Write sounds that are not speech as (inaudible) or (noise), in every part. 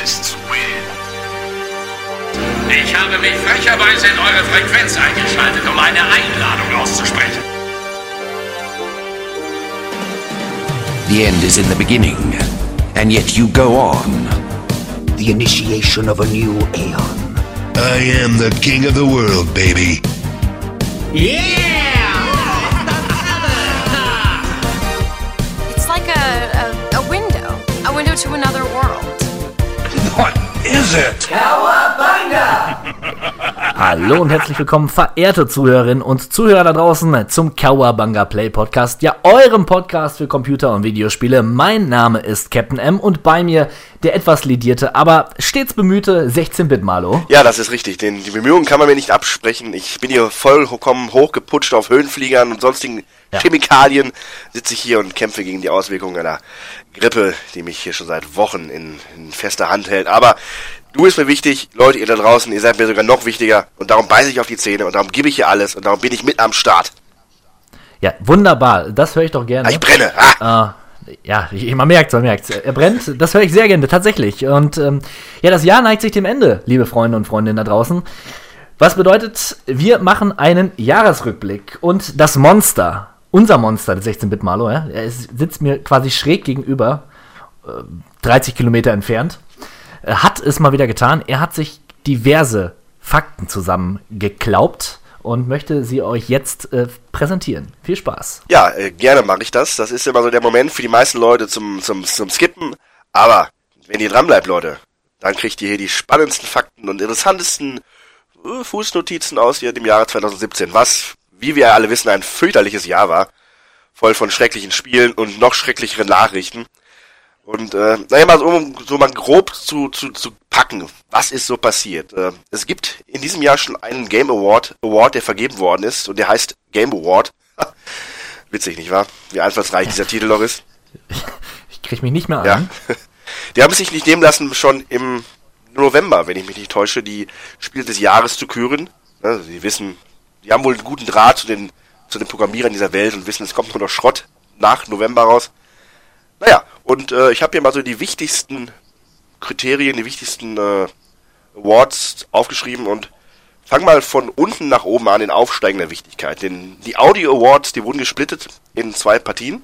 Terrorists win. Ich habe mich frecherweise in eure Frequenz eingeschaltet, um eine Einladung auszusprechen. The end is in the beginning, and yet you go on. The initiation of a new aeon. I am the king of the world, baby. Yeah! it's like a, a, a window, a window to another world. Is it? Hallo und herzlich willkommen, verehrte Zuhörerinnen und Zuhörer da draußen zum Kawabanga Play Podcast, ja, eurem Podcast für Computer- und Videospiele. Mein Name ist Captain M und bei mir der etwas lidierte, aber stets bemühte 16-Bit-Malo. Ja, das ist richtig. Den, die Bemühungen kann man mir nicht absprechen. Ich bin hier vollkommen hochgeputscht auf Höhenfliegern und sonstigen Ja. Chemikalien. Sitze ich hier und kämpfe gegen die Auswirkungen einer Grippe, die mich hier schon seit Wochen in, in fester Hand hält. Aber du bist mir wichtig, Leute, ihr da draußen, ihr seid mir sogar noch wichtiger. Und darum beiße ich auf die Zähne und darum gebe ich hier alles und darum bin ich mit am Start. Ja, wunderbar, das höre ich doch gerne. Ah, ich brenne. Ah. Äh, ja, man merkt, man merkt. Er brennt, das höre ich sehr gerne, tatsächlich. Und ähm, ja, das Jahr neigt sich dem Ende, liebe Freunde und Freundinnen da draußen. Was bedeutet, wir machen einen Jahresrückblick und das Monster, unser Monster, der 16-Bit-Malo, ja, er ist, sitzt mir quasi schräg gegenüber, äh, 30 Kilometer entfernt, äh, hat es mal wieder getan. Er hat sich diverse Fakten zusammengeklaubt und möchte sie euch jetzt äh, präsentieren. Viel Spaß. Ja, äh, gerne mache ich das. Das ist immer so der Moment für die meisten Leute zum, zum, zum Skippen. Aber wenn ihr dran bleibt, Leute, dann kriegt ihr hier die spannendsten Fakten und interessantesten äh, Fußnotizen aus dem Jahre 2017. Was, wie wir alle wissen, ein fürchterliches Jahr war. Voll von schrecklichen Spielen und noch schrecklicheren Nachrichten. Und äh, naja, mal so, um so mal grob zu, zu, zu packen, was ist so passiert. Äh, es gibt in diesem Jahr schon einen Game Award, Award, der vergeben worden ist und der heißt Game Award. (laughs) Witzig, nicht wahr? Wie einfallsreich dieser Titel noch ist. Ich krieg mich nicht mehr Ja. an. (laughs) Die haben es sich nicht nehmen lassen, schon im November, wenn ich mich nicht täusche, die Spiel des Jahres zu küren. Also, sie wissen, die haben wohl einen guten Draht zu den, zu den Programmierern dieser Welt und wissen, es kommt nur noch Schrott nach November raus. Naja, und äh, ich habe hier mal so die wichtigsten Kriterien, die wichtigsten äh, Awards aufgeschrieben und fang mal von unten nach oben an in aufsteigender Wichtigkeit. Denn die Audio Awards, die wurden gesplittet in zwei Partien.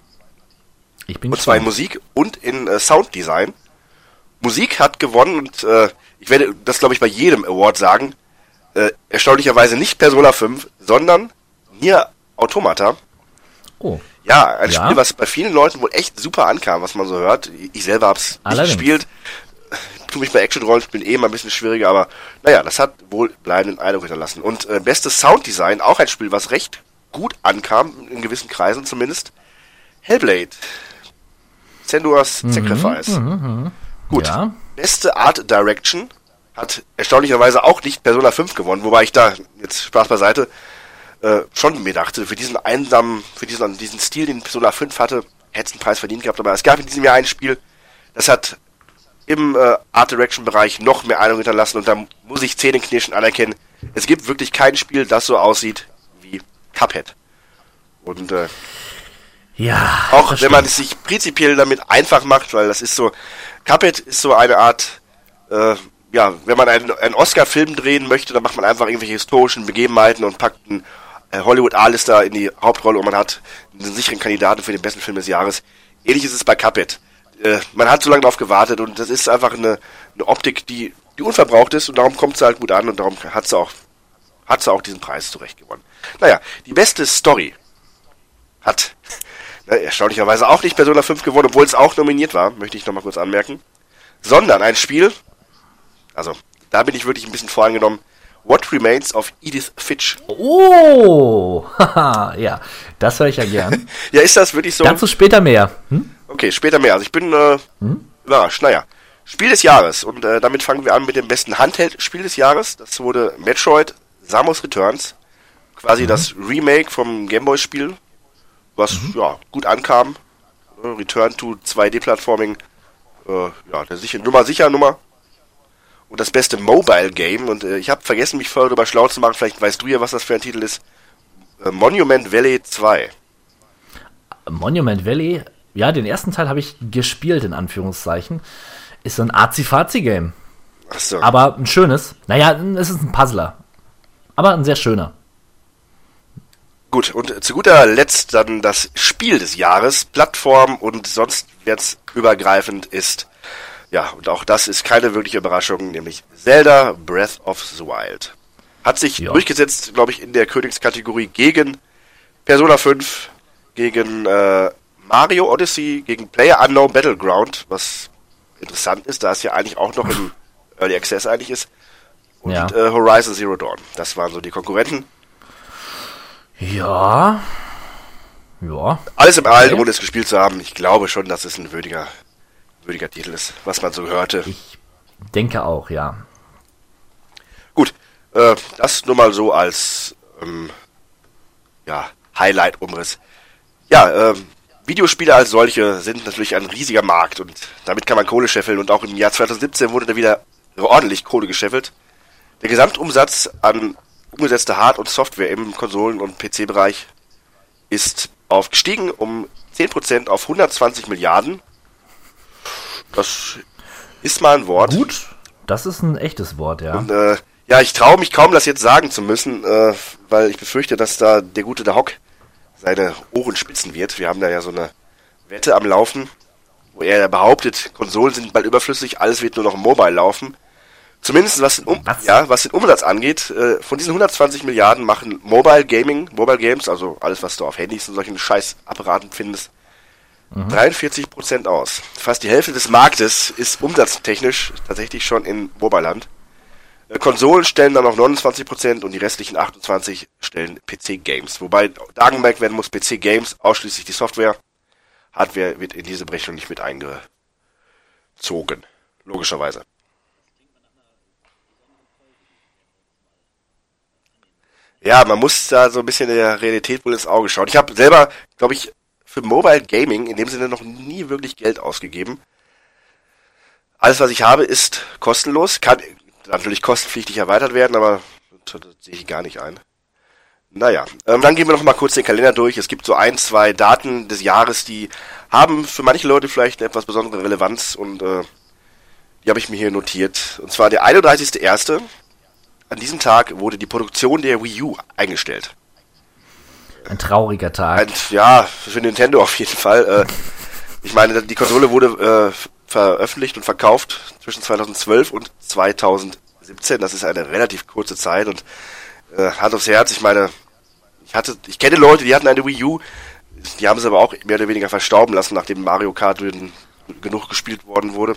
Ich bin Und zwar in. Musik und in äh, Sounddesign. Musik hat gewonnen und äh, ich werde das glaube ich bei jedem Award sagen. Äh, erstaunlicherweise nicht Persona 5, sondern Nier Automata. Oh, Ja, ein Ja. Spiel, was bei vielen Leuten wohl echt super ankam, was man so hört. Ich selber hab's nicht Allerdings. gespielt. (laughs) Tu mich bei Action-Rollenspielen eh mal ein bisschen schwieriger, aber naja, das hat wohl bleibenden Eindruck hinterlassen. Und äh, bestes Sounddesign, auch ein Spiel, was recht gut ankam, in gewissen Kreisen zumindest. Hellblade. Senduas Sacrifice. Gut. Ja. Beste Art Direction hat erstaunlicherweise auch nicht Persona 5 gewonnen, wobei ich da, jetzt Spaß beiseite, äh, schon mir dachte, für diesen einsamen, für diesen, diesen Stil, den Persona 5 hatte, hätte es einen Preis verdient gehabt, aber es gab in diesem Jahr ein Spiel, das hat im äh, Art Direction Bereich noch mehr Eindruck hinterlassen und da muss ich zähneknirschen anerkennen, es gibt wirklich kein Spiel, das so aussieht wie Cuphead. Und äh, ja. auch wenn man es sich prinzipiell damit einfach macht, weil das ist so, Cuphead ist so eine Art, äh, ja, wenn man einen, einen Oscar-Film drehen möchte, dann macht man einfach irgendwelche historischen Begebenheiten und packt einen äh, Hollywood A-Lister in die Hauptrolle und man hat einen sicheren Kandidaten für den besten Film des Jahres. Ähnlich ist es bei Cuphead. Äh, man hat so lange darauf gewartet und das ist einfach eine, eine Optik, die, die unverbraucht ist und darum kommt sie halt gut an und darum hat sie auch, hat sie auch diesen Preis zurecht gewonnen. Naja, die beste Story hat ne, erstaunlicherweise auch nicht Persona 5 gewonnen, obwohl es auch nominiert war, möchte ich nochmal kurz anmerken. Sondern ein Spiel, also da bin ich wirklich ein bisschen voreingenommen, What Remains of Edith Fitch. Oh, (laughs) haha, ja, das höre ich ja gern. (laughs) Ja, ist das wirklich so? Dazu später mehr. Hm? Okay, später mehr. Also ich bin äh, überrascht. Naja, Spiel des Jahres. Und äh, damit fangen wir an mit dem besten Handheld-Spiel des Jahres. Das wurde Metroid Samus Returns. Quasi das Remake vom Gameboy-Spiel, was ja gut ankam. Return to 2D-Plattforming. Äh, ja, der sicher, Nummer sicher Nummer. Und das beste Mobile-Game. Und äh, ich habe vergessen, mich vorher darüber schlau zu machen. Vielleicht weißt du ja, was das für ein Titel ist. Äh, Monument Valley 2. Monument Valley, ja, den ersten Teil habe ich gespielt, in Anführungszeichen. Ist so ein Azi-Fazi-Game. Achso. Aber ein schönes. Naja, es ist ein Puzzler. Aber ein sehr schöner. Gut, und zu guter Letzt dann das Spiel des Jahres, Plattform und sonst jetzt übergreifend ist, ja, und auch das ist keine wirkliche Überraschung, nämlich Zelda Breath of the Wild. Hat sich Ja. durchgesetzt, glaube ich, in der Königskategorie gegen Persona 5, gegen äh, Mario Odyssey, gegen Player Unknown Battleground, was interessant ist, da es ja eigentlich auch noch im (laughs) Early Access eigentlich ist. Und Ja. äh, Horizon Zero Dawn. Das waren so die Konkurrenten. Ja. Ja. Alles im Allen, Okay. ohne es gespielt zu haben. Ich glaube schon, dass es ein würdiger, würdiger Titel ist, was man so hörte. Ich denke auch, ja. Gut, äh, das nur mal so als ähm, ja, Highlight-Umriss. Ja, ähm, Videospiele als solche sind natürlich ein riesiger Markt und damit kann man Kohle scheffeln und auch im Jahr 2017 wurde da wieder ordentlich Kohle gescheffelt. Der Gesamtumsatz an umgesetzter Hard- und Software im Konsolen- und PC-Bereich ist aufgestiegen um 10% auf 120 Milliarden. Das ist mal ein Wort. Gut. Das ist ein echtes Wort, ja. Und, äh, ja, ich traue mich kaum, das jetzt sagen zu müssen, äh, weil ich befürchte, dass da der gute der Hock seine Ohren spitzen wird. Wir haben da ja so eine Wette am Laufen, wo er behauptet, Konsolen sind bald überflüssig, alles wird nur noch im Mobile laufen. Zumindest was den, um Was? Ja, was den Umsatz angeht, äh, von diesen 120 Milliarden machen Mobile Gaming, Mobile Games, also alles, was du auf Handys und solchen Scheißapparaten findest, 43 Prozent aus. Fast die Hälfte des Marktes ist umsatztechnisch tatsächlich schon in Mobile-Land. Äh, Konsolen stellen dann noch 29% und die restlichen 28 stellen PC-Games. Wobei da angemerkt werden muss, PC-Games ausschließlich die Software. Hardware wird in diese Berechnung nicht mit eingezogen. Logischerweise. Ja, man muss da so ein bisschen der Realität wohl ins Auge schauen. Ich habe selber, glaube ich, für Mobile Gaming in dem Sinne noch nie wirklich Geld ausgegeben. Alles, was ich habe, ist kostenlos. Kann natürlich kostenpflichtig erweitert werden, aber das, sehe ich gar nicht ein. Naja, ähm, dann gehen wir noch mal kurz den Kalender durch. Es gibt so ein, zwei Daten des Jahres, die haben für manche Leute vielleicht eine etwas besondere Relevanz und äh, die habe ich mir hier notiert. Und zwar der 31.01. An diesem Tag wurde die Produktion der Wii U eingestellt. Ein trauriger Tag. Ein, ja, für Nintendo auf jeden Fall. Äh, ich meine, die Konsole wurde äh, veröffentlicht und verkauft zwischen 2012 und 2017. Das ist eine relativ kurze Zeit und äh, Hand aufs Herz, ich meine, ich hatte, ich kenne Leute, die hatten eine Wii U, die haben es aber auch mehr oder weniger verstauben lassen, nachdem Mario Kart genug gespielt worden wurde.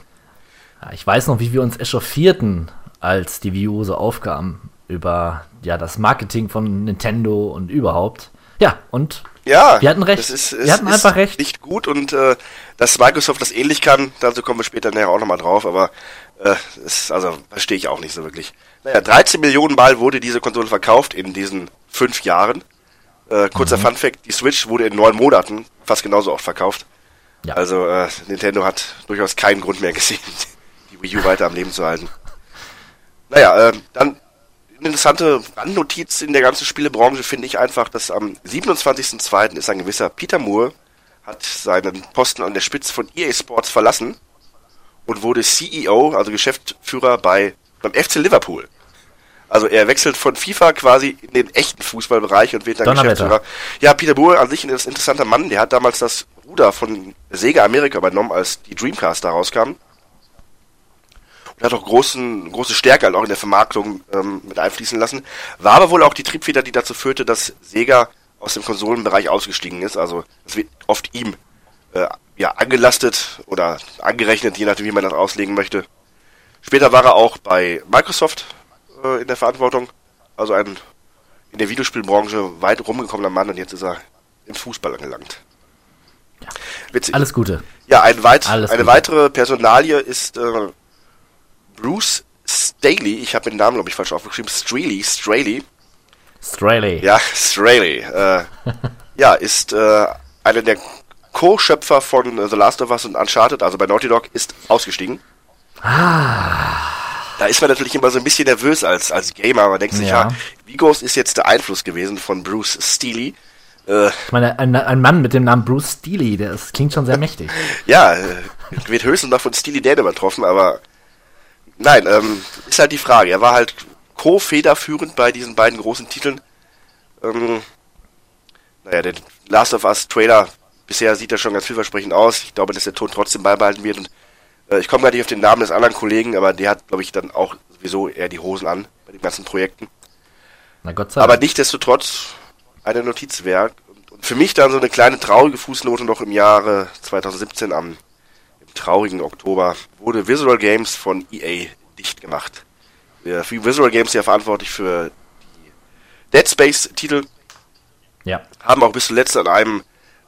Ja, Ich weiß noch, wie wir uns echauffierten, als die Wii U so aufkam, über ja, das Marketing von Nintendo und überhaupt. Ja, und Ja, Wir hatten recht. Das ist, Wir hatten ist einfach recht. Nicht gut und äh, dass Microsoft das ähnlich kann, dazu kommen wir später nachher auch nochmal drauf, aber äh, ist, also verstehe ich auch nicht so wirklich. Naja, 13 Millionen Mal wurde diese Konsole verkauft in diesen fünf Jahren. Äh, kurzer Mhm. Fun Fact, die Switch wurde in neun Monaten fast genauso oft verkauft. Ja. Also äh, Nintendo hat durchaus keinen Grund mehr gesehen, (laughs) die Wii U weiter am Leben zu halten. Naja, äh, dann interessante Randnotiz in der ganzen Spielebranche finde ich einfach, dass am 27.02. ist ein gewisser Peter Moore, hat seinen Posten an der Spitze von EA Sports verlassen und wurde CEO, also Geschäftsführer bei beim FC Liverpool. Also er wechselt von FIFA quasi in den echten Fußballbereich und wird dann. Geschäftsführer. Ja, Peter Moore an sich ein interessanter Mann, der hat damals das Ruder von Sega Amerika übernommen, als die Dreamcast da rauskam. Hat auch großen, große Stärke halt auch in der Vermarktung ähm, mit einfließen lassen. War aber wohl auch die Triebfeder, die dazu führte, dass Sega aus dem Konsolenbereich ausgestiegen ist. Also es wird oft ihm äh, ja, angelastet oder angerechnet, je nachdem, wie man das auslegen möchte. Später war er auch bei Microsoft äh, in der Verantwortung. Also ein in der Videospielbranche weit rumgekommener Mann und jetzt ist er im Fußball angelangt. Witzig. alles Gute. Ja, ein weit, Alles eine Gute. weitere Personalie ist äh, Bruce Staley. Ich habe den Namen, glaube ich, falsch aufgeschrieben. Straley, Straley. Straley. Ja, Straley. Äh, ja, ist äh, einer der Co-Schöpfer von The Last of Us und Uncharted, also bei Naughty Dog, ist ausgestiegen. Da ist man natürlich immer so ein bisschen nervös als, als Gamer. Man denkt sich, Ja. ja, wie groß ist jetzt der Einfluss gewesen von Bruce Steely? Äh, Ich meine, ein, ein Mann mit dem Namen Bruce Steely, der ist, klingt schon sehr (laughs) mächtig. ja, äh, wird höchstens noch von Steely Dan übertroffen, aber nein, ähm, ist halt die Frage. Er war halt co-federführend bei diesen beiden großen Titeln. Ähm, naja, der Last of Us Trailer, bisher sieht er schon ganz vielversprechend aus. Ich glaube, dass der Ton trotzdem beibehalten wird. Und äh, ich komme gar nicht auf den Namen des anderen Kollegen, aber der hat, glaube ich, dann auch sowieso eher die Hosen an bei den ganzen Projekten. Na Gott sei Aber Dank. nichtsdestotrotz eine Notiz wert. Und, für mich dann so eine kleine traurige Fußnote noch im Jahre 2017 am traurigen Oktober wurde Visual Games von EA dicht gemacht. Ja, für Visual Games ja verantwortlich für die Dead Space Titel, Ja. haben auch bis zuletzt an einem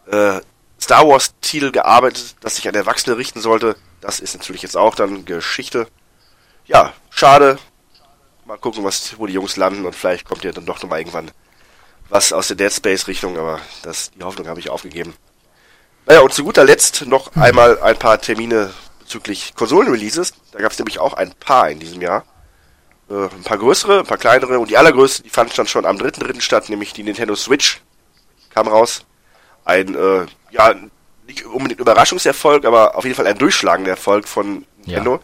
äh, Star Wars Titel gearbeitet, das sich an Erwachsene richten sollte. Das ist natürlich jetzt auch dann Geschichte. Ja, schade. Mal gucken, was, wo die Jungs landen und vielleicht kommt ja dann doch nochmal irgendwann was aus der Dead Space Richtung, aber das, die Hoffnung habe ich aufgegeben. Naja, und zu guter Letzt noch einmal ein paar Termine bezüglich Konsolen-Releases. Da gab es nämlich auch ein paar in diesem Jahr. Äh, ein paar größere, ein paar kleinere und die allergrößte, die fand dann schon am 3.3. statt, nämlich die Nintendo Switch kam raus. Ein, äh, ja, nicht unbedingt Überraschungserfolg, aber auf jeden Fall ein durchschlagender Erfolg von Nintendo.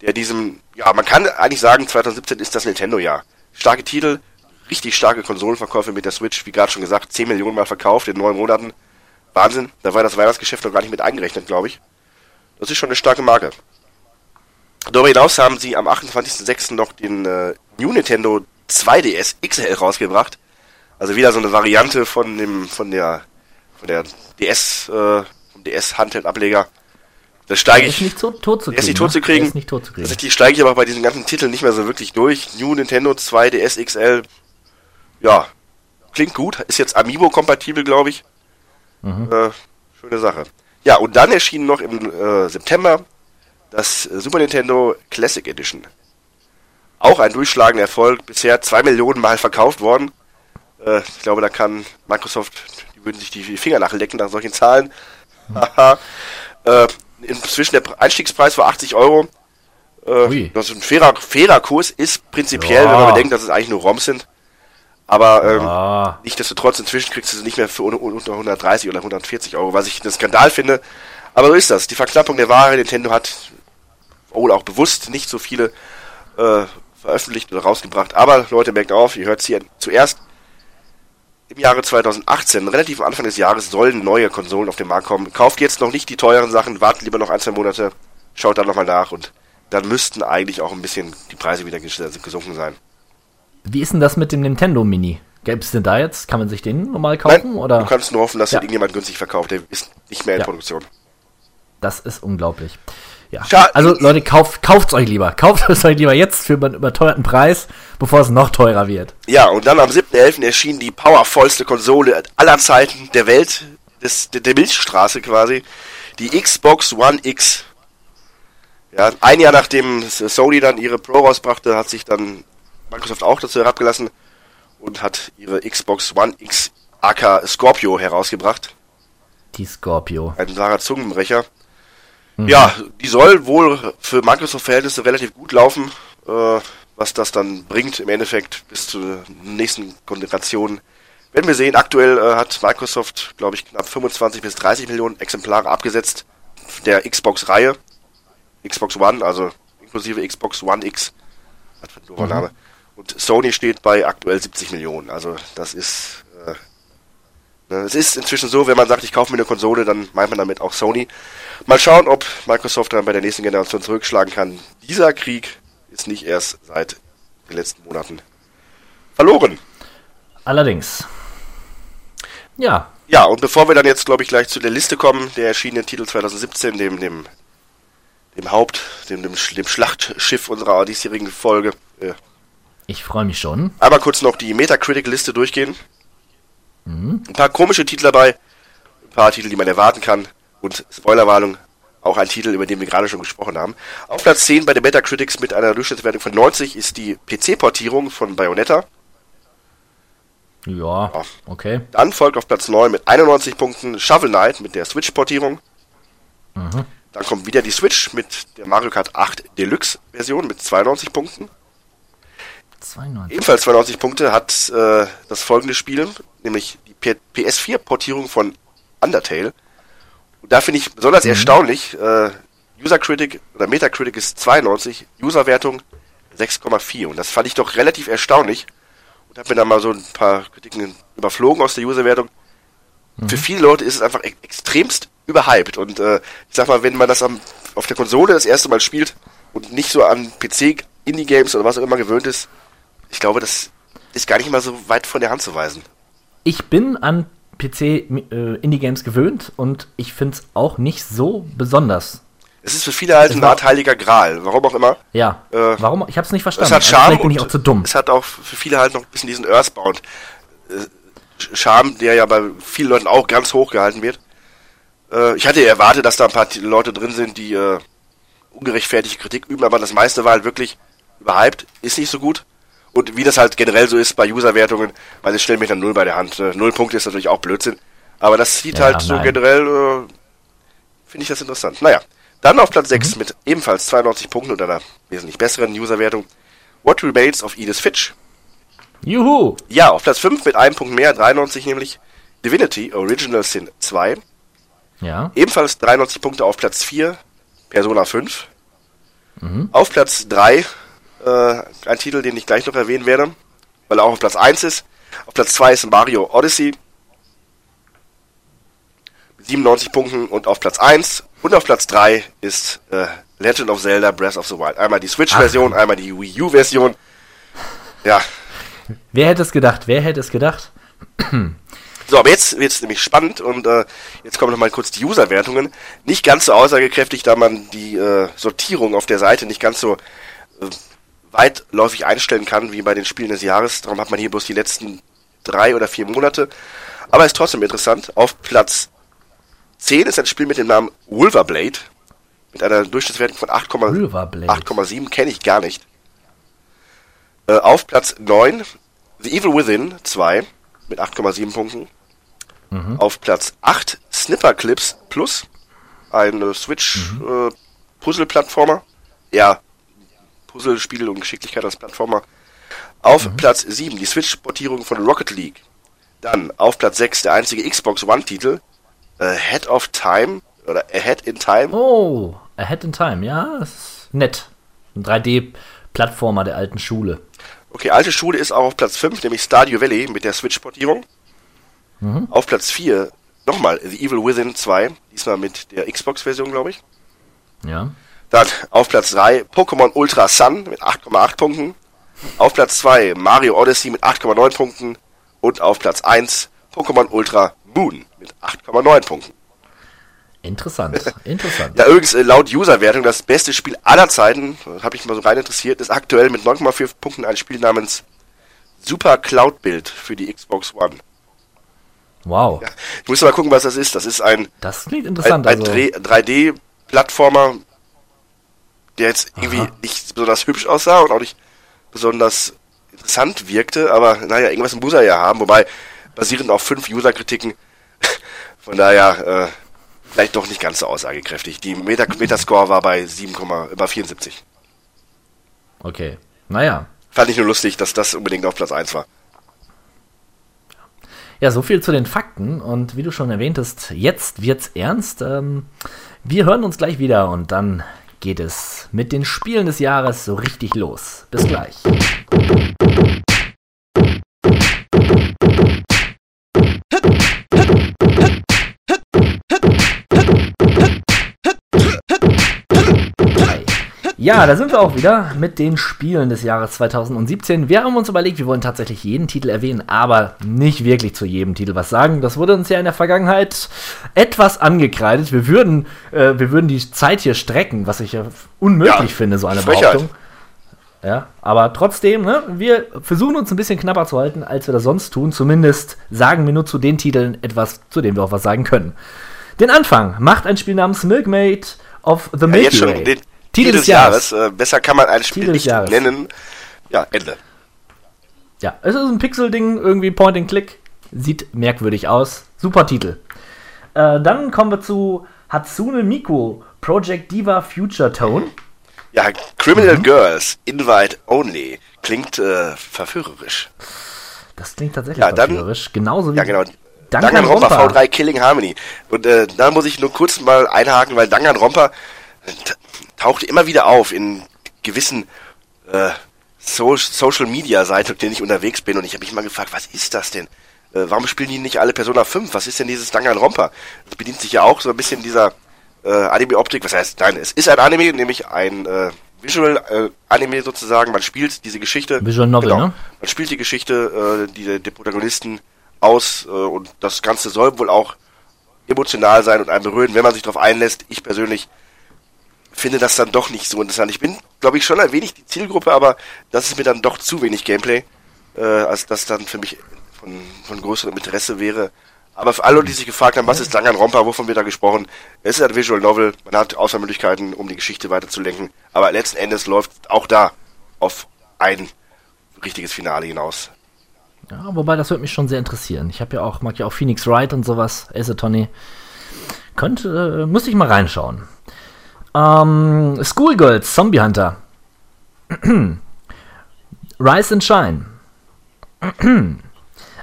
Der diesem, ja, man kann eigentlich sagen, 2017 ist das Nintendo-Jahr. Starke Titel, richtig starke Konsolenverkäufe mit der Switch, wie gerade schon gesagt, 10 Millionen Mal verkauft in neun Monaten. Wahnsinn. Da war das Weihnachtsgeschäft noch gar nicht mit eingerechnet, glaube ich. Das ist schon eine starke Marke. Darüber hinaus haben sie am 28.06. noch den äh, New Nintendo 2DS XL rausgebracht. Also wieder so eine Variante von dem, von der, von der DS, äh, vom DS-Handheld-Ableger. Da steige Der ich. ist nicht so tot zu Der ist kriegen. nicht tot zu ne? kriegen. Nicht tot zu kriegen. Tatsächlich steige ich aber bei diesen ganzen Titeln nicht mehr so wirklich durch. New Nintendo 2 DS XL, ja, klingt gut. Ist jetzt Amiibo-kompatibel, glaube ich. Äh, schöne Sache. Ja, und dann erschien noch im äh, September das äh, Super Nintendo Classic Edition. Auch ein durchschlagender Erfolg. Bisher zwei Millionen Mal verkauft worden. Äh, ich glaube, da kann Microsoft, die würden sich die Finger nachlecken nach solchen Zahlen. (laughs) Haha. äh, inzwischen der Einstiegspreis war 80 Euro. Äh, das ist ein fairer, fairer Kurs ist prinzipiell, Ja. wenn man bedenkt, dass es eigentlich nur ROMs sind. Aber ähm, Ah, Nichtsdestotrotz, inzwischen kriegst du sie nicht mehr für un- unter 130 oder 140 Euro, was ich einen Skandal finde. Aber so ist das. Die Verknappung der Ware. Nintendo hat wohl auch bewusst nicht so viele äh, veröffentlicht oder rausgebracht. Aber Leute, merkt auf, ihr hört es hier zuerst. Im Jahre 2018, relativ am Anfang des Jahres, sollen neue Konsolen auf den Markt kommen. Kauft jetzt noch nicht die teuren Sachen, wartet lieber noch ein, zwei Monate, schaut dann nochmal nach und dann müssten eigentlich auch ein bisschen die Preise wieder ges- gesunken sein. Wie ist denn das mit dem Nintendo Mini? Gäbe es denn da jetzt? Kann man sich den normal kaufen? Nein, oder? du kannst nur hoffen, dass Ja. dir irgendjemand günstig verkauft. Der ist nicht mehr in Ja. Produktion. Das ist unglaublich. Ja. Scha- Also Leute, kauft kauft's euch lieber. Kauft es euch lieber jetzt für einen überteuerten Preis, bevor es noch teurer wird. Ja, und dann am 7.11. erschien die powervollste Konsole aller Zeiten der Welt, des, der, der Milchstraße quasi, die Xbox One X. Ja, ein Jahr nachdem Sony dann ihre Pro rausbrachte, hat sich dann Microsoft auch dazu herabgelassen und hat ihre Xbox One X AK Scorpio herausgebracht. Die Scorpio. Ein wahrer Zungenbrecher. Ja, die soll wohl für Microsoft-Verhältnisse relativ gut laufen. Äh, was das dann bringt im Endeffekt bis zur nächsten Generation. Werden wir sehen. Aktuell äh, hat Microsoft, glaube ich, knapp 25 bis 30 Millionen Exemplare abgesetzt der Xbox-Reihe. Xbox One, also inklusive Xbox One X. Hat für ein doofer Name. Und Sony steht bei aktuell 70 Millionen. Also das ist äh, Ne, Es ist inzwischen so, wenn man sagt, ich kaufe mir eine Konsole, dann meint man damit auch Sony. Mal schauen, ob Microsoft dann bei der nächsten Generation zurückschlagen kann. Dieser Krieg ist nicht erst seit den letzten Monaten verloren. Allerdings. Ja, Ja, und bevor wir dann jetzt, glaube ich, gleich zu der Liste kommen, der erschienenen Titel 2017, dem, dem, dem Haupt, dem, dem, dem Schlachtschiff unserer diesjährigen Folge, äh, ich freue mich schon. einmal kurz noch die Metacritic-Liste durchgehen. Ein paar komische Titel dabei, ein paar Titel, die man erwarten kann und Spoilerwarnung, auch ein Titel, über den wir gerade schon gesprochen haben. Auf Platz 10 bei den Metacritics mit einer Durchschnittswertung von 90 ist die PC-Portierung von Bayonetta. Ja, okay. Dann folgt auf Platz 9 mit 91 Punkten Shovel Knight mit der Switch-Portierung. Dann kommt wieder die Switch mit der Mario Kart 8 Deluxe-Version mit 92 Punkten. 92. Ebenfalls 92 Punkte hat äh, das folgende Spiel, nämlich die P- PS4-Portierung von Undertale. Und da finde ich besonders erstaunlich, äh, User Critic oder Metacritic ist 92, Userwertung 6,4. Und das fand ich doch relativ erstaunlich. Und habe mir da mal so ein paar Kritiken überflogen aus der Userwertung. Für viele Leute ist es einfach e extremst überhyped. Und äh, ich sag mal, wenn man das am, auf der Konsole das erste Mal spielt und nicht so an PC, Indie-Games oder was auch immer gewöhnt ist, ich glaube, das ist gar nicht mal so weit von der Hand zu weisen. Ich bin an PC äh, Indie-Games gewöhnt und ich finde es auch nicht so besonders. Es ist für viele halt eine Art heiliger Gral, warum auch immer. Ja. Äh, Warum? Ich habe es nicht verstanden. Es hat Also Charme Vielleicht bin ich auch zu dumm. es hat auch für viele halt noch ein bisschen diesen Earthbound äh, Charme, der ja bei vielen Leuten auch ganz hoch gehalten wird. Äh, ich hatte erwartet, dass da ein paar Leute drin sind, die äh, ungerechtfertigte Kritik üben, aber das meiste war halt wirklich überhyped, ist nicht so gut. Und wie das halt generell so ist bei Userwertungen, weil es stellen mich dann null bei der Hand. Äh, null Punkte ist natürlich auch Blödsinn. Aber das sieht Ja, halt so nein. generell, äh, finde ich das interessant. Naja, dann auf Platz Mhm. 6 mit ebenfalls 92 Punkten und einer wesentlich besseren Userwertung. What Remains of Edith Fitch. Juhu! Ja, auf Platz 5 mit einem Punkt mehr, 93 nämlich. Divinity Original Sin 2. Ja. Ebenfalls 93 Punkte auf Platz 4, Persona 5. Auf Platz 3, äh, ein Titel, den ich gleich noch erwähnen werde, weil er auch auf Platz 1 ist. Auf Platz 2 ist Mario Odyssey. Mit 97 Punkten und auf Platz 1. Und auf Platz 3 ist äh, Legend of Zelda Breath of the Wild. Einmal die Switch-Version, einmal die Wii U-Version. Ja, Wer hätte es gedacht? Wer hätte es gedacht? So, aber jetzt wird's nämlich spannend und äh, jetzt kommen noch mal kurz die Userwertungen. Nicht ganz so aussagekräftig, da man die äh, Sortierung auf der Seite nicht ganz so äh, weitläufig einstellen kann wie bei den Spielen des Jahres. Darum hat man hier bloß die letzten drei oder vier Monate. Aber ist trotzdem interessant. Auf Platz 10 ist ein Spiel mit dem Namen Wolverblade mit einer Durchschnittswertung von 8,7 Wolverblade. 8,7 kenne ich gar nicht. Äh, auf Platz 9 The Evil Within 2 mit 8,7 Punkten. Auf Platz 8 Snipper Clips Plus, ein Switch äh, Puzzle-Plattformer. Ja, Puzzlespiel und Geschicklichkeit als Plattformer. Auf Platz 7 die Switch-Portierung von Rocket League. Dann auf Platz 6 der einzige Xbox One-Titel, Ahead of Time oder Ahead in Time. Oh, Ahead in Time. Ja, ist nett. Ein 3D-Plattformer der alten Schule. Okay, alte Schule ist auch auf Platz 5, nämlich Stardew Valley mit der Switch-Portierung. Auf Platz 4 nochmal The Evil Within 2, diesmal mit der Xbox-Version, glaube ich. Ja. Dann auf Platz 3 Pokémon Ultra Sun mit 8,8 Punkten. Auf Platz 2 Mario Odyssey mit 8,9 Punkten. Und auf Platz 1 Pokémon Ultra Moon mit 8,9 Punkten. Interessant. (laughs) Interessant. Ja, übrigens äh, laut Userwertung das beste Spiel aller Zeiten, habe ich mal so rein interessiert, ist aktuell mit 9,4 Punkten ein Spiel namens Super Cloud Build für die Xbox One. Wow. Ich muss mal gucken, was das ist. Das ist ein, Das klingt ein, interessant. ein Also, 3D-Plattformer, der jetzt irgendwie Aha. nicht besonders hübsch aussah und auch nicht besonders interessant wirkte, aber naja, irgendwas muss er ja haben, wobei basierend auf fünf User-Kritiken, (laughs) von daher äh, vielleicht doch nicht ganz so aussagekräftig. Die Meta Metascore war bei 7, über 74. okay. Naja. Fand ich nur lustig, dass das unbedingt auf Platz 1 war. Ja, so viel zu den Fakten. Und wie du schon erwähntest, jetzt wird's ernst. Ähm, wir hören uns gleich wieder und dann geht es mit den Spielen des Jahres so richtig los. Bis gleich. Ja, da sind wir auch wieder mit den Spielen des Jahres 2017. Wir haben uns überlegt, wir wollen tatsächlich jeden Titel erwähnen, aber nicht wirklich zu jedem Titel was sagen. Das wurde uns ja in der Vergangenheit etwas angekreidet. Wir würden, äh, wir würden die Zeit hier strecken, was ich ja unmöglich Ja, finde, so eine Frechheit. Behauptung. Ja, aber trotzdem, ne, wir versuchen uns ein bisschen knapper zu halten, als wir das sonst tun. Zumindest sagen wir nur zu den Titeln etwas, zu denen wir auch was sagen können. Den Anfang macht ein Spiel namens Milkmaid of the Ja, Milky schon Way. Titel des Jahres. Äh, besser kann man ein Spiel nicht Jahres. nennen. Ja, Ende. Ja, es ist ein Pixel-Ding, irgendwie Point and Click. Sieht merkwürdig aus. Super Titel. Äh, dann kommen wir zu Hatsune Miku, Project Diva Future Tone. Ja, Criminal Girls, Invite Only. Klingt äh, verführerisch. Das klingt tatsächlich Ja, dann- verführerisch. Genauso wie Ja, genau. Danganronpa V3 Killing Harmony. Und äh, da muss ich nur kurz mal einhaken, weil Danganronpa taucht immer wieder auf in gewissen äh, so Social Media Seiten, auf denen ich unterwegs bin. Und ich habe mich mal gefragt, was ist das denn? Äh, warum spielen die nicht alle Persona 5? Was ist denn dieses Danganronpa? Das bedient sich ja auch so ein bisschen dieser äh, Anime-Optik. Was heißt, nein, es ist ein Anime, nämlich ein äh, Visual äh, Anime sozusagen. Man spielt diese Geschichte. Visual Novel, genau, ne? Man spielt die Geschichte, äh, die der Protagonisten aus äh, und das Ganze soll wohl auch emotional sein und einen berühren, wenn man sich darauf einlässt. Ich persönlich finde das dann doch nicht so interessant. Ich bin, glaube ich, schon ein wenig die Zielgruppe, aber das ist mir dann doch zu wenig Gameplay, äh, als das dann für mich von, von größerem Interesse wäre. Aber für alle, die sich gefragt haben, was ist Danganronpa, wovon wird da gesprochen? Es ist ein Visual Novel, man hat Auswahlmöglichkeiten, um die Geschichte weiterzulenken, aber letzten Endes läuft auch da auf ein richtiges Finale hinaus. Ja, wobei, das würde mich schon sehr interessieren. Ich habe ja auch, mag ja auch Phoenix Wright und sowas, Ace Tony. Könnte, äh, muss ich mal reinschauen. Ähm, Schoolgirls, Zombie Hunter. (clears throat) Rise and Shine. (clears throat)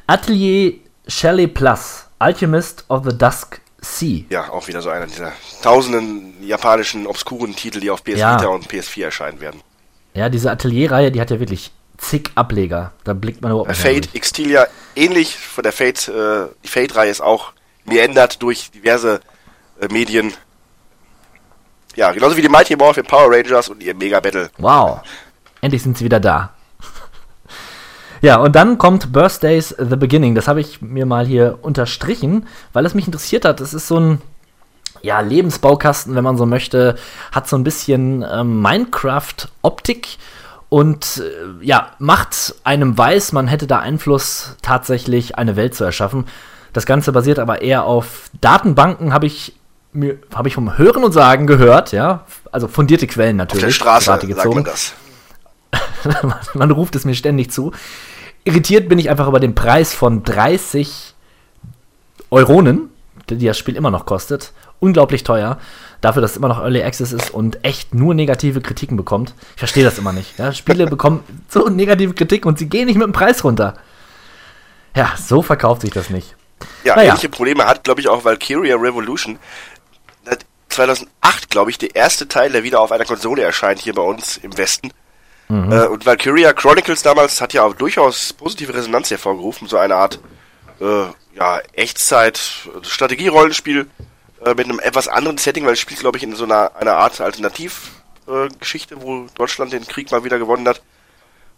Atelier Shelley Plus, Alchemist of the Dusk Sea. Ja, auch wieder so einer dieser tausenden japanischen obskuren Titel, die auf PS Ja. Vita und PS4 erscheinen werden. Ja, diese Atelierreihe, die hat ja wirklich zig Ableger. Da blickt man überhaupt Bei nicht Fate, Xtilia, ähnlich von der Fate, äh, die Fate-Reihe ist auch geändert durch diverse äh, Medien. Ja, genauso wie die Mighty Morphin Power Rangers und ihr Mega Battle. Wow. Endlich sind sie wieder da. (laughs) Ja, und dann kommt Birthdays The Beginning. Das habe ich mir mal hier unterstrichen, weil es mich interessiert hat. Es ist so ein ja, Lebensbaukasten, wenn man so möchte. Hat so ein bisschen ähm, Minecraft-Optik und äh, ja, macht einem weiß, man hätte da Einfluss, tatsächlich eine Welt zu erschaffen. Das Ganze basiert aber eher auf Datenbanken, habe ich habe ich vom Hören und Sagen gehört, ja, also fundierte Quellen Auf natürlich. der Straße sagt man das. (laughs) man ruft es mir ständig zu. Irritiert bin ich einfach über den Preis von 30 Euronen, die das Spiel immer noch kostet. Unglaublich teuer. Dafür, dass es immer noch Early Access ist und echt nur negative Kritiken bekommt. Ich verstehe das immer nicht. Ja? Spiele (laughs) bekommen so negative Kritik und sie gehen nicht mit dem Preis runter. Ja, so verkauft sich das nicht. Ja, Naja. ähnliche Probleme hat, glaube ich, auch Valkyria Revolution. Das 2008, glaube ich, der erste Teil, der wieder auf einer Konsole erscheint, hier bei uns im Westen. Äh, und Valkyria Chronicles damals hat ja auch durchaus positive Resonanz hervorgerufen, so eine Art äh, ja, Echtzeit-Strategie-Rollenspiel äh, mit einem etwas anderen Setting, weil es spielt, glaube ich, in so einer, einer Art Alternativgeschichte, äh, wo Deutschland den Krieg mal wieder gewonnen hat.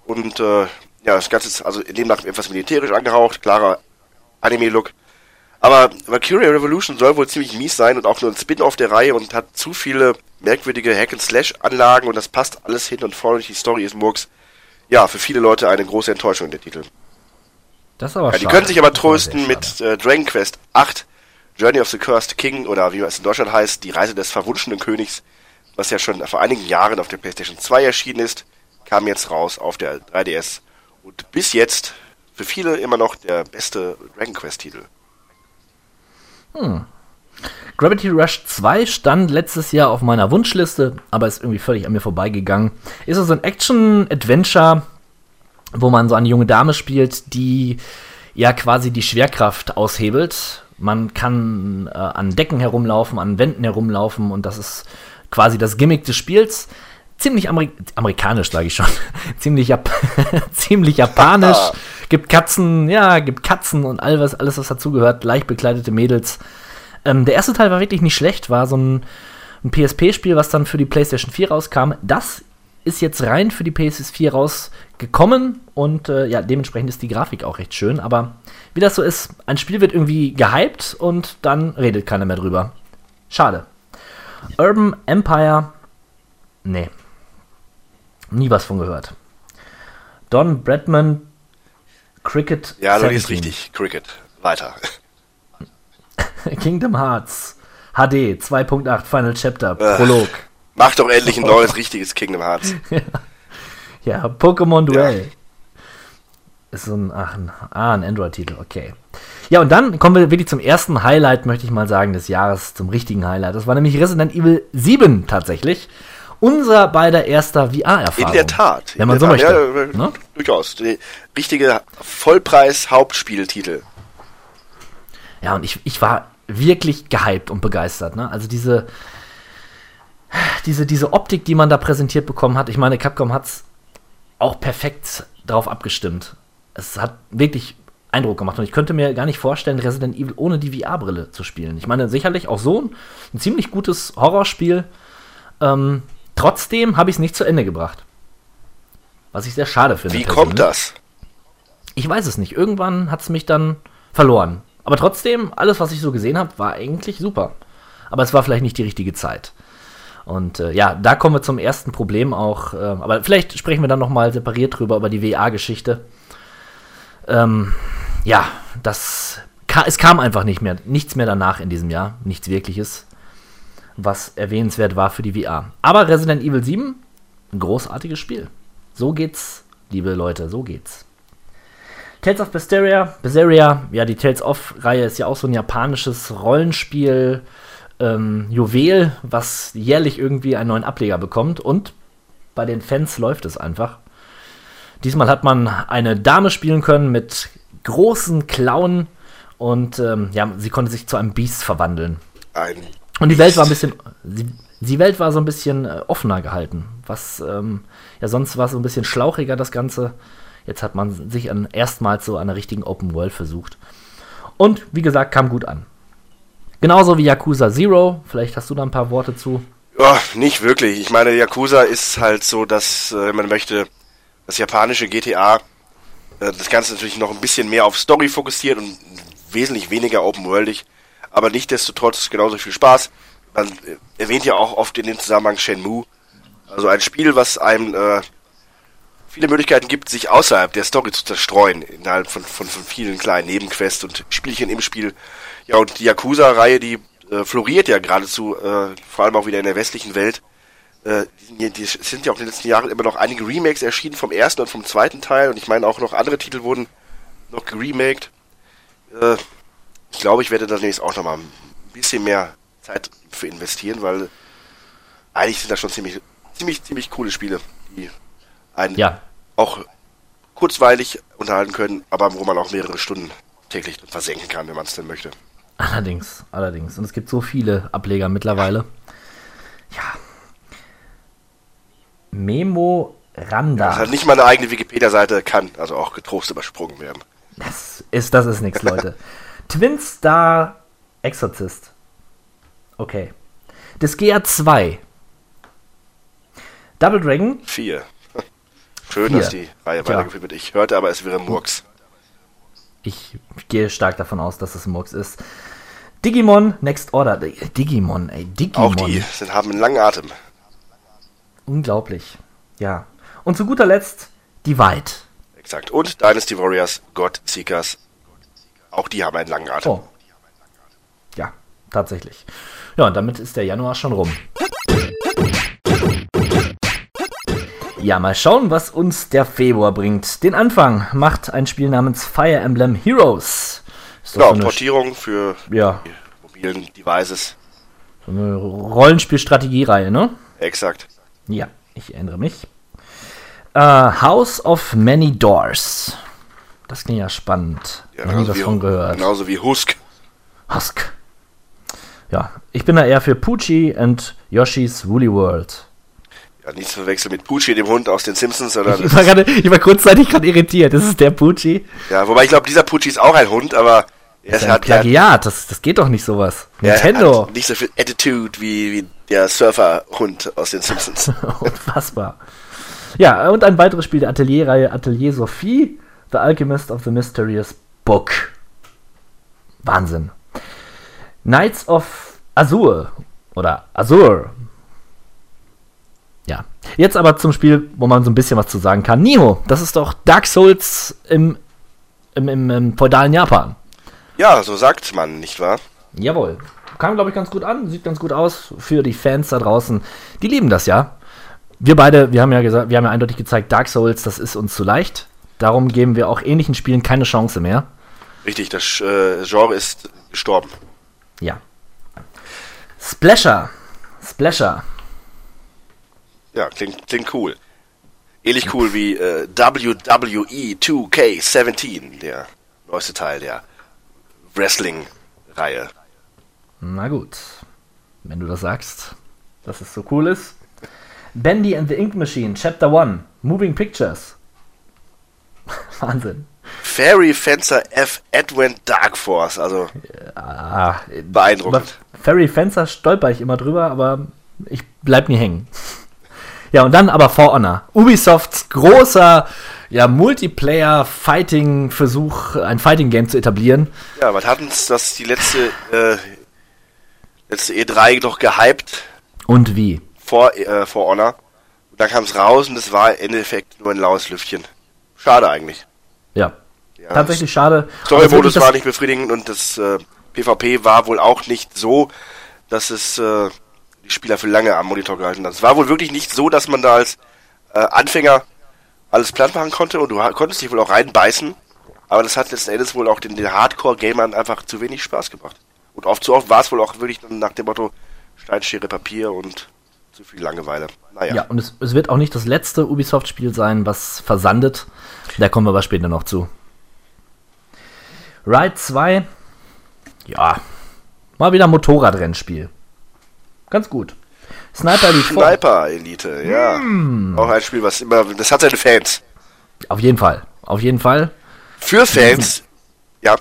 Und äh, ja, das Ganze ist also demnach etwas militärisch angehaucht, klarer Anime-Look. Aber Valkyria Revolution soll wohl ziemlich mies sein und auch nur ein Spin-off der Reihe und hat zu viele merkwürdige Hack-and-Slash-Anlagen und das passt alles hin und vorne. Die Story ist Murks. Ja, für viele Leute eine große Enttäuschung, der Titel. Das ist aber Ja, die schade. können sich aber trösten mit äh, Dragon Quest 8, Journey of the Cursed King oder wie es in Deutschland heißt, die Reise des verwunschenen Königs, was ja schon vor einigen Jahren auf der PlayStation 2 erschienen ist, kam jetzt raus auf der 3DS und bis jetzt für viele immer noch der beste Dragon Quest Titel. Gravity Rush 2 stand letztes Jahr auf meiner Wunschliste, aber ist irgendwie völlig an mir vorbeigegangen. Ist so ein Action-Adventure, wo man so eine junge Dame spielt, die ja quasi die Schwerkraft aushebelt. Man kann äh, an Decken herumlaufen, an Wänden herumlaufen und das ist quasi das Gimmick des Spiels. Ziemlich Ameri amerikanisch, sage ich schon. (laughs) ziemlich, Jap (laughs) ziemlich japanisch. (laughs) gibt Katzen, ja, gibt Katzen und all was, alles, was dazugehört. Leicht bekleidete Mädels. Ähm, der erste Teil war wirklich nicht schlecht, war so ein, ein PSP-Spiel, was dann für die PlayStation 4 rauskam. Das ist jetzt rein für die PS4 rausgekommen und äh, ja, dementsprechend ist die Grafik auch recht schön. Aber wie das so ist, ein Spiel wird irgendwie gehypt und dann redet keiner mehr drüber. Schade. Urban Empire, nee. Nie was von gehört. Don Bradman, Cricket. Ja, du liest 17. richtig. Cricket. Weiter. (laughs) Kingdom Hearts HD 2.8 Final Chapter Äh. Prolog. Mach doch endlich ein (laughs) neues, richtiges Kingdom Hearts. Ja, Pokémon Duell. Ist so ein, ach, ein, ah, ein Android-Titel, okay. Ja, und dann kommen wir wirklich zum ersten Highlight, möchte ich mal sagen, des Jahres, zum richtigen Highlight. Das war nämlich Resident Evil 7 tatsächlich. Unser beider erster VR-Erfahrung. In der Tat. Wenn man der so Tat. möchte. Ja, Ne? Durchaus. Die richtige Vollpreis-Hauptspieltitel. Ja, und ich, ich war wirklich gehypt und begeistert. Ne? Also diese, diese, diese Optik, die man da präsentiert bekommen hat, ich meine, Capcom hat es auch perfekt darauf abgestimmt. Es hat wirklich Eindruck gemacht und ich könnte mir gar nicht vorstellen, Resident Evil ohne die VR-Brille zu spielen. Ich meine, sicherlich auch so ein, ein ziemlich gutes Horrorspiel. Ähm, trotzdem habe ich es nicht zu Ende gebracht. Was ich sehr schade finde. Wie kommt das? Ich weiß es nicht. Irgendwann hat es mich dann verloren. Aber trotzdem, alles, was ich so gesehen habe, war eigentlich super. Aber es war vielleicht nicht die richtige Zeit. Und äh, ja, da kommen wir zum ersten Problem auch. Äh, aber vielleicht sprechen wir dann nochmal separiert drüber, über die WA-Geschichte. Ähm, ja, das es kam einfach nicht mehr, nichts mehr danach in diesem Jahr, nichts wirkliches, was erwähnenswert war für die VR. Aber Resident Evil 7, ein großartiges Spiel. So geht's, liebe Leute, so geht's. Tales of Berseria, Berseria, ja, die Tales of-Reihe ist ja auch so ein japanisches Rollenspiel, ähm, Juwel, was jährlich irgendwie einen neuen Ableger bekommt und bei den Fans läuft es einfach. Diesmal hat man eine Dame spielen können mit großen Klauen und ähm, ja, sie konnte sich zu einem Biest verwandeln. Ein und die Welt war ein bisschen, die, die Welt war so ein bisschen äh, offener gehalten, was ähm, ja sonst war so ein bisschen schlauchiger das Ganze. Jetzt hat man sich an, erstmals so an einer richtigen Open World versucht. Und wie gesagt, kam gut an. Genauso wie Yakuza Zero. Vielleicht hast du da ein paar Worte zu. Ja, nicht wirklich. Ich meine, Yakuza ist halt so, dass äh, man möchte, das japanische GTA, äh, das Ganze natürlich noch ein bisschen mehr auf Story fokussiert und wesentlich weniger open-worldig, aber nichtdestotrotz genauso viel Spaß. Man äh, erwähnt ja auch oft in dem Zusammenhang Shenmue, also ein Spiel, was einem äh, viele Möglichkeiten gibt, sich außerhalb der Story zu zerstreuen, innerhalb von, von, von vielen kleinen Nebenquests und Spielchen im Spiel. Ja, und die Yakuza-Reihe, die äh, floriert ja geradezu, äh, vor allem auch wieder in der westlichen Welt. Äh, die, die sind ja auch in den letzten Jahren immer noch einige Remakes erschienen vom ersten und vom zweiten Teil und ich meine auch noch andere Titel wurden noch geremaked. Äh, ich glaube, ich werde da demnächst auch noch mal ein bisschen mehr Zeit für investieren, weil eigentlich sind das schon ziemlich, ziemlich, ziemlich coole Spiele, die einen Ja, auch kurzweilig unterhalten können, aber wo man auch mehrere Stunden täglich versenken kann, wenn man es denn möchte. allerdings, allerdings. Und es gibt so viele Ableger mittlerweile. Ja. Memoranda. Das hat nicht mal eine eigene Wikipedia-Seite kann, also auch getrost übersprungen werden. Das ist, das ist nichts, Leute. (laughs) Twin Star Exorcist. Okay. Disgaea 2. Double Dragon. Vier. (laughs) Schön, Vier. dass die Reihe weitergeführt wird. Ich hörte aber, es wäre Murks. Ich gehe stark davon aus, dass es Murks ist. Digimon Next Order. Digimon, ey. Digimon. Auch die sind, haben einen langen Atem. Unglaublich. Ja. Und zu guter Letzt Divide. Exakt. Und Dynasty Warriors, God Seekers. Auch die haben einen langen Atem. Oh. Ja, tatsächlich. Ja, und damit ist der Januar schon rum. Ja, mal schauen, was uns der Februar bringt. Den Anfang macht ein Spiel namens Fire Emblem Heroes. Ist Genau, so eine, Portierung für ja, die mobilen Devices. so eine Rollenspielstrategiereihe, ne? Exakt. Ja, ich erinnere mich. Äh, House of Many Doors. Das klingt ja spannend. Ja, Noch nie was von gehört. genauso wie Husk. Husk. Ja, ich bin da eher für Poochie and Yoshi's Woolly World. Ja, nicht zu verwechseln mit Poochie, dem Hund aus den Simpsons, sondern Ich war, gerade, ich war kurzzeitig gerade irritiert. Das ist der Poochie. ja, wobei ich glaube, dieser Poochie ist auch ein Hund, aber er ist ein hat, Plagiat. Das, das geht doch nicht sowas. Nintendo. hat nicht so viel Attitude wie, wie der Surferhund aus den Simpsons. (laughs) Unfassbar. Ja, und ein weiteres Spiel der Atelierreihe Atelier Sophie, The Alchemist of the Mysterious Book. Wahnsinn. Knights of Azur oder Azur. Ja. Jetzt aber zum Spiel, wo man so ein bisschen was zu sagen kann. Nio, das ist doch Dark Souls im, im, im, im feudalen Japan. ja, so sagt man, nicht wahr? Jawohl. Kam, glaube ich, ganz gut an. Sieht ganz gut aus für die Fans da draußen. Die lieben das ja. Wir beide, wir haben ja gesagt, wir haben ja eindeutig gezeigt, Dark Souls, das ist uns zu leicht. Darum geben wir auch ähnlichen Spielen keine Chance mehr. Richtig, das äh, Genre ist gestorben. Ja. Splasher. Splasher. Ja, klingt, klingt cool. Ähnlich cool wie äh, WWE 2K17, der neueste Teil der Wrestling Reihe. Na gut. Wenn du das sagst, dass es so cool ist. Bendy and the Ink Machine, Chapter 1, Moving Pictures. (laughs) Wahnsinn. Fairy Fencer F Advent Dark Force, also über beeindruckend. Fairy Fencer stolper ich immer drüber, aber ich bleib nie hängen. Ja, und dann aber For Honor. Ubisofts großer ja, Multiplayer-Fighting-Versuch, ein Fighting-Game zu etablieren. Ja, was hatten's, das die letzte, äh, letzte E3 noch gehypt Und wie? vor, äh, vor Honor. Und dann kam's raus und es war im Endeffekt nur ein laues Lüftchen. Schade eigentlich. Ja. Ja, Tatsächlich schade. Story-Modus war nicht befriedigend und das äh, PvP war wohl auch nicht so, dass es äh, die Spieler für lange am Monitor gehalten hat. Es war wohl wirklich nicht so, dass man da als äh, Anfänger alles platt machen konnte und du konntest dich wohl auch reinbeißen, aber das hat letzten Endes wohl auch den, den Hardcore-Gamern einfach zu wenig Spaß gebracht. Und oft zu oft war es wohl auch wirklich dann nach dem Motto Steinschere Papier und zu viel Langeweile. Naja. Ja, und es, es wird auch nicht das letzte Ubisoft-Spiel sein, was versandet. Da kommen wir aber später noch zu. Ride 2, ja, mal wieder Motorradrennspiel. Ganz gut. Sniper Elite 4, Sniper Elite, ja. Auch ein Spiel, was immer, das hat seine Fans. auf jeden Fall. Auf jeden Fall. Für Fans, ja,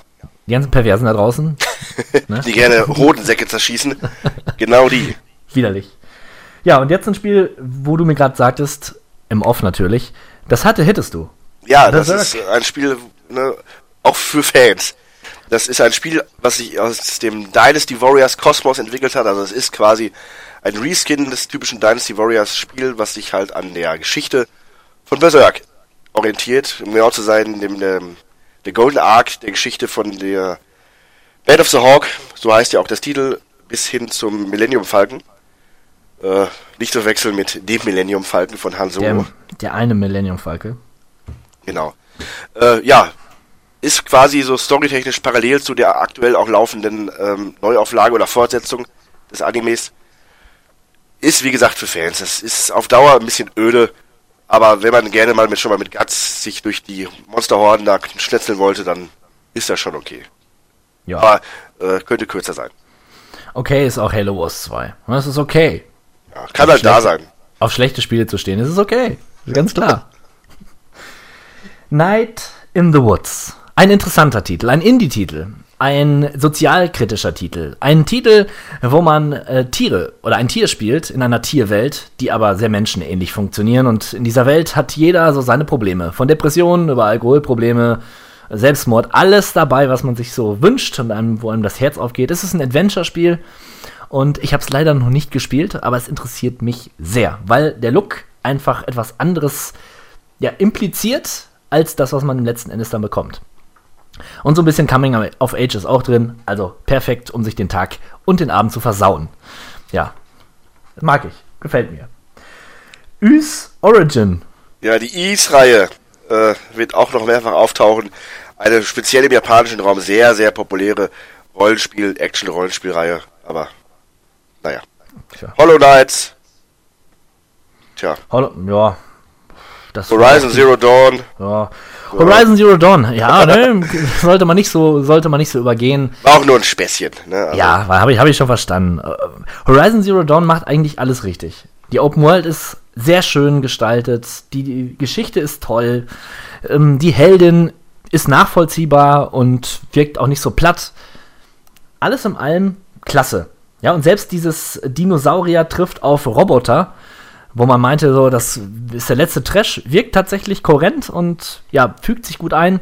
Die ganzen Perversen da draußen, (laughs) die gerne Hodensäcke zerschießen, (laughs) genau die. widerlich. Ja, und jetzt ein Spiel, wo du mir gerade sagtest, im Off natürlich, das hatte, hättest du. Ja, das Berserk. ist ein Spiel, ne, auch für Fans. Das ist ein Spiel, was sich aus dem Dynasty Warriors Kosmos entwickelt hat. Also es ist quasi ein Reskin des typischen Dynasty Warriors Spiel, was sich halt an der Geschichte von Berserk orientiert. Um genau zu sein, dem, dem der Golden Arc der Geschichte von der Band of the Hawk, so heißt ja auch das Titel, bis hin zum Millennium Falcon. Äh, nicht zu wechseln mit dem Millennium Falcon von Han Solo. Der, der eine Millennium Falke. Genau. Äh, ja, ist quasi so storytechnisch parallel zu der aktuell auch laufenden ähm, Neuauflage oder Fortsetzung des Animes. Ist wie gesagt für Fans. Das ist auf Dauer ein bisschen öde, aber wenn man gerne mal mit schon mal mit Guts sich durch die Monsterhorden da schnetzeln wollte, dann ist das schon okay. Ja. Aber äh, könnte kürzer sein. Okay ist auch Halo Wars 2. Das ist okay. Ja, kann halt da sein. auf schlechte Spiele zu stehen. Das ist okay. Ganz klar. Night in the Woods. Ein interessanter Titel, ein Indie-Titel, ein sozialkritischer Titel, ein Titel, wo man äh, Tiere oder ein Tier spielt in einer Tierwelt, die aber sehr menschenähnlich funktionieren. Und in dieser Welt hat jeder so seine Probleme. Von Depressionen über Alkoholprobleme, Selbstmord, alles dabei, was man sich so wünscht und einem, wo einem das Herz aufgeht. Es ist ein Adventure-Spiel. Und ich habe es leider noch nicht gespielt, aber es interessiert mich sehr, weil der Look einfach etwas anderes ja, impliziert als das, was man im letzten Endes dann bekommt. Und so ein bisschen Coming of Age ist auch drin, also perfekt, um sich den Tag und den Abend zu versauen. Ja, mag ich, gefällt mir. Ys Origin. Ja, die Ease-Reihe äh, wird auch noch mehrfach auftauchen. Eine speziell im japanischen Raum sehr, sehr populäre Rollenspiel, Action-Rollenspielreihe. Aber, naja. Tja. Hollow Knights. Tja. Hol ja. Das Horizon Zero Dawn. Ja. Horizon Zero Dawn. Ja, ne, (laughs) sollte man nicht so, sollte man nicht so übergehen. War auch nur ein Späßchen. Ne? Also, Ja, habe ich, hab ich schon verstanden. Äh, Horizon Zero Dawn macht eigentlich alles richtig. Die Open World ist sehr schön gestaltet, die, die Geschichte ist toll, ähm, die Heldin ist nachvollziehbar und wirkt auch nicht so platt. Alles in allem klasse. Ja, und selbst dieses Dinosaurier trifft auf Roboter, wo man meinte, so, das ist der letzte Trash, wirkt tatsächlich kohärent und ja, fügt sich gut ein.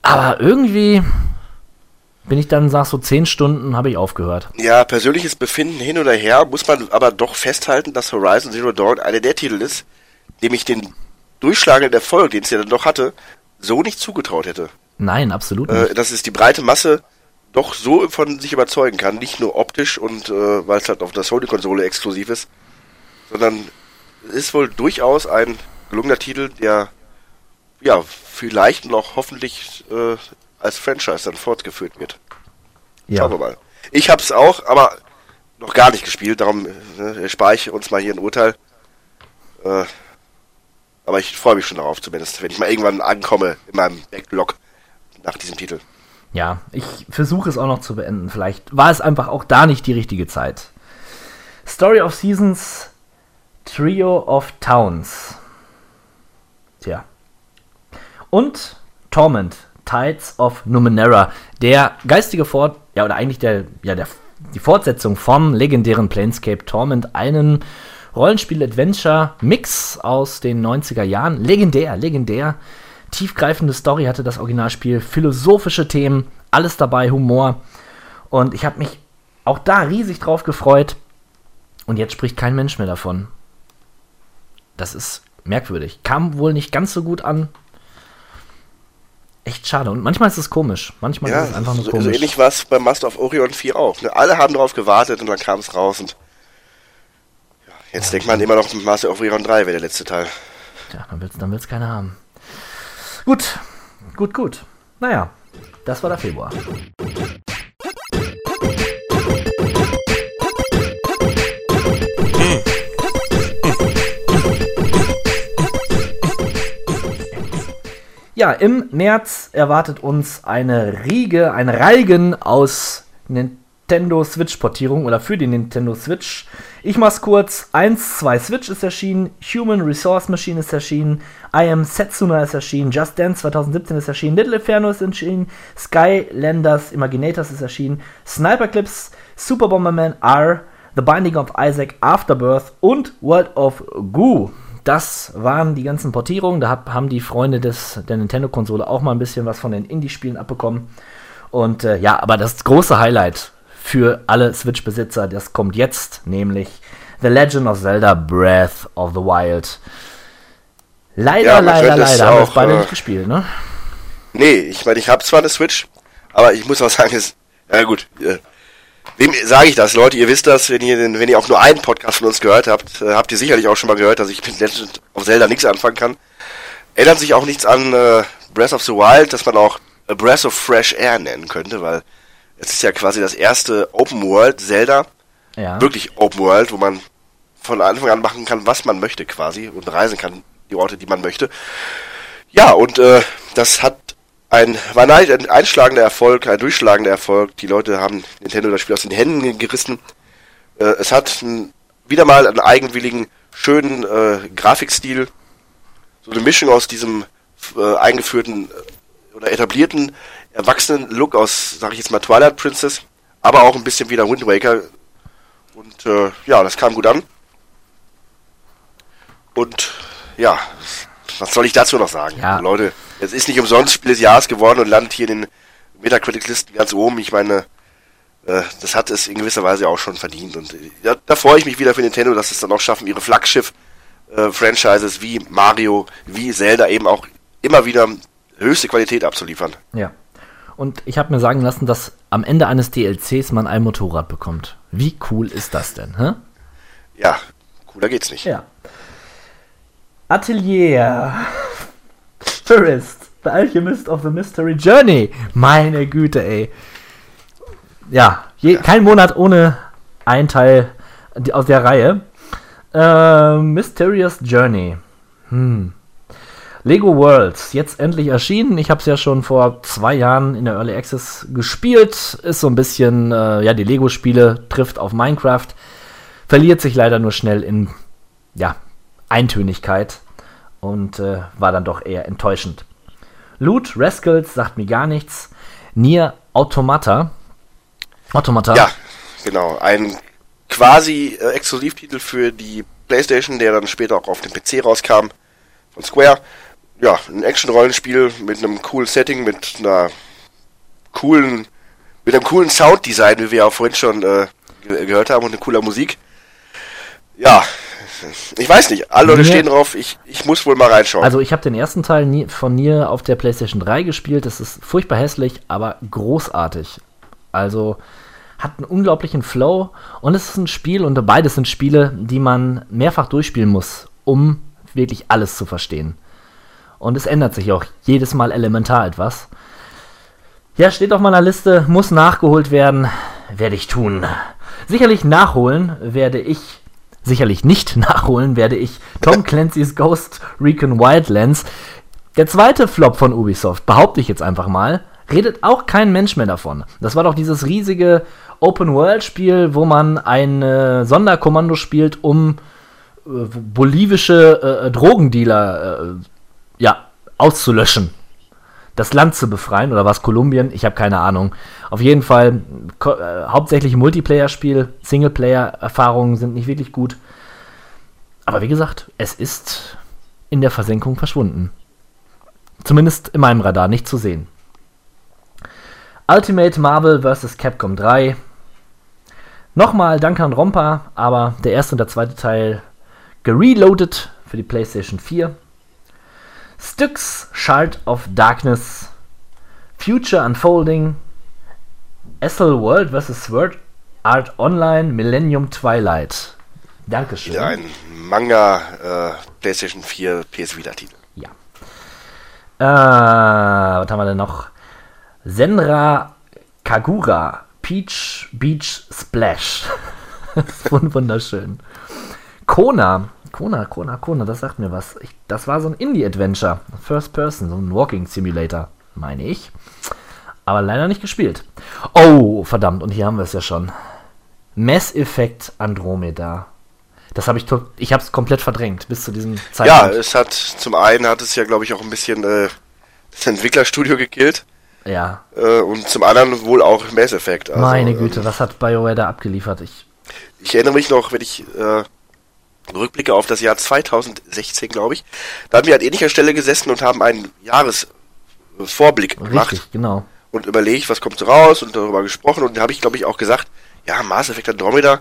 Aber irgendwie bin ich dann, sag so, zehn Stunden habe ich aufgehört. Ja, persönliches Befinden hin oder her, muss man aber doch festhalten, dass Horizon Zero Dawn einer der Titel ist, dem ich den durchschlagenden Erfolg, den es ja dann doch hatte, so nicht zugetraut hätte. Nein, absolut nicht. Äh, dass es die breite Masse doch so von sich überzeugen kann, nicht nur optisch und äh, weil es halt auf der Sony-Konsole exklusiv ist, sondern es ist wohl durchaus ein gelungener Titel, der ja vielleicht noch hoffentlich äh, als Franchise dann fortgeführt wird. ja. Schauen wir mal. Ich hab's auch, aber noch gar nicht gespielt, darum äh, spare ich uns mal hier ein Urteil. Äh, aber ich freue mich schon darauf, zumindest, wenn ich mal irgendwann ankomme in meinem Backlog nach diesem Titel. Ja, ich versuche es auch noch zu beenden. Vielleicht war es einfach auch da nicht die richtige Zeit. Story of Seasons, Trio of Towns. Tja. Und Torment, Tides of Numenera, der geistige Fort, ja, oder eigentlich der, ja, der, die Fortsetzung vom legendären Planescape Torment, einen Rollenspiel-Adventure-Mix aus den 90er Jahren. Legendär, legendär. Tiefgreifende Story hatte das Originalspiel, philosophische Themen, alles dabei, Humor. Und ich habe mich auch da riesig drauf gefreut. Und jetzt spricht kein Mensch mehr davon. Das ist merkwürdig. Kam wohl nicht ganz so gut an. Echt schade. Und manchmal ist es komisch. Manchmal Ja, ist es einfach nur so, komisch. so ähnlich war es beim Master of Orion 4 auch. Ne? Alle haben drauf gewartet und dann kam es raus und ja, jetzt denkt man immer noch, Master of Orion 3 wäre der letzte Teil. Ja, dann will's, dann will's keiner haben. Gut, gut, gut. Naja, das war der Februar. Ja, im März erwartet uns eine Riege, ein Reigen aus Nintendo Switch-Portierung oder für die Nintendo Switch. Ich mach's kurz. 1, 2 Switch ist erschienen, Human Resource Machine ist erschienen, I Am Setsuna ist erschienen, Just Dance 2017 ist erschienen, Little Inferno ist erschienen, Skylanders Imaginators ist erschienen, Sniper Clips, Super Bomberman R, The Binding of Isaac Afterbirth und World of Goo. Das waren die ganzen Portierungen. Da hab, haben die Freunde des, der Nintendo-Konsole auch mal ein bisschen was von den Indie-Spielen abbekommen. Und äh, ja, aber das große Highlight für alle Switch-Besitzer, das kommt jetzt, nämlich The Legend of Zelda Breath of the Wild. Leider, Ja, leider, leider haben wir es beide äh, nicht gespielt, ne? Nee, ich meine, ich habe zwar eine Switch, aber ich muss auch (laughs) sagen, es, ja gut, äh, wem sage ich das, Leute, ihr wisst das, wenn ihr, wenn ihr auch nur einen Podcast von uns gehört habt, äh, habt ihr sicherlich auch schon mal gehört, dass ich mit Legend of Zelda nichts anfangen kann. Erinnert sich auch nichts an äh, Breath of the Wild, dass man auch A Breath of Fresh Air nennen könnte, weil es ist ja quasi das erste Open World Zelda, Ja. wirklich Open World, wo man von Anfang an machen kann, was man möchte quasi und reisen kann, die Orte, die man möchte. Ja, und äh, das hat ein, war ein ein einschlagender Erfolg, ein durchschlagender Erfolg. Die Leute haben Nintendo das Spiel aus den Händen gerissen. Äh, es hat ein, wieder mal einen eigenwilligen, schönen äh, Grafikstil. So eine Mischung aus diesem äh, eingeführten äh, oder etablierten, erwachsenen Look aus, sag ich jetzt mal, Twilight Princess, aber auch ein bisschen wieder Wind Waker. Und äh, ja, das kam gut an. Und ja, was soll ich dazu noch sagen? Ja. Leute, es ist nicht umsonst Spiel des Jahres geworden und landet hier in den Metacritic-Listen ganz oben. Ich meine, äh, das hat es in gewisser Weise auch schon verdient. Und äh, ja, da freue ich mich wieder für Nintendo, dass es dann auch schaffen, ihre Flaggschiff-Franchises wie Mario, wie Zelda eben auch immer wieder höchste Qualität abzuliefern. Ja. Und ich habe mir sagen lassen, dass am Ende eines DLCs man ein Motorrad bekommt. Wie cool ist das denn, hä? Ja, cooler geht's nicht. Ja. Atelier. Tourist. The Alchemist of the Mystery Journey. Meine Güte, ey. Ja, je, kein Monat ohne ein Teil aus der Reihe. Ähm, Mysterious Journey. Hm. Lego Worlds, jetzt endlich erschienen. Ich habe es ja schon vor zwei Jahren in der Early Access gespielt. Ist so ein bisschen, äh, ja, die Lego-Spiele trifft auf Minecraft. Verliert sich leider nur schnell in, ja, Eintönigkeit und äh, war dann doch eher enttäuschend. Loot, Rascals sagt mir gar nichts. Nier Automata. Automata. Ja, genau. Ein quasi äh, Exklusivtitel für die PlayStation, der dann später auch auf dem PC rauskam von Square. Ja, ein Action-Rollenspiel mit einem coolen Setting, mit einer coolen, mit einem coolen Sounddesign, wie wir ja vorhin schon äh, ge gehört haben, und eine cooler Musik. Ja, ich weiß nicht. Alle Leute stehen drauf. Ich, ich muss wohl mal reinschauen. Also ich habe den ersten Teil nie, von Nier auf der PlayStation 3 gespielt. Das ist furchtbar hässlich, aber großartig. Also hat einen unglaublichen Flow und es ist ein Spiel und beides sind Spiele, die man mehrfach durchspielen muss, um wirklich alles zu verstehen. Und es ändert sich auch jedes Mal elementar etwas. Ja, steht auf meiner Liste, muss nachgeholt werden, werde ich tun. Sicherlich nachholen werde ich, sicherlich nicht (laughs) nachholen werde ich Tom (laughs) Clancy's Ghost Recon Wildlands. Der zweite Flop von Ubisoft, behaupte ich jetzt einfach mal. Redet auch kein Mensch mehr davon. Das war doch dieses riesige Open-World-Spiel, wo man ein äh, Sonderkommando spielt, um äh, bolivische äh, Drogendealer äh, ja, auszulöschen. Das Land zu befreien, oder was Kolumbien? Ich habe keine Ahnung. Auf jeden Fall äh, hauptsächlich Multiplayer-Spiel, Singleplayer-Erfahrungen sind nicht wirklich gut. Aber wie gesagt, es ist in der Versenkung verschwunden. Zumindest in meinem Radar nicht zu sehen. Ultimate Marvel vs. Capcom 3. Nochmal Danganronpa, aber der erste und der zweite Teil gereloadet für die PlayStation 4. Styx Shard of Darkness. Future Unfolding. Essel World vs. Sword Art Online Millennium Twilight. Dankeschön. Wieder ein Manga äh, PlayStation 4 PS Vita Titel. Ja. Äh, was haben wir denn noch? Senra Kagura Peach Beach Splash. (laughs) das ist wund- wunderschön. Kona. Kona, Kona, Kona, das sagt mir was. Ich, das war so ein Indie-Adventure. First Person, so ein Walking Simulator, meine ich. Aber leider nicht gespielt. Oh, verdammt, und hier haben wir es ja schon. Mass Effect Andromeda. Das habe ich, ich habe es komplett verdrängt bis zu diesem Ja, Zeitpunkt. es hat zum einen hat es ja, glaube ich, auch ein bisschen äh, das Entwicklerstudio gekillt ja. äh, und zum anderen wohl auch Mass Effect. Also, Meine ähm, Güte, was hat BioWare da abgeliefert? Ich, Ich erinnere mich noch, wenn ich äh, rückblicke auf das Jahr 2016, glaube ich. Da haben wir an ähnlicher Stelle gesessen und haben einen Jahresvorblick gemacht richtig, genau. und überlegt, was kommt so raus und darüber gesprochen. Und da habe ich, glaube ich, auch gesagt, ja, Mass Effect Andromeda,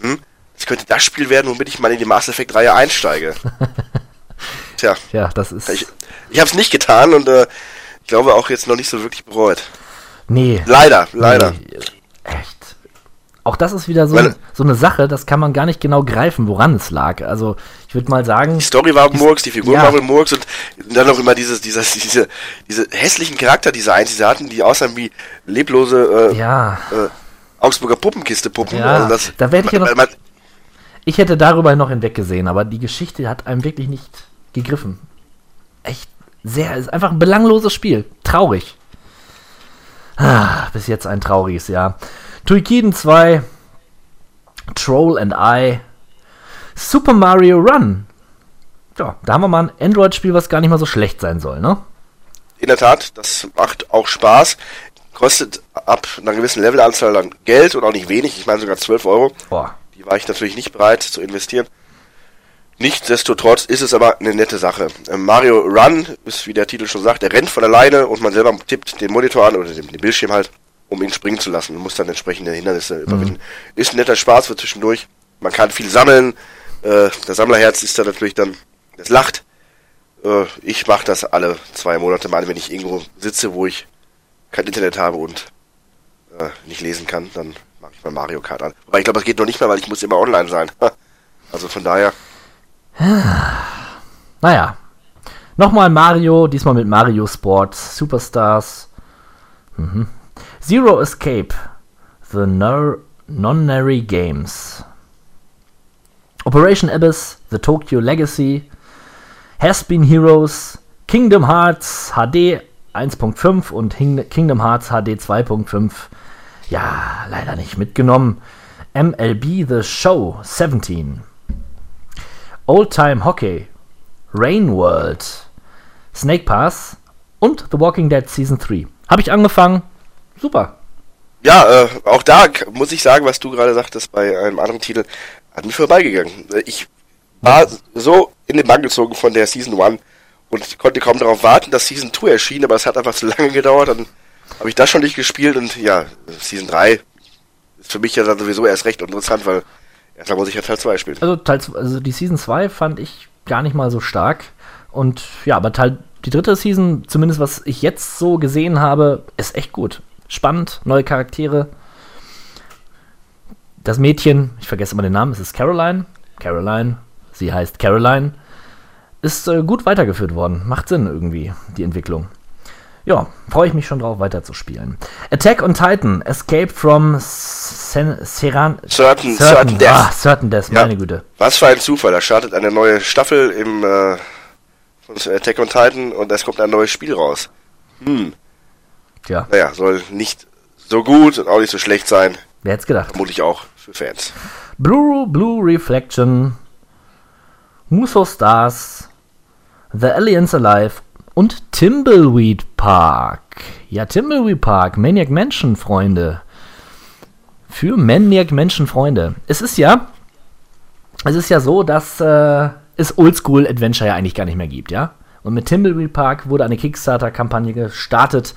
hm, das könnte das Spiel werden, womit ich mal in die Mass Effect Reihe einsteige. (laughs) Tja, Ja, das ist. ich, ich habe es nicht getan und äh, ich glaube auch jetzt noch nicht so wirklich bereut. nee. Leider, leider. Nee, echt. Auch das ist wieder so, Weil- so eine Sache, das kann man gar nicht genau greifen, woran es lag. Also, ich würde mal sagen. Die Story war Murks, die Figur Ja. war wohl Murks und dann noch immer dieses, dieses, diese, diese hässlichen Charakterdesigns, die sie hatten, die aussahen wie leblose äh, Ja, äh, Augsburger Puppenkiste-Puppen. Ja, also das, da werd ich ja noch- man, ich hätte darüber noch hinweggesehen, aber die Geschichte hat einem wirklich nicht gegriffen. Echt sehr, ist einfach ein belangloses Spiel. Traurig. Ah, bis jetzt ein trauriges Jahr. Tuikiden 2, Troll and I, Super Mario Run. Ja, da haben wir mal ein Android-Spiel, was gar nicht mal so schlecht sein soll, ne? In der Tat, das macht auch Spaß. Kostet ab einer gewissen Levelanzahl dann Geld und auch nicht wenig. Ich meine sogar 12 Euro. Boah. Die war ich natürlich nicht bereit zu investieren. Nichtsdestotrotz ist es aber eine nette Sache. Ähm, Mario Run ist, wie der Titel schon sagt, er rennt von alleine und man selber tippt den Monitor an oder den, den Bildschirm halt, um ihn springen zu lassen und muss dann entsprechende Hindernisse überwinden. Ist ein netter Spaß für zwischendurch. Man kann viel sammeln. Äh, das Sammlerherz ist da natürlich dann, das lacht. Äh, ich mache das alle zwei Monate mal, wenn ich irgendwo sitze, wo ich kein Internet habe und äh, nicht lesen kann, dann mache ich mal Mario Kart an. Aber ich glaube, das geht noch nicht mehr, weil ich muss immer online sein. (laughs) also von daher, (sighs) Naja. Nochmal Mario, diesmal mit Mario Sports, Superstars. Mhm. Zero Escape, The Nonary Games. Operation Abyss, The Tokyo Legacy, Has Been Heroes, Kingdom Hearts HD 1.5 und Kingdom Hearts HD 2.5. Ja, leider nicht mitgenommen. MLB The Show 17. Old Time Hockey, Rain World, Snake Pass und The Walking Dead Season 3. Habe ich angefangen. Super. ja, äh, auch da muss ich sagen, was du gerade sagtest bei einem anderen Titel, an mir vorbeigegangen. Äh, Ich war so in den Bann gezogen von der Season 1 und konnte kaum darauf warten, dass Season 2 erschien, aber es hat einfach zu lange gedauert. Dann habe ich das schon nicht gespielt und ja, Season 3 ist für mich ja dann sowieso erst recht interessant, weil erstmal muss ich ja Teil 2 spielen. Also, Teil, also die Season 2 fand ich gar nicht mal so stark. Und ja, aber Teil, die dritte Season, zumindest was ich jetzt so gesehen habe, ist echt gut. Spannend, neue Charaktere. Das Mädchen, ich vergesse immer den Namen, es ist Caroline. Caroline, sie heißt Caroline. Ist äh, gut weitergeführt worden. Macht Sinn irgendwie, die Entwicklung. Ja, freue ich mich schon drauf, weiterzuspielen. Attack on Titan, Escape from Sen Seran Certain- Certain Death. Ah, Certain Death, Ja. meine Güte. Was für ein Zufall, da startet eine neue Staffel im äh, Attack on Titan und es kommt ein neues Spiel raus. Hm. Tja, Naja, soll nicht so gut und auch nicht so schlecht sein. wer hätte es gedacht? Vermutlich auch für Fans. Blue, Blue Reflection, Muso Stars, The Aliens Alive und Timbleweed Park. Ja, Timbleweed Park, Maniac Mansion, Freunde. Für Maniac Mansion, Freunde. Es ist ja, es ist ja so, dass äh, es Oldschool Adventure ja eigentlich gar nicht mehr gibt, ja? Und mit Timbleweed Park wurde eine Kickstarter-Kampagne gestartet,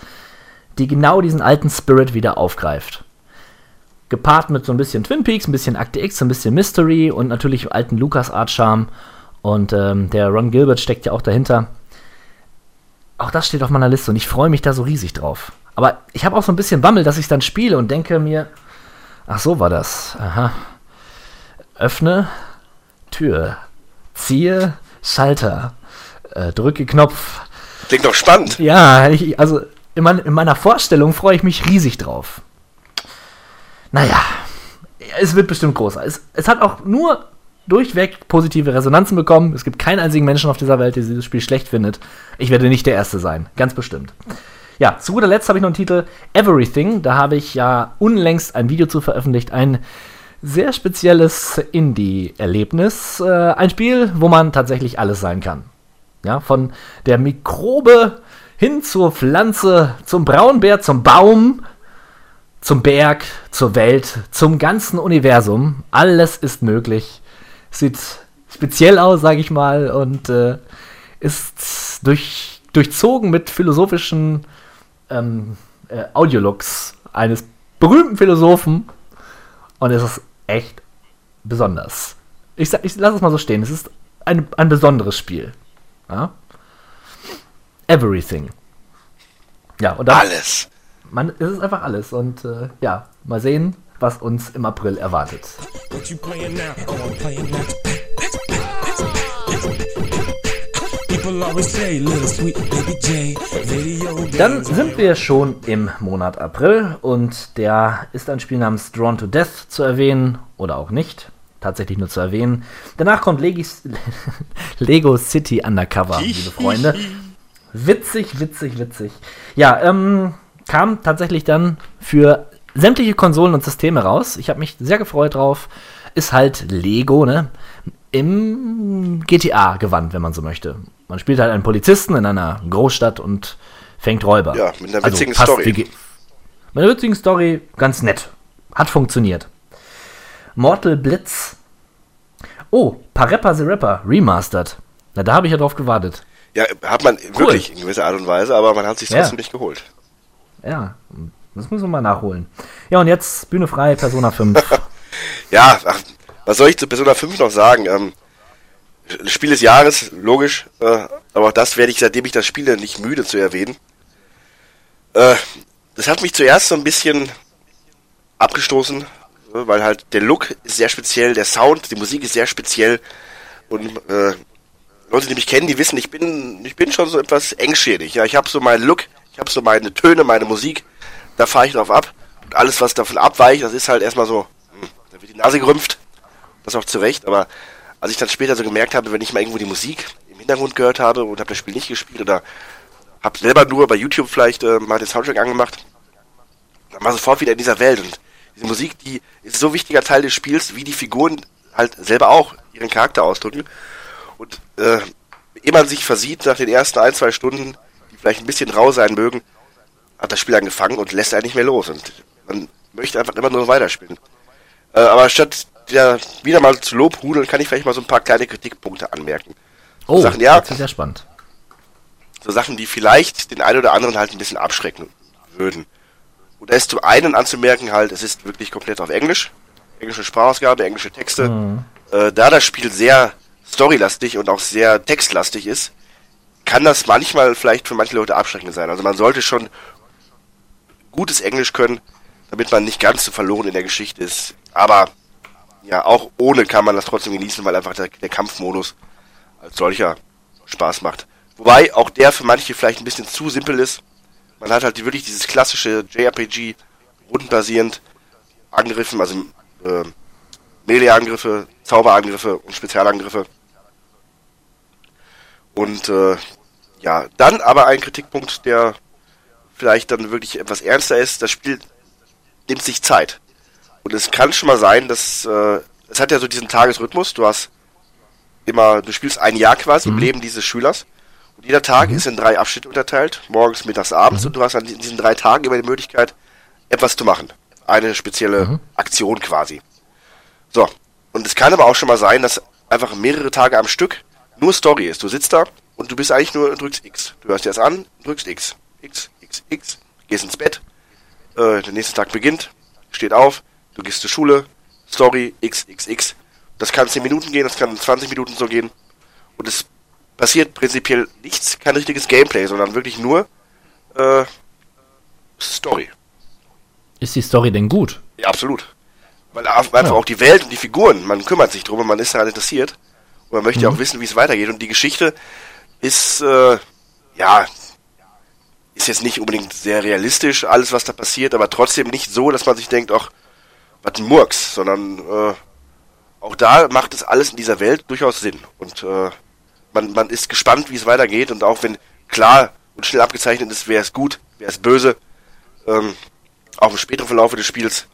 die genau diesen alten Spirit wieder aufgreift gepaart mit so ein bisschen Twin Peaks, ein bisschen Akte X, ein bisschen Mystery und natürlich alten LucasArts-Charme. Und ähm, der Ron Gilbert steckt ja auch dahinter. Auch das steht auf meiner Liste und ich freue mich da so riesig drauf. Aber ich habe auch so ein bisschen Bammel, dass ich dann spiele und denke mir, ach so war das. Aha. Öffne Tür, ziehe Schalter, äh, drücke Knopf. Klingt doch spannend. Ja, ich, also in, mein, in meiner Vorstellung freue ich mich riesig drauf. Naja, es wird bestimmt groß. Es, es hat auch nur durchweg positive Resonanzen bekommen. Es gibt keinen einzigen Menschen auf dieser Welt, der dieses Spiel schlecht findet. Ich werde nicht der Erste sein, ganz bestimmt. Ja, zu guter Letzt habe ich noch einen Titel Everything. Da habe ich ja unlängst ein Video zu veröffentlicht. Ein sehr spezielles Indie-Erlebnis. Äh, ein Spiel, wo man tatsächlich alles sein kann. Ja, von der Mikrobe hin zur Pflanze, zum Braunbär, zum Baum, zum Berg, zur Welt, zum ganzen Universum. Alles ist möglich. Sieht speziell aus, sage ich mal, und äh, ist durch, durchzogen mit philosophischen ähm, äh, Audiologs eines berühmten Philosophen. Und es ist echt besonders. Ich, ich lasse es mal so stehen. Es ist ein, ein besonderes Spiel. Ja? Everything. Ja, und dann, Alles. man, es ist einfach alles. Und äh, ja, mal sehen, was uns im April erwartet. What you playing now? Oh, I'm playing now. People always say, little sweet baby J, video Dann sind wir schon im Monat April und der ist ein Spiel namens Drawn to Death zu erwähnen oder auch nicht. Tatsächlich nur zu erwähnen. Danach kommt Legis, (laughs) Lego City Undercover, liebe Freunde. Witzig, witzig, witzig. Ja, ähm, kam tatsächlich dann für sämtliche Konsolen und Systeme raus. Ich habe mich sehr gefreut drauf. Ist halt Lego, ne? Im GTA-Gewand, wenn man so möchte. Man spielt halt einen Polizisten in einer Großstadt und fängt Räuber. Ja, mit einer Also witzigen fast Story. wie Mit einer witzigen Story, ganz nett. Hat funktioniert. Mortal Blitz. Oh, Parappa the Rapper, remastered. Na, da habe ich ja drauf gewartet. Ja, hat man wirklich in gewisser Art und Weise, aber man hat sich Ja. trotzdem nicht geholt. Ja, das müssen wir mal nachholen. Ja, und jetzt Bühne frei, Persona 5. (laughs) Ja, ach, was soll ich zu Persona 5 noch sagen? Ähm, Spiel des Jahres, logisch, äh, aber auch das werde ich, seitdem ich das spiele, nicht müde zu erwähnen. Äh, das hat mich zuerst so ein bisschen abgestoßen, äh, weil halt der Look ist sehr speziell, der Sound, die Musik ist sehr speziell und äh, Leute, die mich kennen, die wissen, ich bin, ich bin schon so etwas engschädig. Ja, ich habe so meinen Look, ich habe so meine Töne, meine Musik, da fahre ich drauf ab. Und alles, was davon abweicht, das ist halt erstmal so, hm, da wird die Nase gerümpft. Das auch zu Recht, aber als ich dann später so gemerkt habe, wenn ich mal irgendwo die Musik im Hintergrund gehört habe und habe das Spiel nicht gespielt oder habe selber nur bei YouTube vielleicht äh, mal den Soundtrack angemacht, dann war sofort wieder in dieser Welt und diese Musik, die ist so wichtiger Teil des Spiels, wie die Figuren halt selber auch ihren Charakter ausdrücken. Und äh, ehe man sich versieht nach den ersten ein, zwei Stunden, die vielleicht ein bisschen rau sein mögen, hat das Spiel angefangen und lässt einen nicht mehr los. Und man möchte einfach immer nur weiterspielen. Äh, aber statt der wieder mal zu Lob hudeln, kann ich vielleicht mal so ein paar kleine Kritikpunkte anmerken. Oh, Sachen, ja. jetzt ist ja spannend. So Sachen, die vielleicht den einen oder anderen halt ein bisschen abschrecken würden. Und da ist zum einen anzumerken halt, es ist wirklich komplett auf Englisch. Englische Sprachausgabe, englische Texte. Äh, da das Spiel sehr storylastig und auch sehr textlastig ist, kann das manchmal vielleicht für manche Leute abschreckend sein. Also man sollte schon gutes Englisch können, damit man nicht ganz so verloren in der Geschichte ist. Aber ja, auch ohne kann man das trotzdem genießen, weil einfach der, der Kampfmodus als solcher Spaß macht. Wobei auch der für manche vielleicht ein bisschen zu simpel ist. Man hat halt wirklich dieses klassische JRPG rundenbasierend Angriffen, also äh, Melee-Angriffe, Zauberangriffe und Spezialangriffe. Und äh, ja, dann aber ein Kritikpunkt, der vielleicht dann wirklich etwas ernster ist, das Spiel nimmt sich Zeit. Und es kann schon mal sein, dass äh, es hat ja so diesen Tagesrhythmus. Du hast immer, du spielst ein Jahr quasi im Leben dieses Schülers. Und jeder Tag ist in drei Abschnitte unterteilt, morgens, mittags, abends. Und du hast an diesen drei Tagen immer die Möglichkeit, etwas zu machen. Eine spezielle Aktion quasi. So. Und es kann aber auch schon mal sein, dass einfach mehrere Tage am Stück nur Story ist. Du sitzt da und du bist eigentlich nur und drückst X. Du hörst dir das an, drückst X. X, X, X. Gehst ins Bett. Äh, der nächste Tag beginnt. Steht auf. Du gehst zur Schule. Story X, X, X. Das kann 10 Minuten gehen, das kann 20 Minuten so gehen. Und es passiert prinzipiell nichts, kein richtiges Gameplay, sondern wirklich nur äh, Story. Ist die Story denn gut? Ja, absolut. Weil einfach Ja. auch die Welt und die Figuren, man kümmert sich drum und man ist daran interessiert. Man möchte ja auch wissen, wie es weitergeht. Und die Geschichte ist, äh, ja, ist jetzt nicht unbedingt sehr realistisch, alles was da passiert, aber trotzdem nicht so, dass man sich denkt, ach, was ein Murks, sondern äh, auch da macht es alles in dieser Welt durchaus Sinn. Und äh, man, man ist gespannt, wie es weitergeht. Und auch wenn klar und schnell abgezeichnet ist, wer ist gut, wer ist böse, ähm, auch im späteren Verlauf des Spiels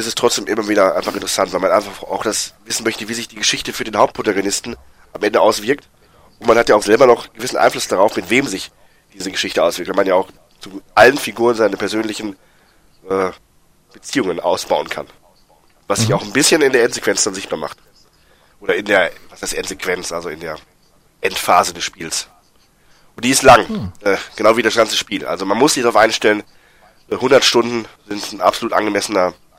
ist es trotzdem immer wieder einfach interessant, weil man einfach auch das wissen möchte, wie sich die Geschichte für den Hauptprotagonisten am Ende auswirkt. Und man hat ja auch selber noch gewissen Einfluss darauf, mit wem sich diese Geschichte auswirkt, weil man ja auch zu allen Figuren seine persönlichen äh, Beziehungen ausbauen kann. Was sich auch ein bisschen in der Endsequenz dann sichtbar macht. Oder in der, was heißt Endsequenz, also in der Endphase des Spiels. Und die ist lang, äh, genau wie das ganze Spiel. Also man muss sich darauf einstellen, äh, 100 Stunden sind ein absolut angemessener äh,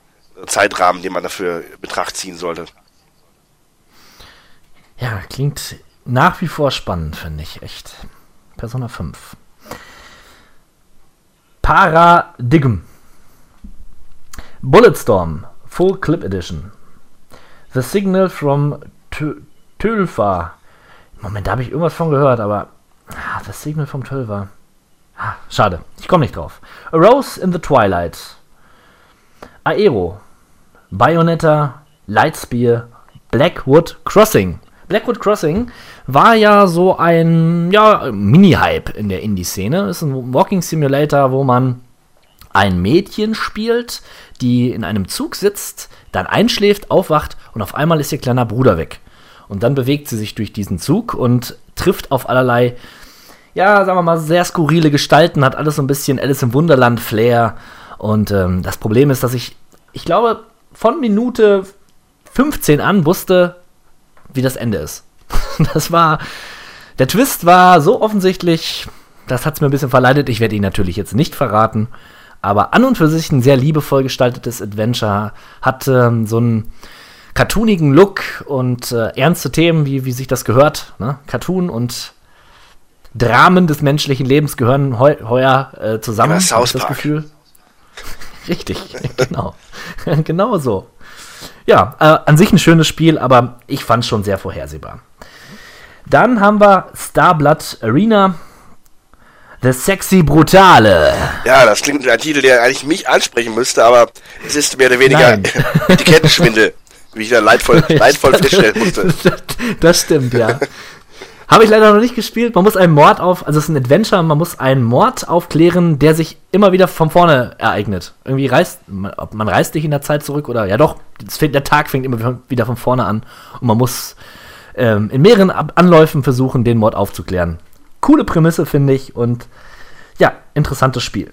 Zeitrahmen, den man dafür in Betracht ziehen sollte. Ja, klingt nach wie vor spannend, finde ich echt. Persona 5. Paradigm. Bulletstorm. Full Clip Edition. The Signal from Tö- Tölfa. Moment, da habe ich irgendwas von gehört, aber. Ah, The Signal from Tölfa. Ah, schade, ich komme nicht drauf. A Rose in the Twilight. Aero. Bayonetta, Lightspear, Blackwood Crossing. Blackwood Crossing war ja so ein ja, Mini-Hype in der Indie-Szene. Ist ein Walking Simulator, wo man ein Mädchen spielt, die in einem Zug sitzt, dann einschläft, aufwacht und auf einmal ist ihr kleiner Bruder weg. Und dann bewegt sie sich durch diesen Zug und trifft auf allerlei, ja, sagen wir mal, sehr skurrile Gestalten, hat alles so ein bisschen Alice im Wunderland-Flair. Und ähm, das Problem ist, dass ich, ich glaube, von Minute 15 an wusste, wie das Ende ist. (laughs) Das war, der Twist war so offensichtlich, das hat es mir ein bisschen verleidet. Ich werde ihn natürlich jetzt nicht verraten. Aber an und für sich ein sehr liebevoll gestaltetes Adventure. Hat ähm, so einen cartoonigen Look und äh, ernste Themen, wie, wie sich das gehört. Ne? Cartoon und Dramen des menschlichen Lebens gehören heu heuer äh, zusammen. Ja, South das Park. Gefühl. (laughs) Richtig, (laughs) genau. (laughs) genau so. Ja, äh, an sich ein schönes Spiel, aber ich fand es schon sehr vorhersehbar. Dann haben wir Starblood Arena. The Sexy Brutale. Ja, das klingt wie ein Titel, der eigentlich mich ansprechen müsste, aber es ist mehr oder weniger. Etikettenschwindel, (laughs) wie ich da leidvoll, (laughs) leidvoll feststellen musste. Das, das stimmt, ja. Habe ich leider noch nicht gespielt. Man muss einen Mord auf, also es ist ein Adventure, man muss einen Mord aufklären, der sich immer wieder von vorne ereignet. Irgendwie reist, man, man reist nicht in der Zeit zurück oder, ja doch, fängt, der Tag fängt immer wieder von vorne an und man muss ähm, in mehreren Anläufen versuchen, den Mord aufzuklären. Coole Prämisse, finde ich, und ja, interessantes Spiel.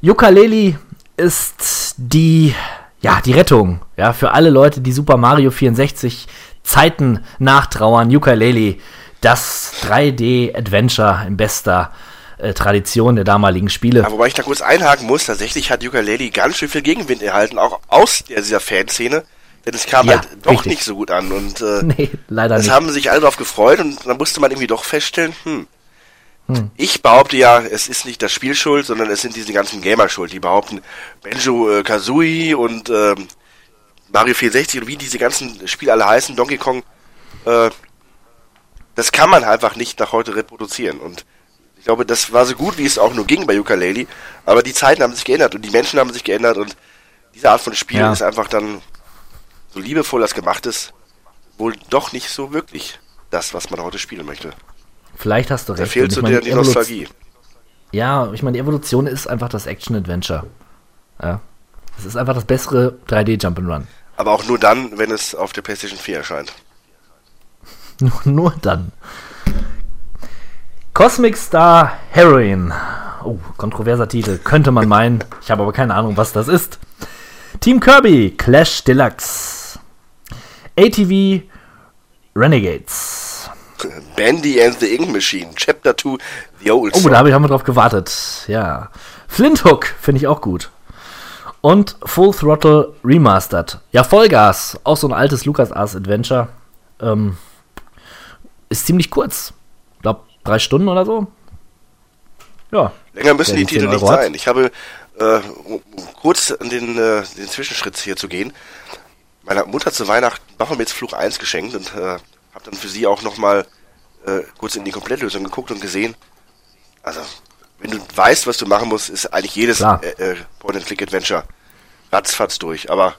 Yooka-Laylee ist die, ja, die Rettung, ja, für alle Leute, die Super Mario 64 Zeiten nachtrauern. Yooka-Laylee, das 3D-Adventure in bester äh, Tradition der damaligen Spiele. Ja, wobei ich da kurz einhaken muss, tatsächlich hat Ukulele ganz schön viel Gegenwind erhalten, auch aus der, dieser Fanszene, denn es kam Ja, halt doch richtig. nicht so gut an und äh, (laughs) nee, leider es nicht. haben sich alle darauf gefreut und dann musste man irgendwie doch feststellen, hm, ich behaupte ja, es ist nicht das Spiel schuld, sondern es sind diese ganzen Gamer schuld, die behaupten, Benjo äh, Kazooie und ähm, Mario 64 und wie diese ganzen Spiele alle heißen, Donkey Kong, äh, das kann man einfach nicht nach heute reproduzieren und ich glaube, das war so gut, wie es auch nur ging bei Ukulele, aber die Zeiten haben sich geändert und die Menschen haben sich geändert und diese Art von Spiel Ja. ist einfach dann so liebevoll das gemacht ist, wohl doch nicht so wirklich das, was man heute spielen möchte. Vielleicht hast du Da recht. fehlt Und so der, die Nostalgie. Ja, ich meine, die Evolution ist einfach das Action-Adventure. Ja. Es ist einfach das bessere 3D-Jump'n'Run. Aber auch nur dann, wenn es auf der PlayStation 4 erscheint. (laughs) Nur, dann. Cosmic Star Heroine. Oh, kontroverser Titel. Könnte man meinen. Ich habe aber keine Ahnung, was das ist. Team Kirby, Clash Deluxe. ATV Renegades. (laughs) Bandy and the Ink Machine, Chapter 2, The Old Oh, Song. da habe ich haben wir drauf gewartet. Ja. Flint Hook finde ich auch gut. Und Full Throttle Remastered. Ja, Vollgas. Auch so ein altes LucasArts Adventure. Ähm, ist ziemlich kurz. Ich glaube, drei Stunden oder so. Ja. Länger müssen die Titel 10 nicht sein. Ich habe, äh, um kurz in den, äh, den Zwischenschritt hier zu gehen, meiner Mutter zu Weihnachten Baphomets Fluch 1 geschenkt und äh, habe dann für sie auch nochmal äh, kurz in die Komplettlösung geguckt und gesehen. Also, wenn du weißt, was du machen musst, ist eigentlich jedes Klar. äh, äh, Point-and-Click-Adventure ratzfatz durch. Aber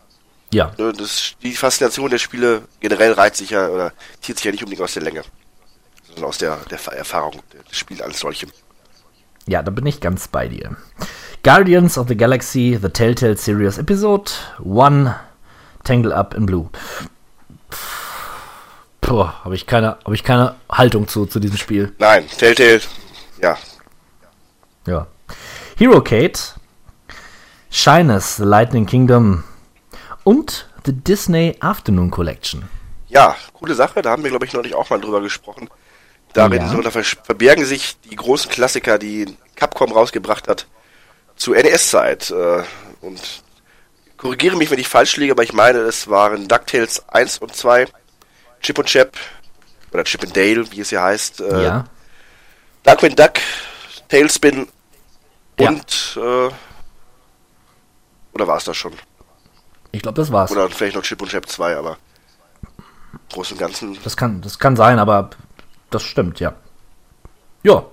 Ja. äh, das, die Faszination der Spiele generell reizt sich ja oder zieht sich ja nicht unbedingt aus der Länge, sondern aus der, der Erfahrung des Spiels als solchem. Ja, da bin ich ganz bei dir. Guardians of the Galaxy, The Telltale Series Episode 1, Tangle Up in Blue. Puh, habe ich keine, habe ich keine Haltung zu, zu diesem Spiel. Nein, Telltale, ja, Ja. Hero Kate, Shyness, The Lightning Kingdom und The Disney Afternoon Collection. Ja, coole Sache, da haben wir, glaube ich, neulich auch mal drüber gesprochen. Darin Ja. vers- verbergen sich die großen Klassiker, die Capcom rausgebracht hat, zu NES-Zeit. Äh, und korrigiere mich, wenn ich falsch liege, aber ich meine, es waren DuckTales 1 und 2, Chip und Chap, oder Chip and Dale, wie es hier heißt, äh, ja. Darkwing Duck, Tailspin Ja. und, äh, oder war es das schon? Ich glaube, das war's. Oder vielleicht noch Chip und Chap 2, aber im Großen und Ganzen Das kann, das kann sein, aber das stimmt, ja. Ja,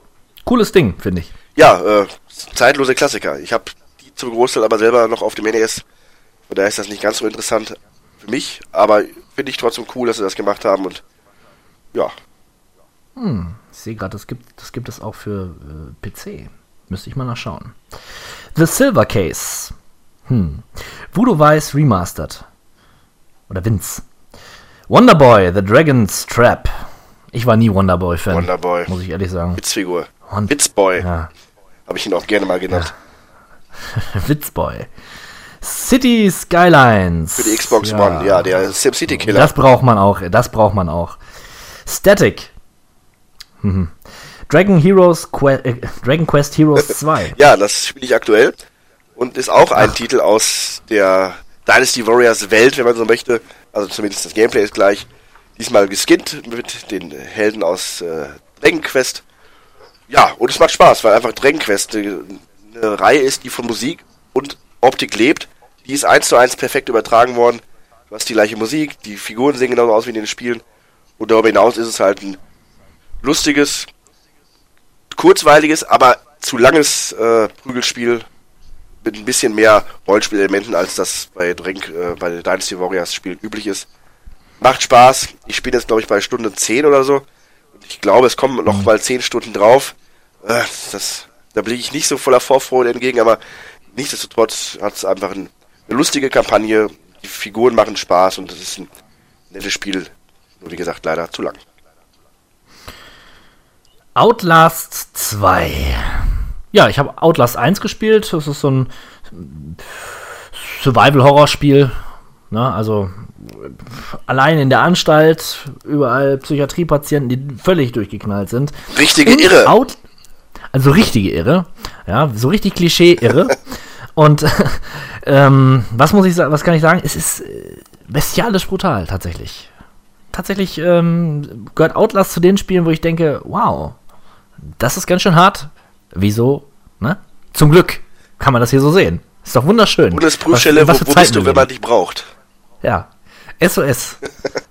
cooles Ding, finde ich. Ja, äh, zeitlose Klassiker. Ich habe die zum Großteil aber selber noch auf dem NES. Von daher ist das nicht ganz so interessant für mich, aber finde ich trotzdem cool, dass sie das gemacht haben und ja, Ich sehe gerade, das gibt, das gibt es auch für äh, PC. Müsste ich mal nachschauen. The Silver Case. Hm. Voodoo Vice Remastered. Oder Vince. Wonderboy, The Dragon's Trap. Ich war nie Wonderboy-Fan. Wonderboy. Muss ich ehrlich sagen. Witzfigur. Won- Witzboy, Ja. habe ich ihn auch gerne mal genannt. (laughs) Witzboy. City Skylines. Für die Xbox One, ja, der SimCity Killer. Das braucht man auch, das braucht man auch. Static. Mhm. Dragon Heroes Que äh, Dragon Quest Heroes (laughs) 2. Ja, das spiele ich aktuell und ist auch ein Titel aus der Dynasty Warriors Welt, wenn man so möchte. Also zumindest das Gameplay ist gleich. Diesmal geskinnt mit den Helden aus äh, Dragon Quest. Ja, und es macht Spaß, weil einfach Dragon Quest äh, eine Reihe ist, die von Musik und Optik lebt. Die ist eins zu eins perfekt übertragen worden. Du hast die gleiche Musik, die Figuren sehen genauso aus wie in den Spielen. Und darüber hinaus ist es halt ein lustiges, kurzweiliges, aber zu langes äh, Prügelspiel mit ein bisschen mehr Rollenspielelementen, als das bei Drink, äh, bei Dynasty Warriors Spielen üblich ist. Macht Spaß. Ich spiele jetzt, glaube ich, bei Stunde 10 oder so. Und ich glaube, es kommen noch mal 10 Stunden drauf. Äh, das, da blicke ich nicht so voller Vorfreude entgegen, aber nichtsdestotrotz hat es einfach ein, eine lustige Kampagne. Die Figuren machen Spaß und es ist ein nettes Spiel. Nur wie gesagt, leider zu lang. Outlast 2. Ja, ich habe Outlast 1 gespielt. Das ist so ein Survival-Horror-Spiel. Ne? Also allein in der Anstalt, überall Psychiatriepatienten, die völlig durchgeknallt sind. Richtige Und Irre. Out, also richtige Irre. Ja, so richtig Klischee-Irre. (laughs) Und (laughs) ähm, was muss ich sagen, was kann ich sagen? Es ist äh, bestialisch brutal, tatsächlich. Tatsächlich ähm, gehört Outlast zu den Spielen, wo ich denke, wow, das ist ganz schön hart. Wieso? Ne? Zum Glück kann man das hier so sehen. Ist doch wunderschön. Bundesprüfstelle, Was- was wo, wo bist du, wenn man dich braucht? Ja. SOS. (laughs)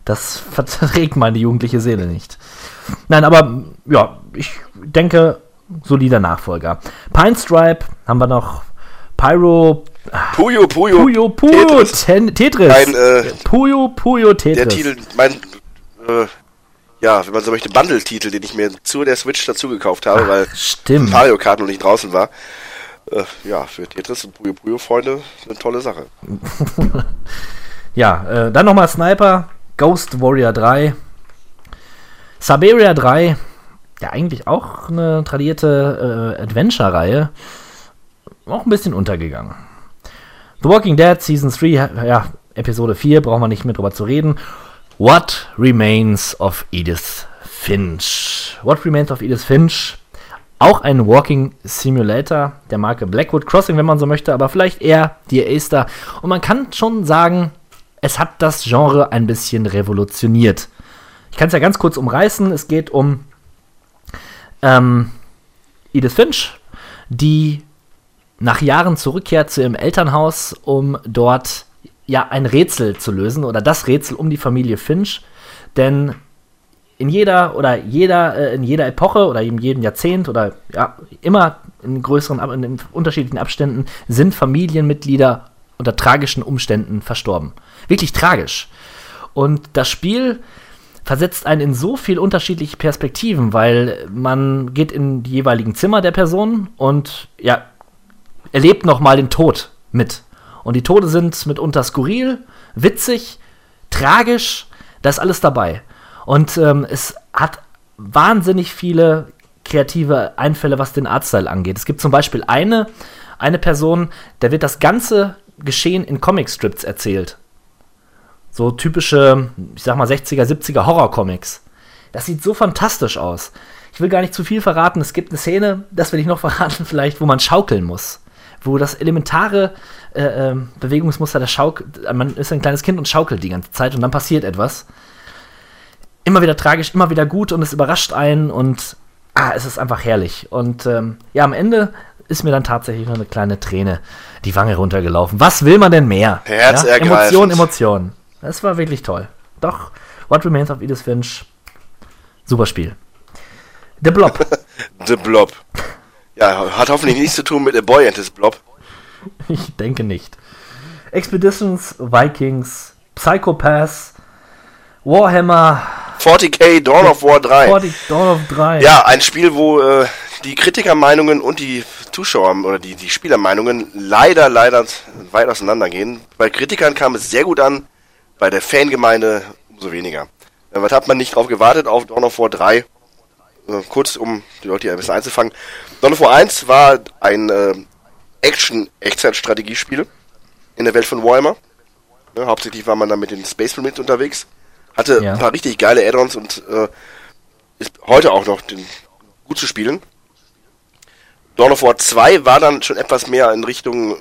Das verträgt meine jugendliche Seele nicht. Nein, aber ja, ich denke, solider Nachfolger. Pine Stripe haben wir noch. Pyro. Puyo, Puyo. Puyo, Puyo, Tetris. Tetris. Tetris. Ein, äh, Puyo, Puyo, Tetris. Der Titel, mein, äh, ja, wenn man so möchte, Bundle-Titel, den ich mir zu der Switch dazu gekauft habe, weil Stimmt. Mario Kart noch nicht draußen war. Äh, ja, für Tetris und Puyo Puyo Freunde eine tolle Sache. (laughs) Ja, äh, dann nochmal Sniper, Ghost Warrior 3, Siberia 3, ja eigentlich auch eine tradierte äh, Adventure-Reihe, auch ein bisschen untergegangen. The Walking Dead Season 3, ja, ja, Episode 4, brauchen wir nicht mehr drüber zu reden. What Remains of Edith Finch. What Remains of Edith Finch. Auch ein Walking Simulator der Marke Blackwood Crossing, wenn man so möchte, aber vielleicht eher die Aster. Und man kann schon sagen, es hat das Genre ein bisschen revolutioniert. Ich kann es ja ganz kurz umreißen. Es geht um ähm, Edith Finch, die nach Jahren zurückkehrt zu ihrem Elternhaus, um dort ja ein Rätsel zu lösen oder das Rätsel um die Familie Finch. Denn in jeder oder jeder äh, in jeder Epoche oder in jedem Jahrzehnt oder ja immer in größeren in unterschiedlichen Abständen sind Familienmitglieder unter tragischen Umständen verstorben. Wirklich tragisch. Und das Spiel versetzt einen in so viel unterschiedliche Perspektiven, weil man geht in die jeweiligen Zimmer der Person und ja erlebt noch mal den Tod mit. Und die Tode sind mitunter skurril, witzig, tragisch, da ist alles dabei. Und ähm, es hat wahnsinnig viele kreative Einfälle, was den Artstyle angeht. Es gibt zum Beispiel eine, eine Person, der wird das ganze Geschehen in Comicstrips erzählt. So typische, ich sag mal, 60er, 70er Horrorcomics. Das sieht so fantastisch aus. Ich will gar nicht zu viel verraten. Es gibt eine Szene, das will ich noch (laughs) verraten, vielleicht, wo man schaukeln muss. Wo das elementare äh, ähm, Bewegungsmuster der Schaukel. Man ist ein kleines Kind und schaukelt die ganze Zeit und dann passiert etwas. Immer wieder tragisch, immer wieder gut und es überrascht einen und ah, es ist einfach herrlich. Und ähm, ja, am Ende ist mir dann tatsächlich noch eine kleine Träne die Wange runtergelaufen. Was will man denn mehr? Herzergreifend. Ja, Emotion, Emotion. Das war wirklich toll. Doch, What Remains of Edith Finch, super Spiel. The Blob. (laughs) The Blob. Ja, hat hoffentlich nichts zu tun mit A Boy and His Blob. (laughs) Ich denke nicht. Expeditions, Vikings, Psychopaths, Warhammer, 40k Dawn of War 3. 40 Dawn of 3. Ja, ein Spiel, wo äh, die Kritikermeinungen und die Zuschauer oder die, die Spielermeinungen leider, leider weit auseinandergehen. Bei Kritikern kam es sehr gut an, bei der Fangemeinde umso weniger. Äh, was hat man nicht drauf gewartet auf Dawn of War 3? Äh, kurz, um die Leute hier ein bisschen einzufangen. Dawn of War 1 war ein äh, Action-Echtzeit-Strategiespiel in der Welt von Warhammer. Ne, hauptsächlich war man da mit den Space Marines unterwegs. Hatte Ja. ein paar richtig geile Add-ons und äh, ist heute auch noch den, gut zu spielen. Dawn of War 2 war dann schon etwas mehr in Richtung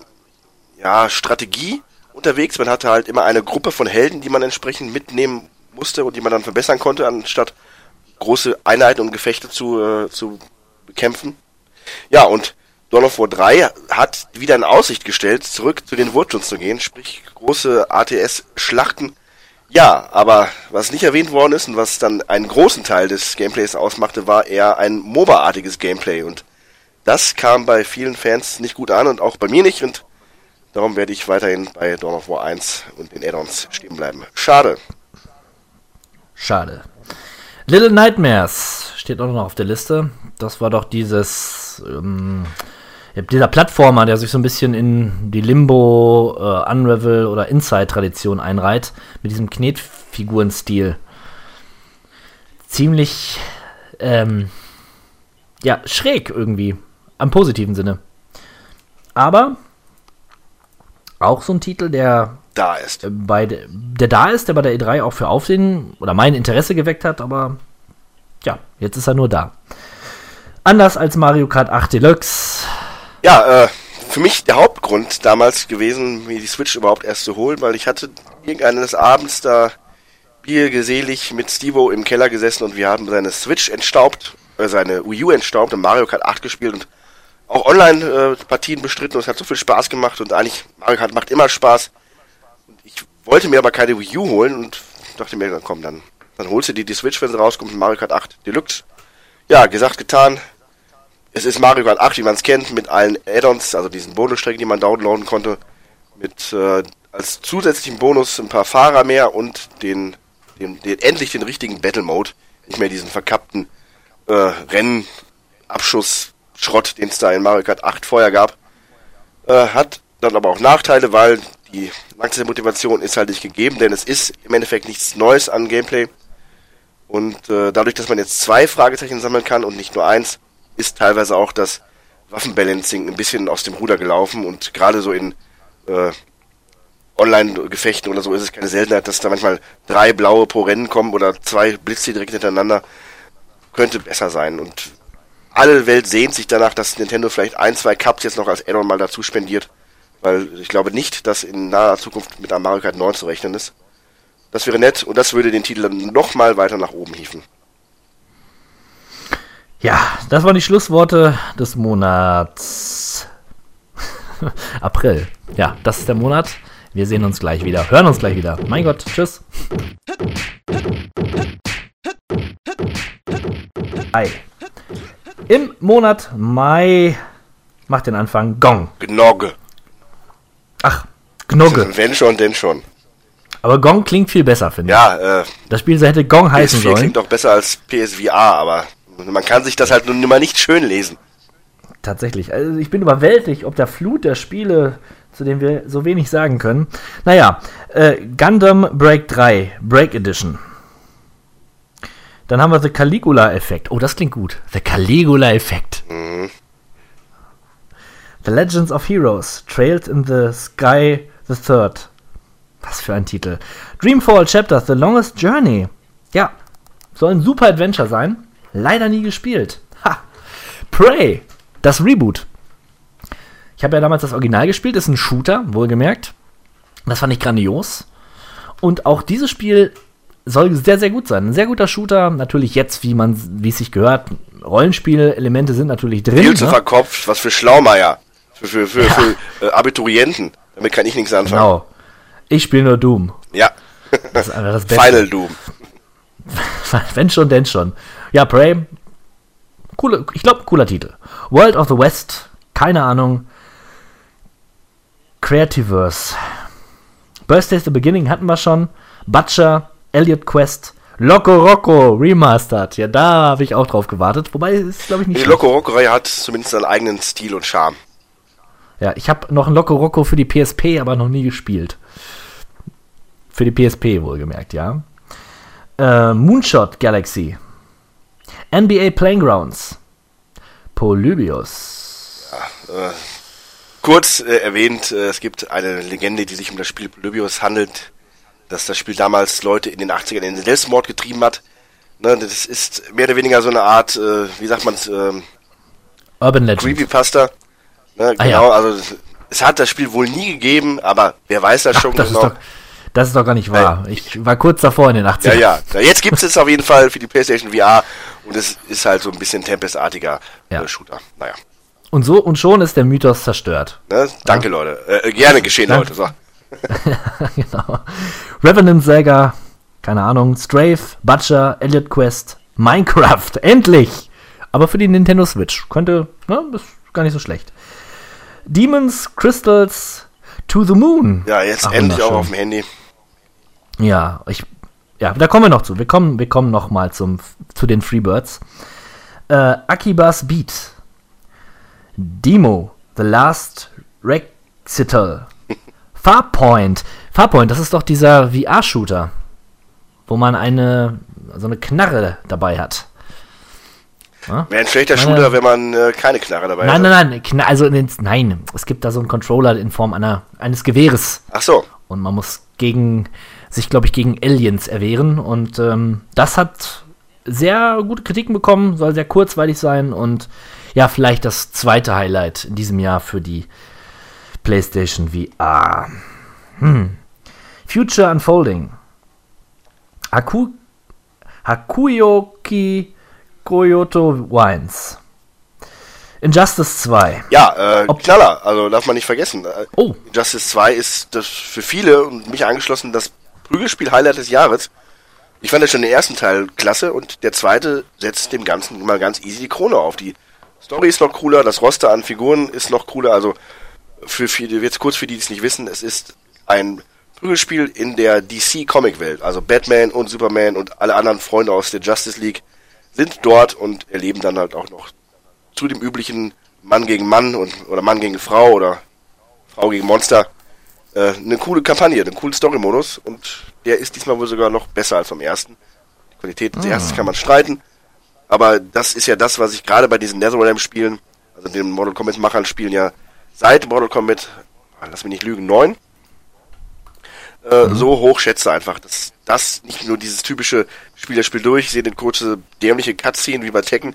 ja, Strategie unterwegs. Man hatte halt immer eine Gruppe von Helden, die man entsprechend mitnehmen musste und die man dann verbessern konnte, anstatt große Einheiten und Gefechte zu, äh, zu bekämpfen. Ja, und Dawn of War 3 hat wieder in Aussicht gestellt, zurück zu den Wurzeln zu gehen, sprich große ATS-Schlachten. Ja, aber was nicht erwähnt worden ist und was dann einen großen Teil des Gameplays ausmachte, war eher ein MOBA-artiges Gameplay und das kam bei vielen Fans nicht gut an und auch bei mir nicht und darum werde ich weiterhin bei Dawn of War 1 und den Add-ons stehen bleiben. Schade. Schade. Little Nightmares steht auch noch auf der Liste. Das war doch dieses, ähm, dieser Plattformer, der sich so ein bisschen in die Limbo, äh, Unravel oder Inside-Tradition einreiht, mit diesem Knetfigurenstil. Ziemlich, ähm, ja, schräg irgendwie, am positiven Sinne. Aber auch so ein Titel, der Da ist. bei de, der da ist, der bei der E3 auch für Aufsehen oder mein Interesse geweckt hat, aber ja, jetzt ist er nur da. Anders als Mario Kart 8 Deluxe. Ja, äh, für mich der Hauptgrund damals gewesen, mir die Switch überhaupt erst zu holen, weil ich hatte irgendeines Abends da Bier geselig mit Stevo im Keller gesessen und wir haben seine Switch entstaubt, äh, seine Wii U entstaubt und Mario Kart 8 gespielt und auch Online-Partien bestritten und es hat so viel Spaß gemacht und eigentlich Mario Kart macht immer Spaß. Wollte mir aber keine Wii U holen und dachte mir, dann komm, dann, dann holst du dir die Switch, wenn sie rauskommt, Mario Kart 8 Deluxe. Ja, gesagt, getan. Es ist Mario Kart 8, wie man es kennt, mit allen Add-ons, also diesen Bonusstrecken, die man downloaden konnte, mit äh, als zusätzlichen Bonus ein paar Fahrer mehr und den, den, den endlich den richtigen Battle Mode, nicht mehr diesen verkappten äh, Rennabschuss-Schrott, den es da in Mario Kart 8 vorher gab. Äh, hat dann aber auch Nachteile, weil die Langzeitmotivation ist halt nicht gegeben, denn es ist im Endeffekt nichts Neues an Gameplay. Und äh, dadurch, dass man jetzt zwei Fragezeichen sammeln kann und nicht nur eins, ist teilweise auch das Waffenbalancing ein bisschen aus dem Ruder gelaufen und gerade so in äh, Online-Gefechten oder so ist es keine Seltenheit, dass da manchmal drei blaue pro Rennen kommen oder zwei Blitze direkt hintereinander. Könnte besser sein. Und alle Welt sehnt sich danach, dass Nintendo vielleicht ein, zwei Cups jetzt noch als Addon mal dazu spendiert. Weil ich glaube nicht, dass in naher Zukunft mit einem Mario Kart 9 zu rechnen ist. Das wäre nett und das würde den Titel dann nochmal weiter nach oben hieven. Ja, das waren die Schlussworte des Monats (laughs) April. Ja, das ist der Monat. Wir sehen uns gleich wieder, hören uns gleich wieder. Mein Gott, tschüss. Mai. Im Monat Mai macht den Anfang Gong. Gnogge. Ach, Gnogge. Wenn schon, denn schon. Aber Gong klingt viel besser, finde Ja, äh, ich. Das Spiel hätte Gong heißen PS4 sollen. klingt doch besser als PSVR, aber man kann sich das halt nun mal nicht schön lesen. Tatsächlich. Also ich bin überwältigt, ob der Flut der Spiele, zu denen wir so wenig sagen können. Naja, äh, Gundam Break 3, Break Edition. Dann haben wir The Caligula-Effekt. Oh, das klingt gut. The Caligula-Effekt. The Legends of Heroes, Trailed in the Sky the Third. Was für ein Titel. Dreamfall Chapter, The Longest Journey. Ja, soll ein super Adventure sein. Leider nie gespielt. Ha. Prey, das Reboot. Ich habe ja damals das Original gespielt, ist ein Shooter, wohlgemerkt. Das fand ich grandios. Und auch dieses Spiel soll sehr, sehr gut sein. Ein sehr guter Shooter. Natürlich jetzt, wie man, wie es sich gehört, Rollenspielelemente sind natürlich drin. Viel zu ne? verkopft, was für Schlaumeier. Für, für, für, für äh, Abiturienten. Damit kann ich nichts anfangen. Genau. Ich spiele nur Doom. Ja. Das ist einfach das Beste. Final Doom. (laughs) Wenn schon, denn schon. Ja, Prey. Coole, ich glaube, cooler Titel. World of the West. Keine Ahnung. Creativerse. Birthday's the Beginning hatten wir schon. Butcher. Elliot Quest. Loco Rocco Remastered. Ja, da habe ich auch drauf gewartet. Wobei, ist glaube ich nicht Die. Loco Rockerei hat zumindest seinen eigenen Stil und Charme. Ja, ich habe noch ein Loco Rocco für die PSP, aber noch nie gespielt. Für die PSP wohlgemerkt, ja. Äh, Moonshot Galaxy. NBA Playgrounds. Polybius. Kurz äh, erwähnt, äh, es gibt eine Legende, die sich um das Spiel Polybius handelt, dass das Spiel damals Leute in den 80ern in den Selbstmord getrieben hat. Ne, das ist mehr oder weniger so eine Art, äh, wie sagt man es, ähm, Urban Legend. Creepypasta. Ne, Ah, genau, ja. also es hat das Spiel wohl nie gegeben, aber wer weiß das schon das, genau. ist doch, das ist doch gar nicht wahr. Ich war kurz davor in den 80ern. Ja, ja. ja jetzt gibt es es auf jeden Fall für die PlayStation VR und es ist halt so ein bisschen Tempest-artiger Ja. äh, Shooter. Naja. Und, so, und schon ist der Mythos zerstört. Ne? Danke, Leute. Äh, äh, gerne geschehen, Danke. Leute. So. (laughs) genau. Revenant Saga, keine Ahnung, Strafe, Butcher, Elliot Quest, Minecraft, endlich! Aber für die Nintendo Switch. Könnte, ne, ist gar nicht so schlecht. Demons, Crystals, To the Moon. Ja, jetzt Ach, endlich auch auf dem Handy. Ja, ich, ja, da kommen wir noch zu. Wir kommen, wir kommen noch mal zum, zu den Freebirds. Äh, Akibas Beat. Demo. The Last Recital. (laughs) Farpoint. Farpoint, das ist doch dieser VR-Shooter, wo man eine, so eine Knarre dabei hat. Wäre ein schlechter Meine- Shooter, wenn man äh, keine Knarre dabei Nein, hat. nein, nein, Kna also in- nein, es gibt da so einen Controller in Form einer, eines Gewehres. Ach so. Und man muss gegen sich, glaube ich, gegen Aliens erwehren. Und ähm, das hat sehr gute Kritiken bekommen, soll sehr kurzweilig sein und ja, vielleicht das zweite Highlight in diesem Jahr für die PlayStation VR. Hm. Future Unfolding. Haku Hakuyoki Koyoto Wines. Injustice 2. Ja, äh, Ob- Knaller. Also darf man nicht vergessen. Äh, Oh. Justice 2 ist das für viele und mich angeschlossen das Prügelspiel-Highlight des Jahres. Ich fand ja schon den ersten Teil klasse und der zweite setzt dem Ganzen mal ganz easy die Krone auf. Die Story ist noch cooler, das Roster an Figuren ist noch cooler. Also für viele, jetzt kurz für die, die es nicht wissen, es ist ein Prügelspiel in der DC-Comic-Welt. Also Batman und Superman und alle anderen Freunde aus der Justice League sind dort und erleben dann halt auch noch zu dem üblichen Mann gegen Mann und oder Mann gegen Frau oder Frau gegen Monster äh, eine coole Kampagne, einen coolen Story-Modus und der ist diesmal wohl sogar noch besser als vom ersten. Die Qualität des ersten kann man streiten, aber das ist ja das, was ich gerade bei diesen Netherrealm-Spielen, also den Mortal Kombat-Machern spielen ja seit Mortal Kombat, ah, lass mich nicht lügen, neun, äh, so hoch schätze einfach, dass das nicht nur dieses typische Spieler spielt durch, sehe den kurze dämliche Cutscene wie bei Tekken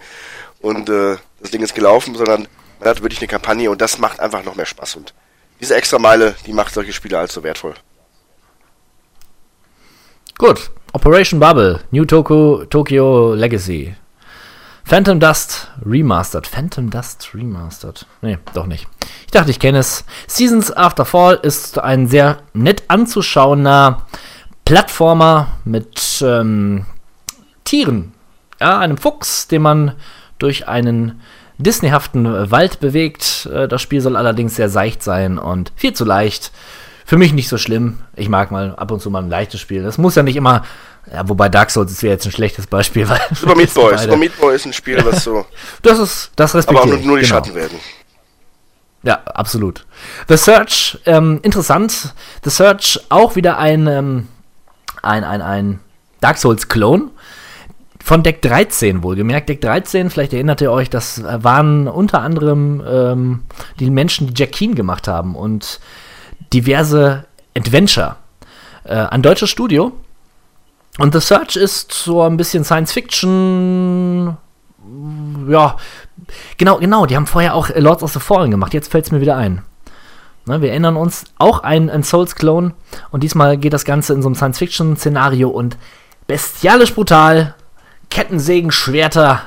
und äh, das Ding ist gelaufen, sondern man hat wirklich eine Kampagne und das macht einfach noch mehr Spaß und diese extra Meile, die macht solche Spiele allzu wertvoll. Gut. Operation Bubble, New Tokyo, Tokyo Legacy. Phantom Dust Remastered. Phantom Dust Remastered. Nee, doch nicht. Ich dachte, ich kenne es. Seasons After Fall ist ein sehr nett anzuschauender Plattformer mit ähm, Tieren. Ja, einem Fuchs, den man durch einen Disneyhaften Wald bewegt. Äh, Das Spiel soll allerdings sehr seicht sein und viel zu leicht. Für mich nicht so schlimm. Ich mag mal ab und zu mal ein leichtes Spiel. Das muss ja nicht immer. Ja, wobei Dark Souls ist ja jetzt ein schlechtes Beispiel, weil. Super (laughs) Meat Boy. Super Meat Boy ist ein Spiel, was so, (laughs) Das ist, das aber respektiere auch nur, nur die genau. Schatten werden. Ja, absolut. The Search, ähm, interessant. The Search auch wieder ein, ähm, ein, ein, ein Dark Souls-Klon. Von Deck 13 wohlgemerkt. Deck 13, vielleicht erinnert ihr euch, das waren unter anderem ähm, die Menschen, die Jack Keen gemacht haben und diverse Adventure. Äh, ein deutsches Studio. Und The Search ist so ein bisschen Science Fiction. Ja, genau, genau. Die haben vorher auch Lords of the Fallen gemacht. Jetzt fällt es mir wieder ein. Ne, wir erinnern uns, auch ein, ein Souls-Clone. Und diesmal geht das Ganze in so einem Science-Fiction-Szenario und bestialisch brutal. Kettensägen, Schwerter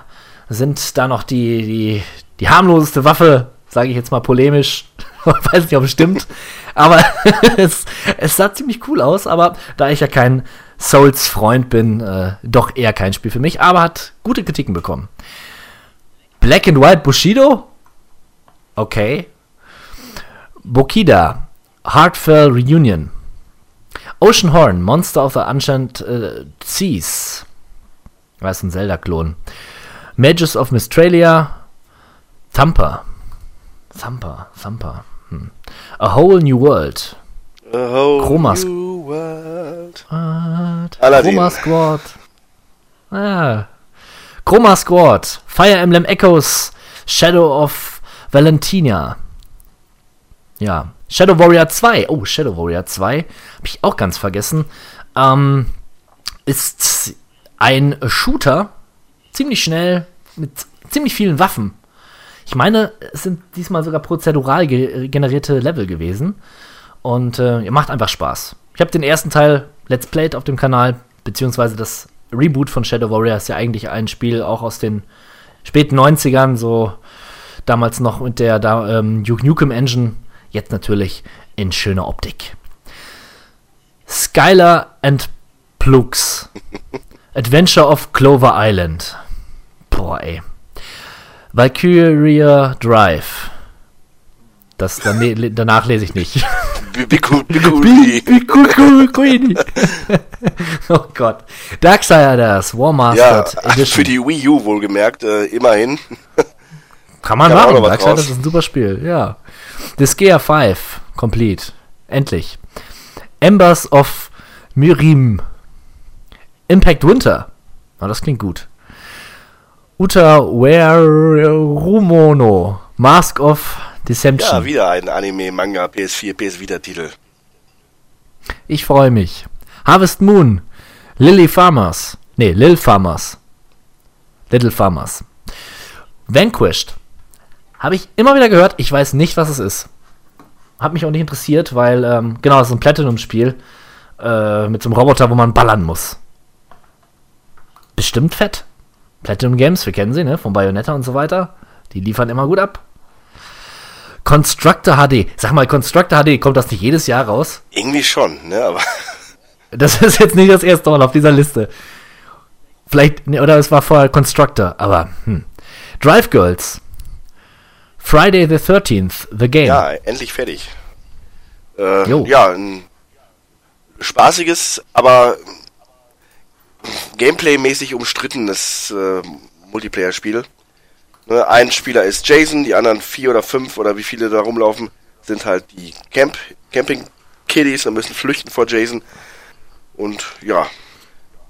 sind da noch die, die, die harmloseste Waffe, sage ich jetzt mal polemisch. (laughs) Weiß nicht, ob es stimmt. Aber (laughs) es, es sah ziemlich cool aus. Aber da ich ja kein Souls-Freund bin, äh, doch eher kein Spiel für mich. Aber hat gute Kritiken bekommen. Black and White Bushido? Okay. Bokida, Heartfell Reunion. Ocean Horn, Monster of the Ancient äh, Seas. Das ist ein Zelda-Klon. Mages of Mistralia. Thumper. Thumper, Thumper. Hm. A Whole New World. Whole Chromas- new world. Aladdin. Chroma Squad. Ah. Chroma Squad. Fire Emblem Echoes. Shadow of Valentina. Ja. Shadow Warrior 2. Oh, Shadow Warrior 2. Habe ich auch ganz vergessen. Ähm, ist ein Shooter. Ziemlich schnell. Mit ziemlich vielen Waffen. Ich meine, es sind diesmal sogar prozedural ge generierte Level gewesen. Und äh, ihr macht einfach Spaß. Ich habe den ersten Teil Let's Played auf dem Kanal, beziehungsweise das Reboot von Shadow Warrior ist ja eigentlich ein Spiel auch aus den späten 90ern, so damals noch mit der da, ähm, Duke Nukem Engine, jetzt natürlich in schöner Optik. Skylar and Plux. Adventure of Clover Island. Boah, ey. Valkyria Drive. Das, dann, danach lese ich nicht. Biku, (laughs) Biku, oh Gott. Darksiders, War Ja, Mastered für Edition. die Wii U wohlgemerkt, äh, immerhin. (laughs) Kann man kann machen. Darksiders raus. ist ein super Spiel, ja. Disgaea 5, complete. Endlich. Embers of Mirim. Impact Winter. Oh, das klingt gut. Uta Rumono. Mask of Deception. Ja, wieder ein Anime, Manga, PS4, PS Vita-Titel. Ich freue mich. Harvest Moon. Lily Farmers. Nee, Lil Farmers. Little Farmers. Vanquished. Habe ich immer wieder gehört. Ich weiß nicht, was es ist. Hat mich auch nicht interessiert, weil, ähm, genau, es ist ein Platinum-Spiel. Äh, mit so einem Roboter, wo man ballern muss. Bestimmt fett. Platinum Games, wir kennen sie, ne? Von Bayonetta und so weiter. Die liefern immer gut ab. Constructor HD. Sag mal, Constructor HD, kommt das nicht jedes Jahr raus? Irgendwie schon, ne, aber (laughs) Das ist jetzt nicht das erste Mal auf dieser Liste. Vielleicht, ne, oder es war vorher Constructor, aber hm. Drive Girls. Friday the 13th, The Game. ja, endlich fertig. Äh, Jo. ja, ein spaßiges, aber gameplay-mäßig umstrittenes äh, Multiplayer-Spiel. Ne, ein Spieler ist Jason, die anderen vier oder fünf oder wie viele da rumlaufen, sind halt die Camp Camping-Kiddies und müssen flüchten vor Jason. Und ja,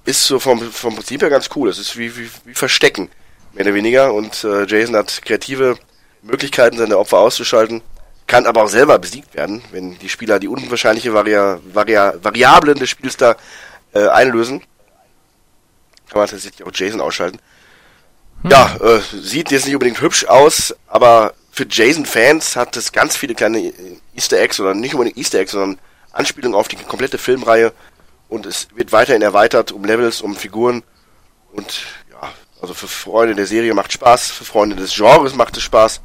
ist so vom, vom Prinzip her ganz cool. Es ist wie, wie, wie Verstecken, mehr oder weniger. Und äh, Jason hat kreative Möglichkeiten, seine Opfer auszuschalten, kann aber auch selber besiegt werden, wenn die Spieler die unwahrscheinliche Varia Varia Variablen des Spiels da äh, einlösen. Kann man tatsächlich auch Jason ausschalten. Ja, äh, sieht jetzt nicht unbedingt hübsch aus, aber für Jason-Fans hat es ganz viele kleine Easter Eggs oder nicht unbedingt Easter Eggs, sondern Anspielungen auf die komplette Filmreihe und es wird weiterhin erweitert um Levels, um Figuren und ja, also für Freunde der Serie macht Spaß, für Freunde des Genres macht es Spaß,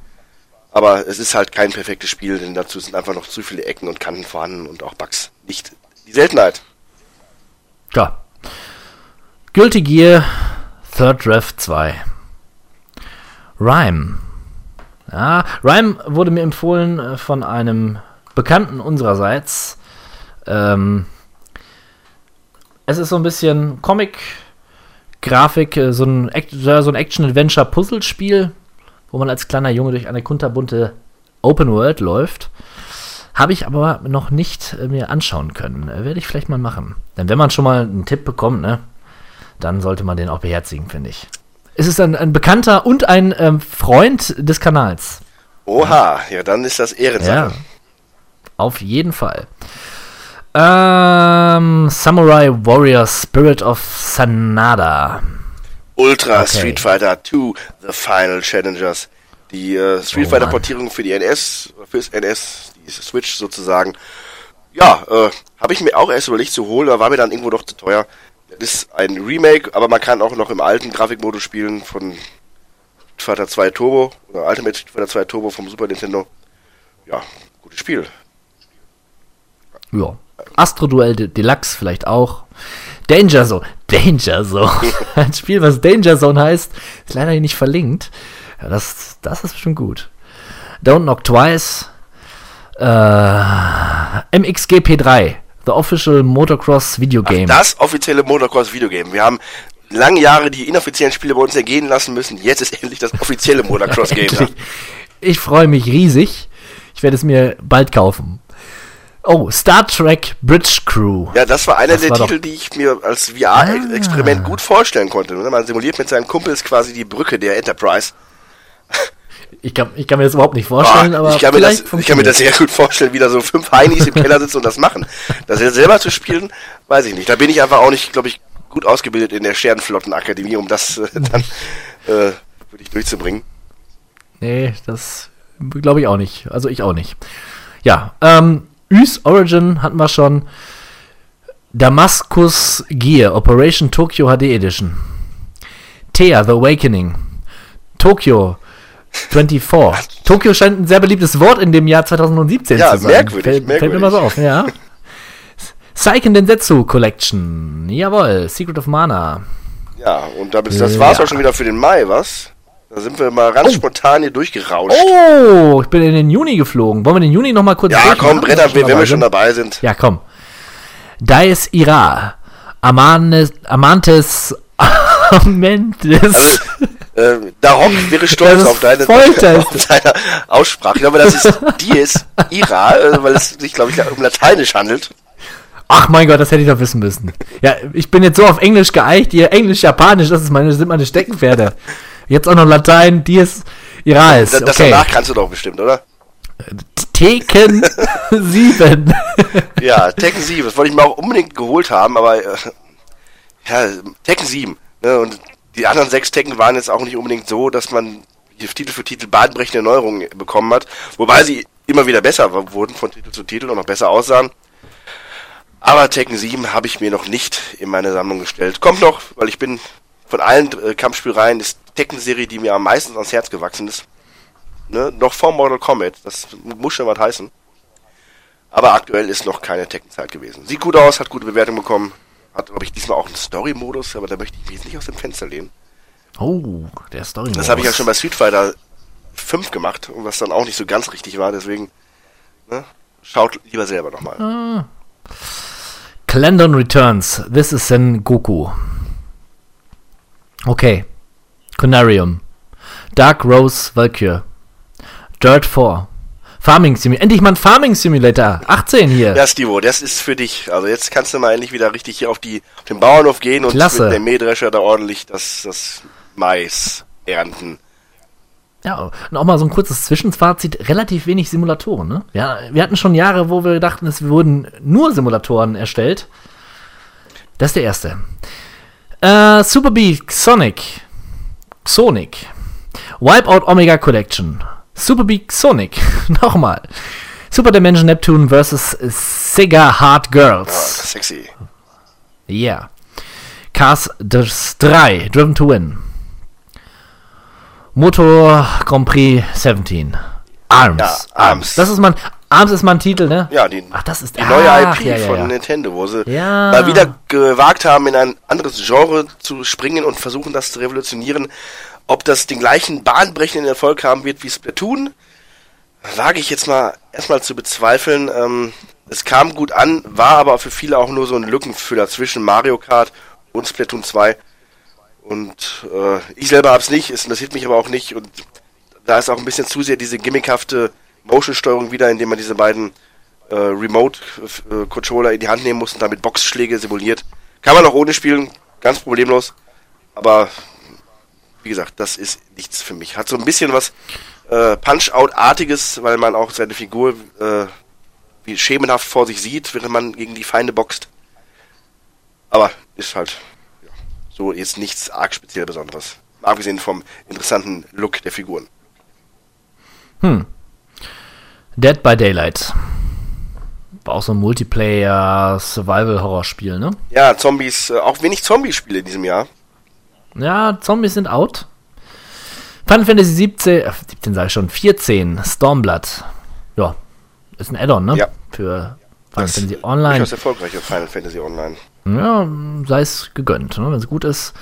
aber es ist halt kein perfektes Spiel, denn dazu sind einfach noch zu viele Ecken und Kanten vorhanden und auch Bugs. Nicht die Seltenheit. Ja. Guilty Gear Third Draft 2. Rhyme. Ja, Rhyme wurde mir empfohlen äh, von einem Bekannten unsererseits. Ähm, es ist so ein bisschen Comic, Grafik, äh, so ein, so ein Action-Adventure-Puzzlespiel, wo man als kleiner Junge durch eine kunterbunte Open World läuft. Habe ich aber noch nicht äh, mir anschauen können. Werde ich vielleicht mal machen. Denn wenn man schon mal einen Tipp bekommt, ne, dann sollte man den auch beherzigen, finde ich. Es ist ein, ein Bekannter und ein ähm, Freund des Kanals. Oha, ja, dann ist das Ja. Ehrensache. Auf jeden Fall. Ähm, Samurai Warrior Spirit of Sanada. Ultra Okay. Street Fighter 2 The Final Challengers. Die äh, Street Oh Fighter. Portierung für die NS, fürs NS, die Switch sozusagen. Ja, äh, habe ich mir auch erst überlegt zu holen, aber war mir dann irgendwo doch zu teuer. Ist ein Remake, aber man kann auch noch im alten Grafikmodus spielen von Fighter 2 Turbo oder Ultimate Fighter 2 Turbo vom Super Nintendo. Ja, gutes Spiel. Ja. Astro Duell De Deluxe vielleicht auch. Danger Zone. (laughs) Danger Zone. (laughs) Ein Spiel, was Danger Zone heißt, ist leider hier nicht verlinkt. Ja, das, das ist schon gut. Don't Knock Twice. Äh, MXGP3. The Official Motocross Video Game. Das offizielle Motocross Videogame. Wir haben lange Jahre die inoffiziellen Spiele bei uns ergehen lassen müssen. Jetzt ist endlich das offizielle (laughs) Motocross Game. Endlich. Ich freue mich riesig. Ich werde es mir bald kaufen. Oh, Star Trek Bridge Crew. Ja, das war einer Das der war Ah. Titel, die ich mir als VR-Experiment gut vorstellen konnte. ne? Man simuliert mit seinen Kumpels quasi die Brücke der Enterprise. Ich kann, ich kann mir das überhaupt nicht vorstellen, Ah, aber ich, kann mir das, ich kann mir das sehr gut vorstellen, wie da so fünf Heinis im Keller sitzen und das machen. Das jetzt selber zu spielen, weiß ich nicht. Da bin ich einfach auch nicht, glaube ich, gut ausgebildet in der Sternenflottenakademie, um das äh, (laughs) dann äh, wirklich durchzubringen. Nee, das glaube ich auch nicht. Also ich auch nicht. Ja, ähm, Ys Origin hatten wir schon. Damascus Gear, Operation Tokyo HD Edition. Thea, The Awakening. Tokyo 24. Tokyo scheint ein sehr beliebtes Wort in dem Jahr 2017 Ja, zu sein. merkwürdig, Fällt, fällt mir merkwürdig. mal so auf, ja. Seiken Densetsu Collection. Jawohl, Secret of Mana. Ja, und damit, das war's Ja. auch schon wieder für den Mai, was? Da sind wir mal ganz spontan hier durchgerauscht. Oh, ich bin in den Juni geflogen. Wollen wir den Juni noch mal kurz ja, komm, Bretter, wenn wir wenn wir schon dabei sind. Ja, komm. Dies Ira. Amanes, Amantes. Amantes. Äh, Darok wäre stolz ist auf deine, auf deine Aussprache. Ich glaube, das ist Dies Ira, äh, weil es sich, glaube ich, um Lateinisch handelt. Ach mein Gott, das hätte ich doch wissen müssen. Ja, ich bin jetzt so auf Englisch geeicht. Ihr Englisch, Japanisch, das ist meine, sind meine Steckenpferde. Jetzt auch noch Latein, Dies Ira ist. Das, das Okay. danach kannst du doch bestimmt, oder? Tekken 7. (laughs) Ja, Tekken 7, das wollte ich mir auch unbedingt geholt haben, aber äh, ja, Tekken 7. Ne, und die anderen sechs Tekken waren jetzt auch nicht unbedingt so, dass man Titel für Titel bahnbrechende Neuerungen bekommen hat, wobei sie immer wieder besser wurden von Titel zu Titel und noch besser aussahen. Aber Tekken 7 habe ich mir noch nicht in meine Sammlung gestellt. Kommt noch, weil ich bin von allen äh, Kampfspielreihen ist Tekken-Serie, die mir am meisten ans Herz gewachsen ist. Ne? Noch vor Mortal Kombat, das muss schon was heißen. Aber aktuell ist noch keine Tekken-Zeit gewesen. Sieht gut aus, hat gute Bewertung bekommen. Hat, glaube ich, diesmal auch einen Story-Modus, aber da möchte ich mich jetzt nicht aus dem Fenster lehnen. Oh, der Story. Das habe ich ja schon bei Street Fighter 5 gemacht, und was dann auch nicht so ganz richtig war, deswegen ne? schaut lieber selber nochmal. Clandon Returns. This is Sen Goku. Okay. Conarium. Dark Rose Valkyrie. Dirt 4. Farming Simulator. Endlich mal ein Farming Simulator. 18 hier. Ja, Stivo, das ist für dich. Also jetzt kannst du mal endlich wieder richtig hier auf, die, auf den Bauernhof gehen und Klasse. mit dem Mähdrescher da ordentlich das, das Mais ernten. Ja, und auch mal so ein kurzes Zwischenfazit. Relativ wenig Simulatoren, ne? Ja, wir hatten schon Jahre, wo wir dachten, es wurden nur Simulatoren erstellt. Das ist der erste. Äh, Super B Sonic. Sonic. Wipeout Omega Collection. Super B Sonic. (laughs) Nochmal. Super Dimension Neptune vs. Sega Hard Girls. Sexy. Yeah. Cars 3, Driven to Win. Motor Grand Prix 17. Arms. Ja, Arms. Das ist mein, Arms ist mein Titel, ne? Ja, die, Ach, das ist die neue ach, IP ja, ja, von ja. Nintendo, wo sie mal wieder gewagt haben, in ein anderes Genre zu springen und versuchen, das zu revolutionieren. Ob das den gleichen bahnbrechenden Erfolg haben wird wie Splatoon, wage ich jetzt mal erstmal zu bezweifeln. Ähm, es kam gut an, war aber für viele auch nur so ein Lückenfüller zwischen Mario Kart und Splatoon 2. Und äh, ich selber hab's nicht, es interessiert mich aber auch nicht. Und da ist auch ein bisschen zu sehr diese gimmickhafte Motion-Steuerung wieder, indem man diese beiden äh, Remote-Controller in die Hand nehmen muss und damit Boxschläge simuliert. Kann man auch ohne spielen, ganz problemlos. Aber wie gesagt, das ist nichts für mich. Hat so ein bisschen was äh, Punch-Out-artiges, weil man auch seine Figur äh, wie schemenhaft vor sich sieht, während man gegen die Feinde boxt. Aber ist halt ja, so jetzt nichts arg speziell Besonderes. Abgesehen vom interessanten Look der Figuren. Dead by Daylight. War auch so ein Multiplayer-Survival-Horror-Spiel, ne? Ja, Zombies, äh, auch wenig Zombie-Spiele in diesem Jahr. Ja, Zombies sind out. Final Fantasy 17, äh, 17 sag ich schon, 14, Stormblood. Ja, ist ein Add-on, ne? Ja. Für Final Das Fantasy Online. Durchaus erfolgreich auf Final Fantasy Online. Ja, sei es gegönnt, ne? wenn es gut ist.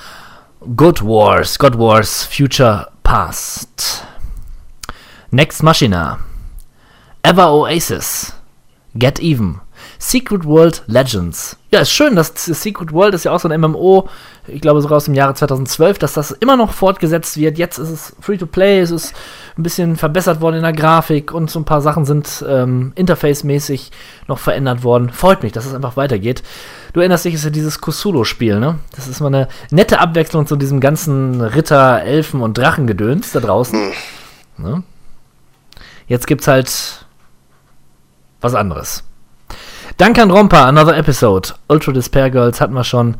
God Wars, God Wars Future Past. Next Machina. Ever Oasis. Get Even. Secret World Legends. Ja, ist schön, dass das Secret World ist ja auch so ein MMO, ich glaube sogar aus dem Jahre 2012, dass das immer noch fortgesetzt wird. Jetzt ist es Free-to-Play, es ist ein bisschen verbessert worden in der Grafik und so ein paar Sachen sind ähm, interface-mäßig noch verändert worden. Freut mich, dass es einfach weitergeht. Du erinnerst dich, es ist ja dieses Kusulo-Spiel, ne? Das ist mal eine nette Abwechslung zu diesem ganzen Ritter, Elfen und Drachengedöns da draußen. Ne? Jetzt gibt's halt was anderes. Duncan Romper, Another Episode. Ultra Despair Girls hatten wir schon.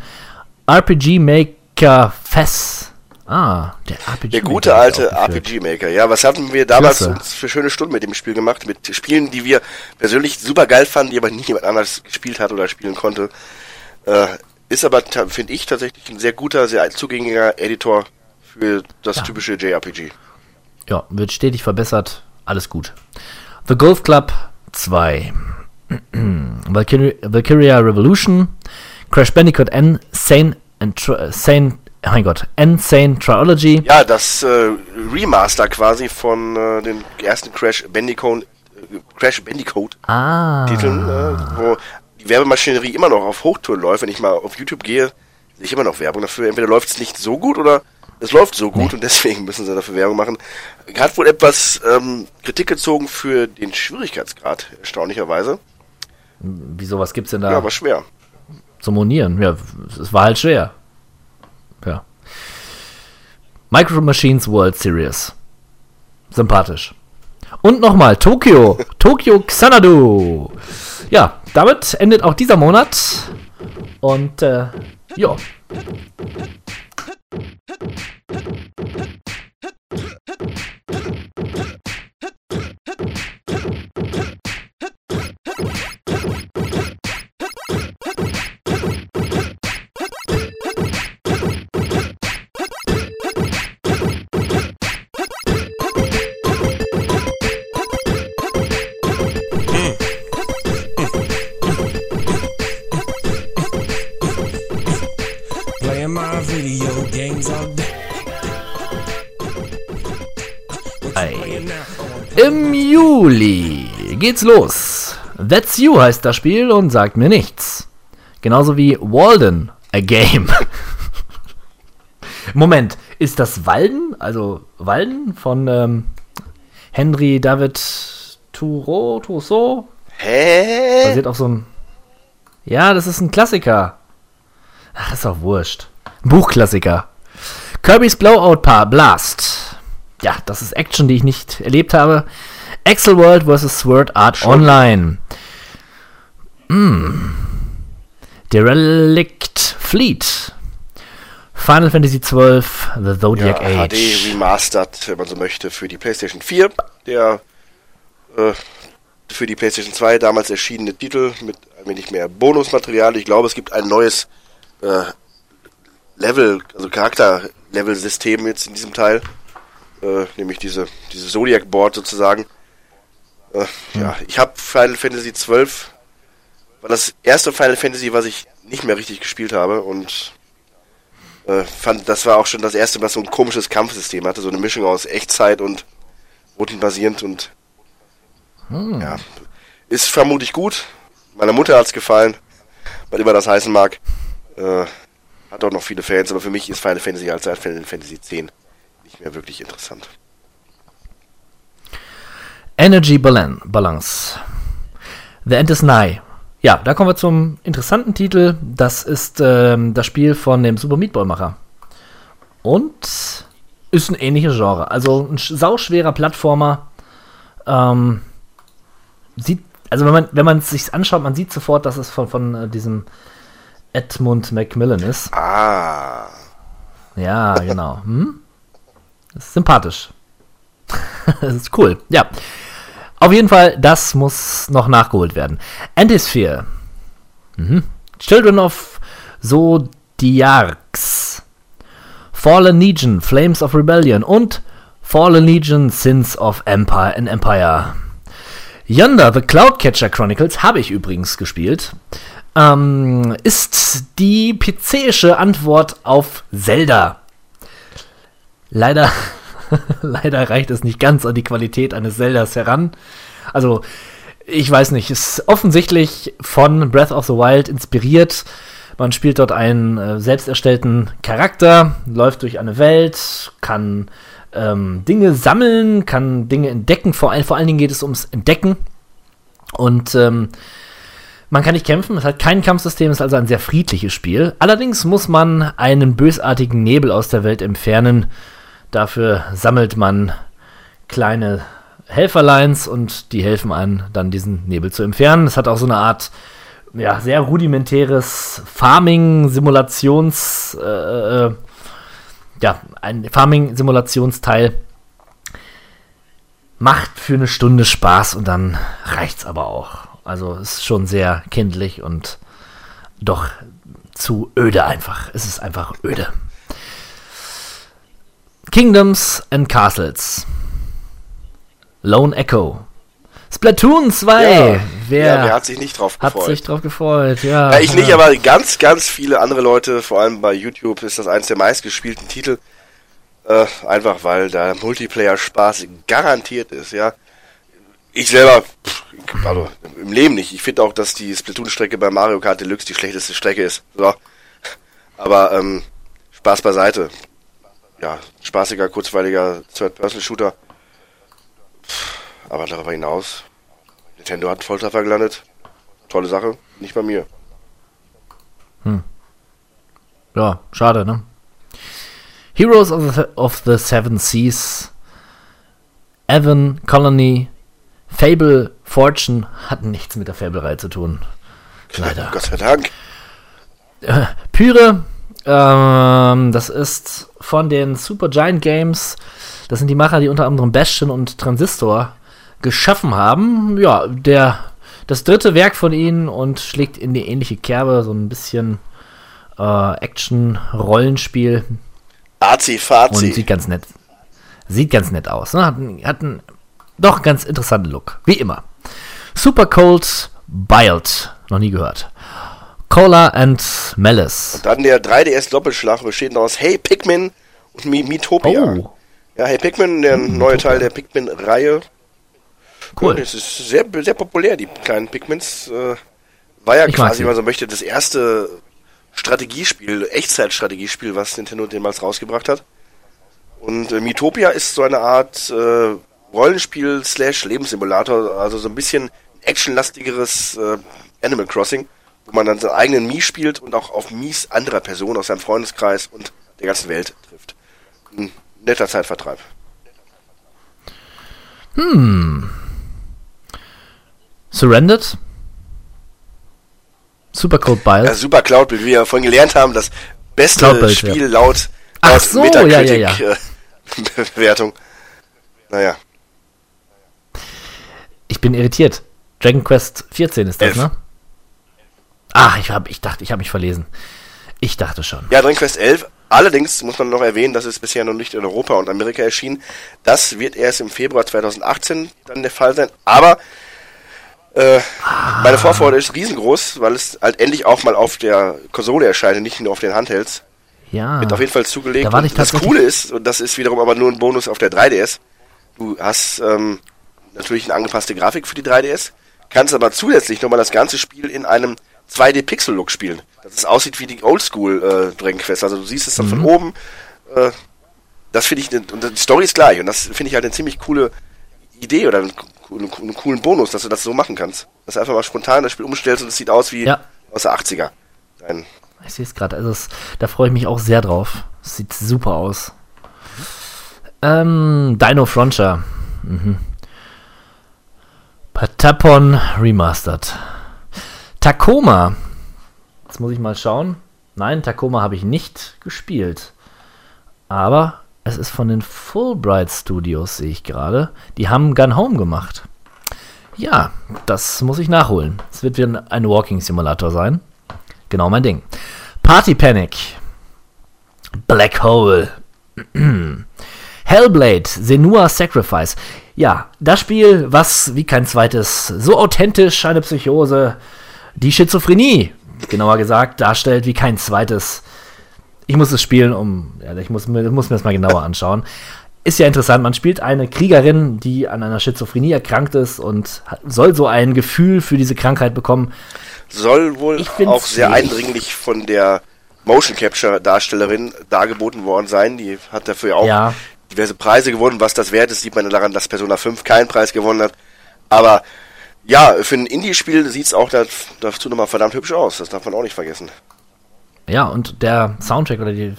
RPG Maker Fess. Ah, der RPG Der Maker gute wird alte aufgeführt. RPG-Maker. Ja, was hatten wir damals Klasse. uns für schöne Stunden mit dem Spiel gemacht? Mit Spielen, die wir persönlich super geil fanden, die aber nie jemand anders gespielt hat oder spielen konnte. Äh, ist aber, finde ich, tatsächlich ein sehr guter, sehr zugänglicher Editor für das typische JRPG. Ja, wird stetig verbessert. Alles gut. The Golf Club 2. Valkyria, Valkyria Revolution. Crash Bandicoot N. Sane and Tri- Sane. Oh mein Gott. Insane Trilogy. Ja, das äh, Remaster quasi von äh, den ersten Crash Bandicoot, äh, Crash Bandicoot Ah. Titeln, äh, wo die Werbemaschinerie immer noch auf Hochtouren läuft. Wenn ich mal auf YouTube gehe, sehe ich immer noch Werbung dafür. Entweder läuft es nicht so gut oder es läuft so gut und deswegen (laughs) müssen sie dafür Werbung machen. Hat wohl etwas ähm, Kritik gezogen für den Schwierigkeitsgrad, erstaunlicherweise. Wieso, was gibt's denn da Ja, aber schwer. zum Monieren? Ja, es war halt schwer. Ja. Micro Machines World Series. Sympathisch. Und nochmal Tokio. (laughs) Tokio Xanadu. Ja, damit endet auch dieser Monat. Und, äh, ja. Juli geht's los. That's You heißt das Spiel und sagt mir nichts. Genauso wie Walden, a Game. (laughs) Moment, ist das Walden? Also Walden von ähm, Henry David Thoreau, Trousseau? Hä? Basiert auf so einem. Ja, das ist ein Klassiker. Ach, ist auch wurscht. Buchklassiker. Kirby's Blowout Blast. Ja, das ist Action, die ich nicht erlebt habe. Axel World vs. Sword Art Online. Mm. Derelict Fleet. Final Fantasy XII, The Zodiac ja, Age. HD Remastered, wenn man so möchte, für die PlayStation 4. Der äh, für die PlayStation 2 damals erschienene Titel mit ein wenig mehr Bonusmaterial. Ich glaube, es gibt ein neues äh, Level, also Charakter-Level-System jetzt in diesem Teil. Äh, nämlich diese, diese Zodiac-Board sozusagen. Äh, Ja, ich habe Final Fantasy 12 war das erste Final Fantasy, was ich nicht mehr richtig gespielt habe und äh, fand, das war auch schon das erste, was so ein komisches Kampfsystem hatte, so eine Mischung aus Echtzeit und routenbasierend und ja, ist vermutlich gut. Meiner Mutter hat's gefallen, was immer das heißen mag. Äh, hat auch noch viele Fans, aber für mich ist Final Fantasy als Final Fantasy 10 nicht mehr wirklich interessant. Energy Balan Balance. The End is Nigh. Ja, da kommen wir zum interessanten Titel. Das ist ähm, das Spiel von dem Super Meat Boy Macher. Und ist ein ähnliches Genre. Also ein sch- sauschwerer Plattformer. Ähm, sieht, also wenn man wenn man es sich anschaut, man sieht sofort, dass es von, von äh, diesem Edmund Macmillan ist. Ah, Ja, genau. Hm? Das ist sympathisch. das (laughs) ist cool. Ja. Auf jeden Fall, das muss noch nachgeholt werden. Antisphere. Mhm. Children of Zodiacs. Fallen Legion, Flames of Rebellion und Fallen Legion, Sins of Empire in Empire. Yonder, The Cloudcatcher Chronicles, habe ich übrigens gespielt. Ähm, ist die PC-ische Antwort auf Zelda. Leider, (laughs) leider reicht es nicht ganz an die Qualität eines Zeldas heran. Also, ich weiß nicht, ist offensichtlich von Breath of the Wild inspiriert. Man spielt dort einen äh, selbst erstellten Charakter, läuft durch eine Welt, kann ähm, Dinge sammeln, kann Dinge entdecken. Vor, vor allen Dingen geht es ums Entdecken. Und ähm, man kann nicht kämpfen, es hat kein Kampfsystem, ist also ein sehr friedliches Spiel. Allerdings muss man einen bösartigen Nebel aus der Welt entfernen. Dafür sammelt man kleine Helferlines und die helfen einem dann diesen Nebel zu entfernen. Es hat auch so eine Art ja, sehr rudimentäres Farming-Simulations, äh, äh, ja, ein Farming-Simulationsteil. Macht für eine Stunde Spaß und dann reicht's aber auch. Also es ist schon sehr kindlich und doch zu öde einfach. Es ist einfach öde. Kingdoms and Castles. Lone Echo. Splatoon 2. Ja, wer, ja, wer hat sich nicht drauf hat gefreut? sich drauf gefreut? Ja, Ja, ich nicht, aber ganz, ganz viele andere Leute, vor allem bei YouTube, ist das eines der meistgespielten Titel. Äh, einfach weil da Multiplayer-Spaß garantiert ist, ja. Ich selber, pff, also im Leben nicht. Ich finde auch, dass die Splatoon-Strecke bei Mario Kart Deluxe die schlechteste Strecke ist. So. Aber ähm, Spaß beiseite. Ja, spaßiger, kurzweiliger Third-Person-Shooter. Aber darüber hinaus, Nintendo hat einen Volltreffer gelandet. Tolle Sache, nicht bei mir. Ja, schade, ne? Heroes of the, of the Seven Seas, Evan, Colony, Fable, Fortune hatten nichts mit der Fable-Reihe zu tun. Leider. Gott sei Dank. Pyre, ähm, das ist von den Super Giant Games. Das sind die Macher, die unter anderem Bastion und Transistor geschaffen haben. Ja, der, das dritte Werk von ihnen und schlägt in die ähnliche Kerbe, so ein bisschen äh, Action-Rollenspiel Azi und sieht ganz nett. Sieht ganz nett aus. Ne? Hat, einen- hat einen doch ganz interessanten Look. Wie immer. Super Cold Bild. Noch nie gehört. Cola and Malice. Dann der 3DS Doppelschlag besteht aus Hey Pikmin und Mi Miitopia. Oh, Ja, Hey Pikmin, der neue Teil der Pikmin-Reihe. cool. Es ist sehr, sehr populär, die kleinen Pikmins. Äh, war ja Ich quasi, wenn man so möchte, das erste Strategiespiel, Echtzeitstrategiespiel, was Nintendo damals rausgebracht hat. Und äh, Miitopia ist so eine Art äh, Rollenspiel slash Lebenssimulator, also so ein bisschen actionlastigeres äh, Animal Crossing, wo man dann seinen eigenen Mii spielt und auch auf Mies anderer Personen aus seinem Freundeskreis und der ganzen Welt trifft. Ein netter Zeitvertreib. Surrendered? Super Code Biles? Ja, Super Cloud, wie wir vorhin gelernt haben, das beste Cloud Spiel ja. laut, Ach laut so, ja, ja, ja. Äh, (laughs) Bewertung. Naja, Ich bin irritiert. Dragon Quest 14 ist das, Elf. ne? Ah, ich, hab, ich dachte, ich habe mich verlesen. Ich dachte schon. ja, Dragon Quest 11. Allerdings muss man noch erwähnen, dass es bisher noch nicht in Europa und Amerika erschien. Das wird erst im Februar 2018 dann der Fall sein. Aber äh, meine Vorfreude ist riesengroß, weil es halt endlich auch mal auf der Konsole erscheint, und nicht nur auf den Handhelds. Ja. Wird auf jeden Fall zugelegt. Da das Coole ist, und das ist wiederum aber nur ein Bonus auf der 3DS, du hast ähm, natürlich eine angepasste Grafik für die 3DS, kannst aber zusätzlich nochmal das ganze Spiel in einem 2D-Pixel-Look spielen. Dass es aussieht wie die Oldschool äh, Dragon Quest. Also du siehst es dann Mhm. von oben. Äh, das finde ich, ne- und die Story ist gleich. Und das finde ich halt eine ziemlich coole Idee oder einen, einen, einen coolen Bonus, dass du das so machen kannst. Dass du einfach mal spontan das Spiel umstellst und es sieht aus wie Ja. aus der 80er. Dein Ich sehe es gerade. Also es, da freue ich mich auch sehr drauf. Es sieht super aus. Ähm, Dino Frontier. Mhm. Patapon Remastered. Tacoma. Jetzt muss ich mal schauen. Nein, Tacoma habe ich nicht gespielt. Aber es ist von den Fulbright Studios, sehe ich gerade. Die haben Gun Home gemacht. Ja, das muss ich nachholen. Es wird wieder ein Walking Simulator sein. Genau mein Ding. Party Panic. Black Hole. (clears throat) Hellblade, Senua Sacrifice. Ja, das Spiel, was wie kein zweites so authentisch eine Psychose, die Schizophrenie, genauer gesagt, darstellt wie kein zweites. Ich muss es spielen, um, ja, ich muss, mir- muss mir das mal genauer anschauen. Ist ja interessant, man spielt eine Kriegerin, die an einer Schizophrenie erkrankt ist und soll so ein Gefühl für diese Krankheit bekommen. soll wohl auch sehr schwierig. eindringlich von der Motion Capture Darstellerin dargeboten worden sein. Die hat dafür ja auch Ja. diverse Preise gewonnen. Was das wert ist, sieht man daran, dass Persona 5 keinen Preis gewonnen hat. Aber ja, für ein Indie-Spiel sieht es auch da, dazu nochmal verdammt hübsch aus. Das darf man auch nicht vergessen. Ja, und der Soundtrack oder die,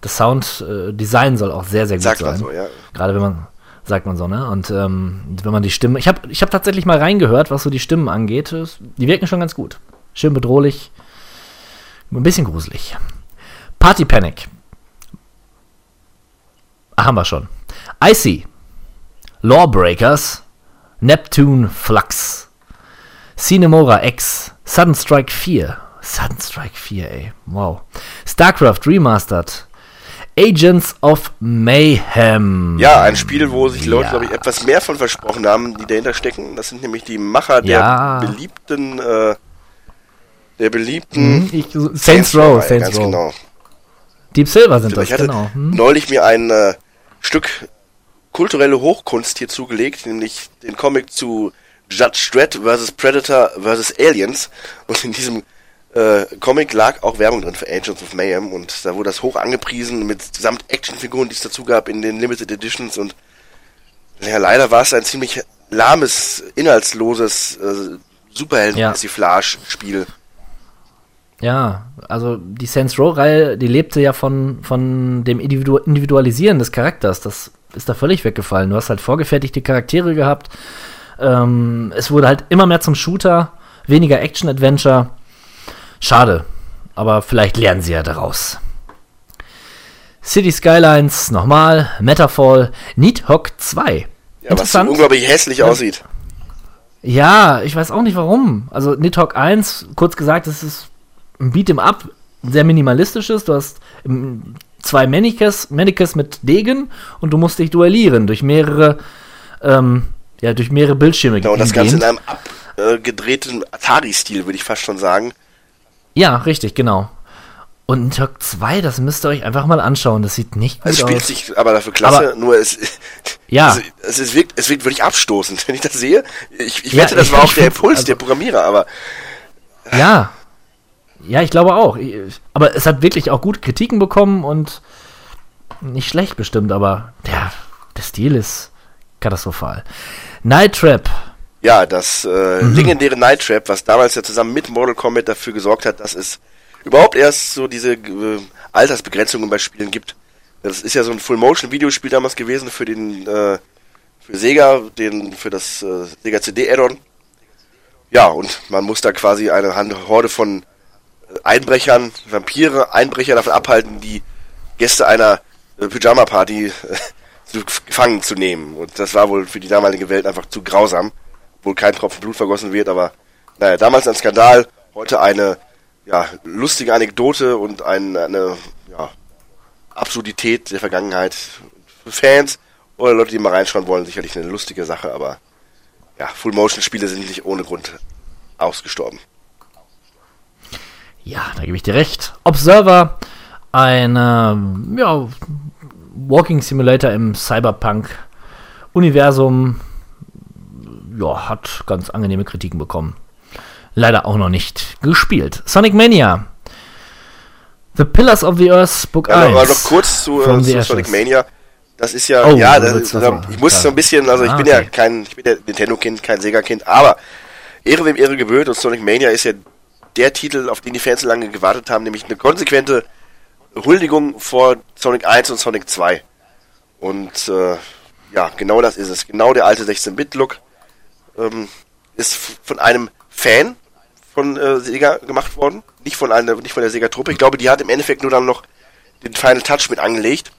das Sounddesign soll auch sehr, sehr gut Sagt sein. man so, ja. Gerade wenn man, sagt man so, ne? Und ähm, wenn man die Stimmen, ich habe ich hab tatsächlich mal reingehört, was so die Stimmen angeht. Die wirken schon ganz gut. Schön bedrohlich, ein bisschen gruselig. Party Panic. Ah, haben wir schon. Icy. Lawbreakers. Neptune Flux. Cinemora X. Sudden Strike 4. Sudden Strike 4, ey. Wow. StarCraft Remastered. Agents of Mayhem. Ja, ein Spiel, wo sich Leute, Ja. glaube ich, etwas mehr von versprochen haben, die dahinter stecken. Das sind nämlich die Macher der Ja. beliebten, äh, der beliebten Hm, ich, Saints Row, Reihe, Saints ganz Row. genau. Deep Silver sind das, ich hatte genau. Hm? neulich mir ein äh, Stück kulturelle Hochkunst hier zugelegt, nämlich den Comic zu Judge Dredd vs. Predator vs. Aliens. Und in diesem äh, Comic lag auch Werbung drin für Agents of Mayhem und da wurde das hoch angepriesen mit samt Actionfiguren, die es dazu gab in den Limited Editions und ja, leider war es ein ziemlich lahmes, inhaltsloses äh, Superhelden-Persiflage-Spiel. Ja, also die Saints Row-Reihe, die lebte ja von, von dem Individu Individualisieren des Charakters. Das ist da völlig weggefallen. Du hast halt vorgefertigte Charaktere gehabt. Ähm, es wurde halt immer mehr zum Shooter, weniger Action-Adventure. Schade, aber vielleicht lernen sie ja daraus. City Skylines nochmal, Metafall, Nidhogg 2. Ja, was so unglaublich hässlich aussieht. Ja, ich weiß auch nicht warum. Also Nidhogg 1, kurz gesagt, das ist ein Beat'em Up, sehr minimalistisches. Du hast zwei Mannequins, Mannequins mit Degen und du musst dich duellieren durch mehrere, ähm, ja, durch mehrere Bildschirme. Genau, und das Ganze in einem abgedrehten Atari-Stil, würde ich fast schon sagen. Ja, richtig, genau. Und Nidhogg 2, das müsst ihr euch einfach mal anschauen. Das sieht nicht gut Es spielt aus. sich aber dafür klasse, Aber- nur es, (laughs) Ja. es, (laughs) es, es, wirkt, es wirkt wirklich abstoßend, wenn ich das sehe. Ich, ich Ja, wette, das ich- war (laughs) auch der Impuls also- der Programmierer, aber Ja. Ja, ich glaube auch. Aber es hat wirklich auch gute Kritiken bekommen und nicht schlecht bestimmt, aber der, der Stil ist katastrophal. Night Trap. Ja, das äh, legendäre Night Trap, was damals ja zusammen mit Mortal Kombat dafür gesorgt hat, dass es überhaupt erst so diese äh, Altersbegrenzungen bei Spielen gibt. Das ist ja so ein Full-Motion-Videospiel damals gewesen für den äh, für Sega, den für das äh, Sega CD Add-on. Ja, und man muss da quasi eine Horde von Einbrechern, Vampire, Einbrecher davon abhalten, die Gäste einer äh, Pyjama-Party äh, (laughs) gefangen zu nehmen. Und das war wohl für die damalige Welt einfach zu grausam. Wohl kein Tropfen Blut vergossen wird, aber naja, damals ein Skandal, heute eine ja, lustige Anekdote und ein, eine ja, Absurdität der Vergangenheit. Für Fans oder Leute, die mal reinschauen wollen, sicherlich eine lustige Sache, aber ja, Full-Motion-Spiele sind nicht ohne Grund ausgestorben. Ja, da gebe ich dir recht. Observer, ein ähm, ja, Walking Simulator im Cyberpunk-Universum, ja, hat ganz angenehme Kritiken bekommen. Leider auch noch nicht gespielt. Sonic Mania. The Pillars of the Earth Book Ja, 1. aber noch kurz zu, äh, zu. Sonic Mania. Das ist ja, Oh, ja, das, willst was da, sagen. ich muss Klar. so ein bisschen, also ich Ah, bin ja okay. kein, ich bin ja Nintendo-Kind, kein Sega-Kind, aber Ehre wem Ehre gebührt und Sonic Mania ist ja der Titel, auf den die Fans so lange gewartet haben, nämlich eine konsequente Huldigung vor Sonic 1 und Sonic 2. Und äh, ja, genau das ist es. Genau der alte 16-Bit-Look ähm, ist von einem Fan von äh, Sega gemacht worden, nicht von einer, nicht von der Sega-Truppe. Ich glaube, die hat im Endeffekt nur dann noch den Final Touch mit angelegt.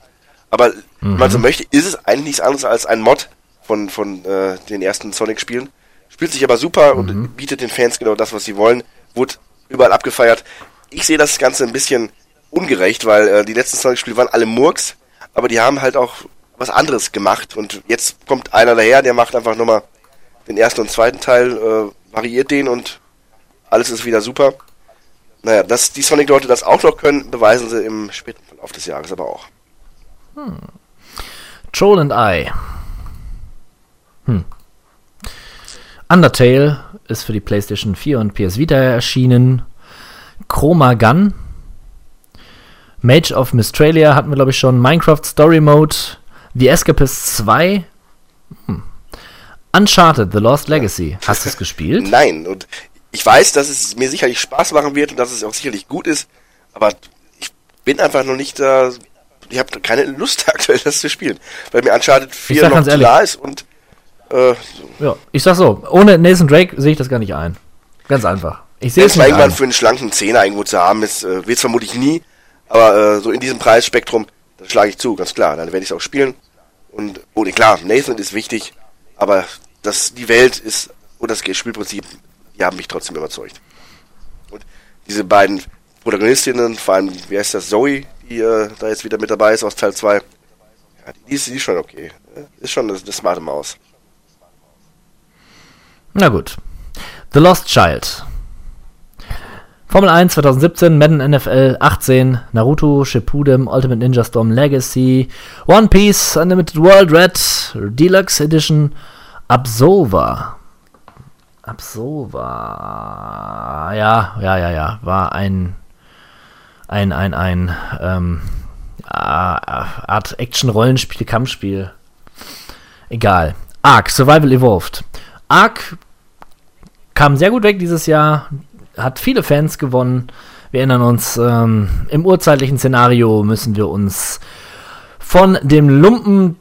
Aber wenn man so möchte, ist es eigentlich nichts anderes als ein Mod von, von äh, den ersten Sonic-Spielen. Spielt sich aber super und bietet den Fans genau das, was sie wollen. Wurde überall abgefeiert. Ich sehe das Ganze ein bisschen ungerecht, weil äh, die letzten Sonic-Spiele waren alle Murks, aber die haben halt auch was anderes gemacht. Und jetzt kommt einer daher, der macht einfach nochmal den ersten und zweiten Teil, äh, variiert den und alles ist wieder super. Naja, dass die Sonic-Leute das auch noch können, beweisen sie im späten Verlauf des Jahres aber auch. Troll and I. Hm. Undertale ist für die PlayStation 4 und PS Vita erschienen. Chroma Gun. Mage of Mistralia hatten wir, glaube ich, schon. Minecraft Story Mode. The Escapist 2. Hm. Uncharted, The Lost Legacy. Hast du es (laughs) gespielt? Nein, und ich weiß, dass es mir sicherlich Spaß machen wird und dass es auch sicherlich gut ist, aber ich bin einfach noch nicht da. Ich habe keine Lust (laughs) aktuell, das zu spielen, weil mir Uncharted 4 sag noch ehrlich. nah ist und äh, Ja, ich sag so, ohne Nathan Drake sehe ich das gar nicht ein. Ganz einfach. Ich sehe es nicht irgendwann ein. für einen schlanken Zehner irgendwo zu haben, ist, äh, wird vermutlich nie, aber äh, so in diesem Preisspektrum, da schlage ich zu, ganz klar. Dann werde ich es auch spielen. Und, oh, klar, Nathan ist wichtig, aber das, die Welt ist, und das Spielprinzip, die haben mich trotzdem überzeugt. Und diese beiden Protagonistinnen, vor allem, wie heißt das, Zoe, die äh, da jetzt wieder mit dabei ist aus Teil 2, ja, die ist, die ist schon okay. Ist schon eine, eine smarte Maus. Na gut. The Lost Child. Formel 1 2017, Madden NFL 18, Naruto, Shippuden, Ultimate Ninja Storm Legacy, One Piece, Unlimited World Red, Deluxe Edition, Absolver. Absolver. Ja, ja, ja, ja. War ein, ein, ein, ein, ähm, ah, Art Action-Rollenspiel, Kampfspiel. Egal. Ark, Survival Evolved. Ark kam sehr gut weg dieses Jahr, hat viele Fans gewonnen. Wir erinnern uns, ähm, im urzeitlichen Szenario müssen wir uns von dem Lumpen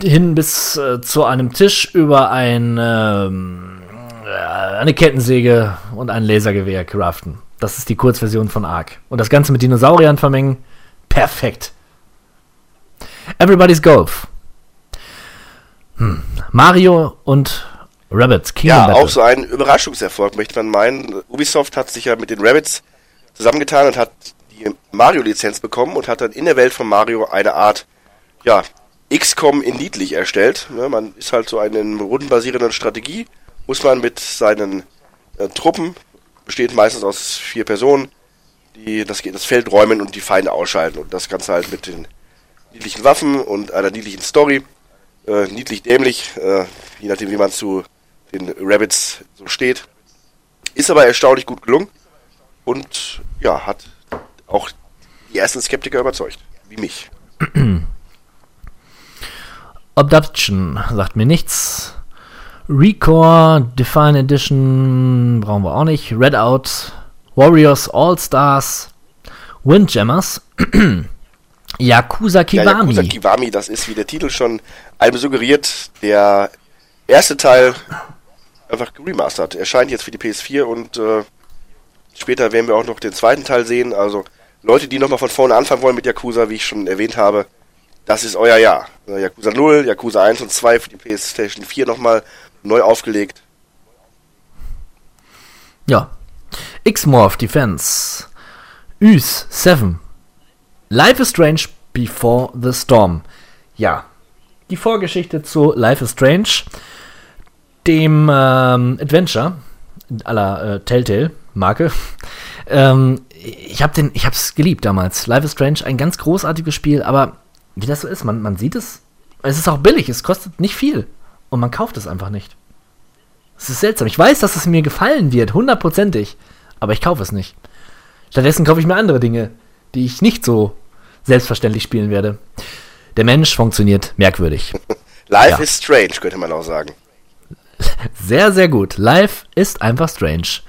hin bis äh, zu einem Tisch über ein, ähm, äh, eine Kettensäge und ein Lasergewehr craften. Das ist die Kurzversion von Ark. Und das Ganze mit Dinosauriern vermengen, perfekt. Everybody's Golf. Hm. Mario und Rabbits Kingdom Ja, Battle. auch so ein Überraschungserfolg, möchte man meinen. Ubisoft hat sich ja mit den Rabbits zusammengetan und hat die Mario-Lizenz bekommen und hat dann in der Welt von Mario eine Art, ja, XCOM in niedlich erstellt. Ne, man ist halt so eine rundenbasierende Strategie, muss man mit seinen äh, Truppen, besteht meistens aus vier Personen, die das, das Feld räumen und die Feinde ausschalten. Und das Ganze halt mit den niedlichen Waffen und einer niedlichen Story. Äh, niedlich dämlich, äh, je nachdem wie man zu den Rabbits so steht. Ist aber erstaunlich gut gelungen. und ja, hat auch die ersten Skeptiker überzeugt, wie mich. (clears throat) Abduction sagt mir nichts. Recore, Define Edition brauchen wir auch nicht. Redout, Warriors All-Stars, Windjammers, (clears throat) Yakuza Ja, Kiwami. Yakuza Kiwami, das ist, wie der Titel schon einem suggeriert, der erste Teil einfach geremastert. Erscheint jetzt für die PS4 und äh, später werden wir auch noch den zweiten Teil sehen. Also Leute, die nochmal von vorne anfangen wollen mit Yakuza, wie ich schon erwähnt habe, das ist euer Jahr. Äh, Yakuza 0, Yakuza 1 und 2 für die PlayStation 4 nochmal neu aufgelegt. Ja. X-Morph Defense. Ys 7. Life is Strange Before the Storm. Ja. Die Vorgeschichte zu Life is Strange, dem ähm, Adventure aller äh, Telltale-Marke. (laughs) Ähm, ich habe den, ich habe es geliebt damals. Life is Strange, ein ganz großartiges Spiel, aber wie das so ist, man, man sieht es. Es ist auch billig, es kostet nicht viel und man kauft es einfach nicht. Es ist seltsam. Ich weiß, dass es mir gefallen wird, hundertprozentig, aber ich kaufe es nicht. Stattdessen kaufe ich mir andere Dinge, die ich nicht so selbstverständlich spielen werde. Der Mensch funktioniert merkwürdig. (laughs) Life Ja. is Strange, könnte man auch sagen. Sehr, sehr gut. Life ist einfach strange.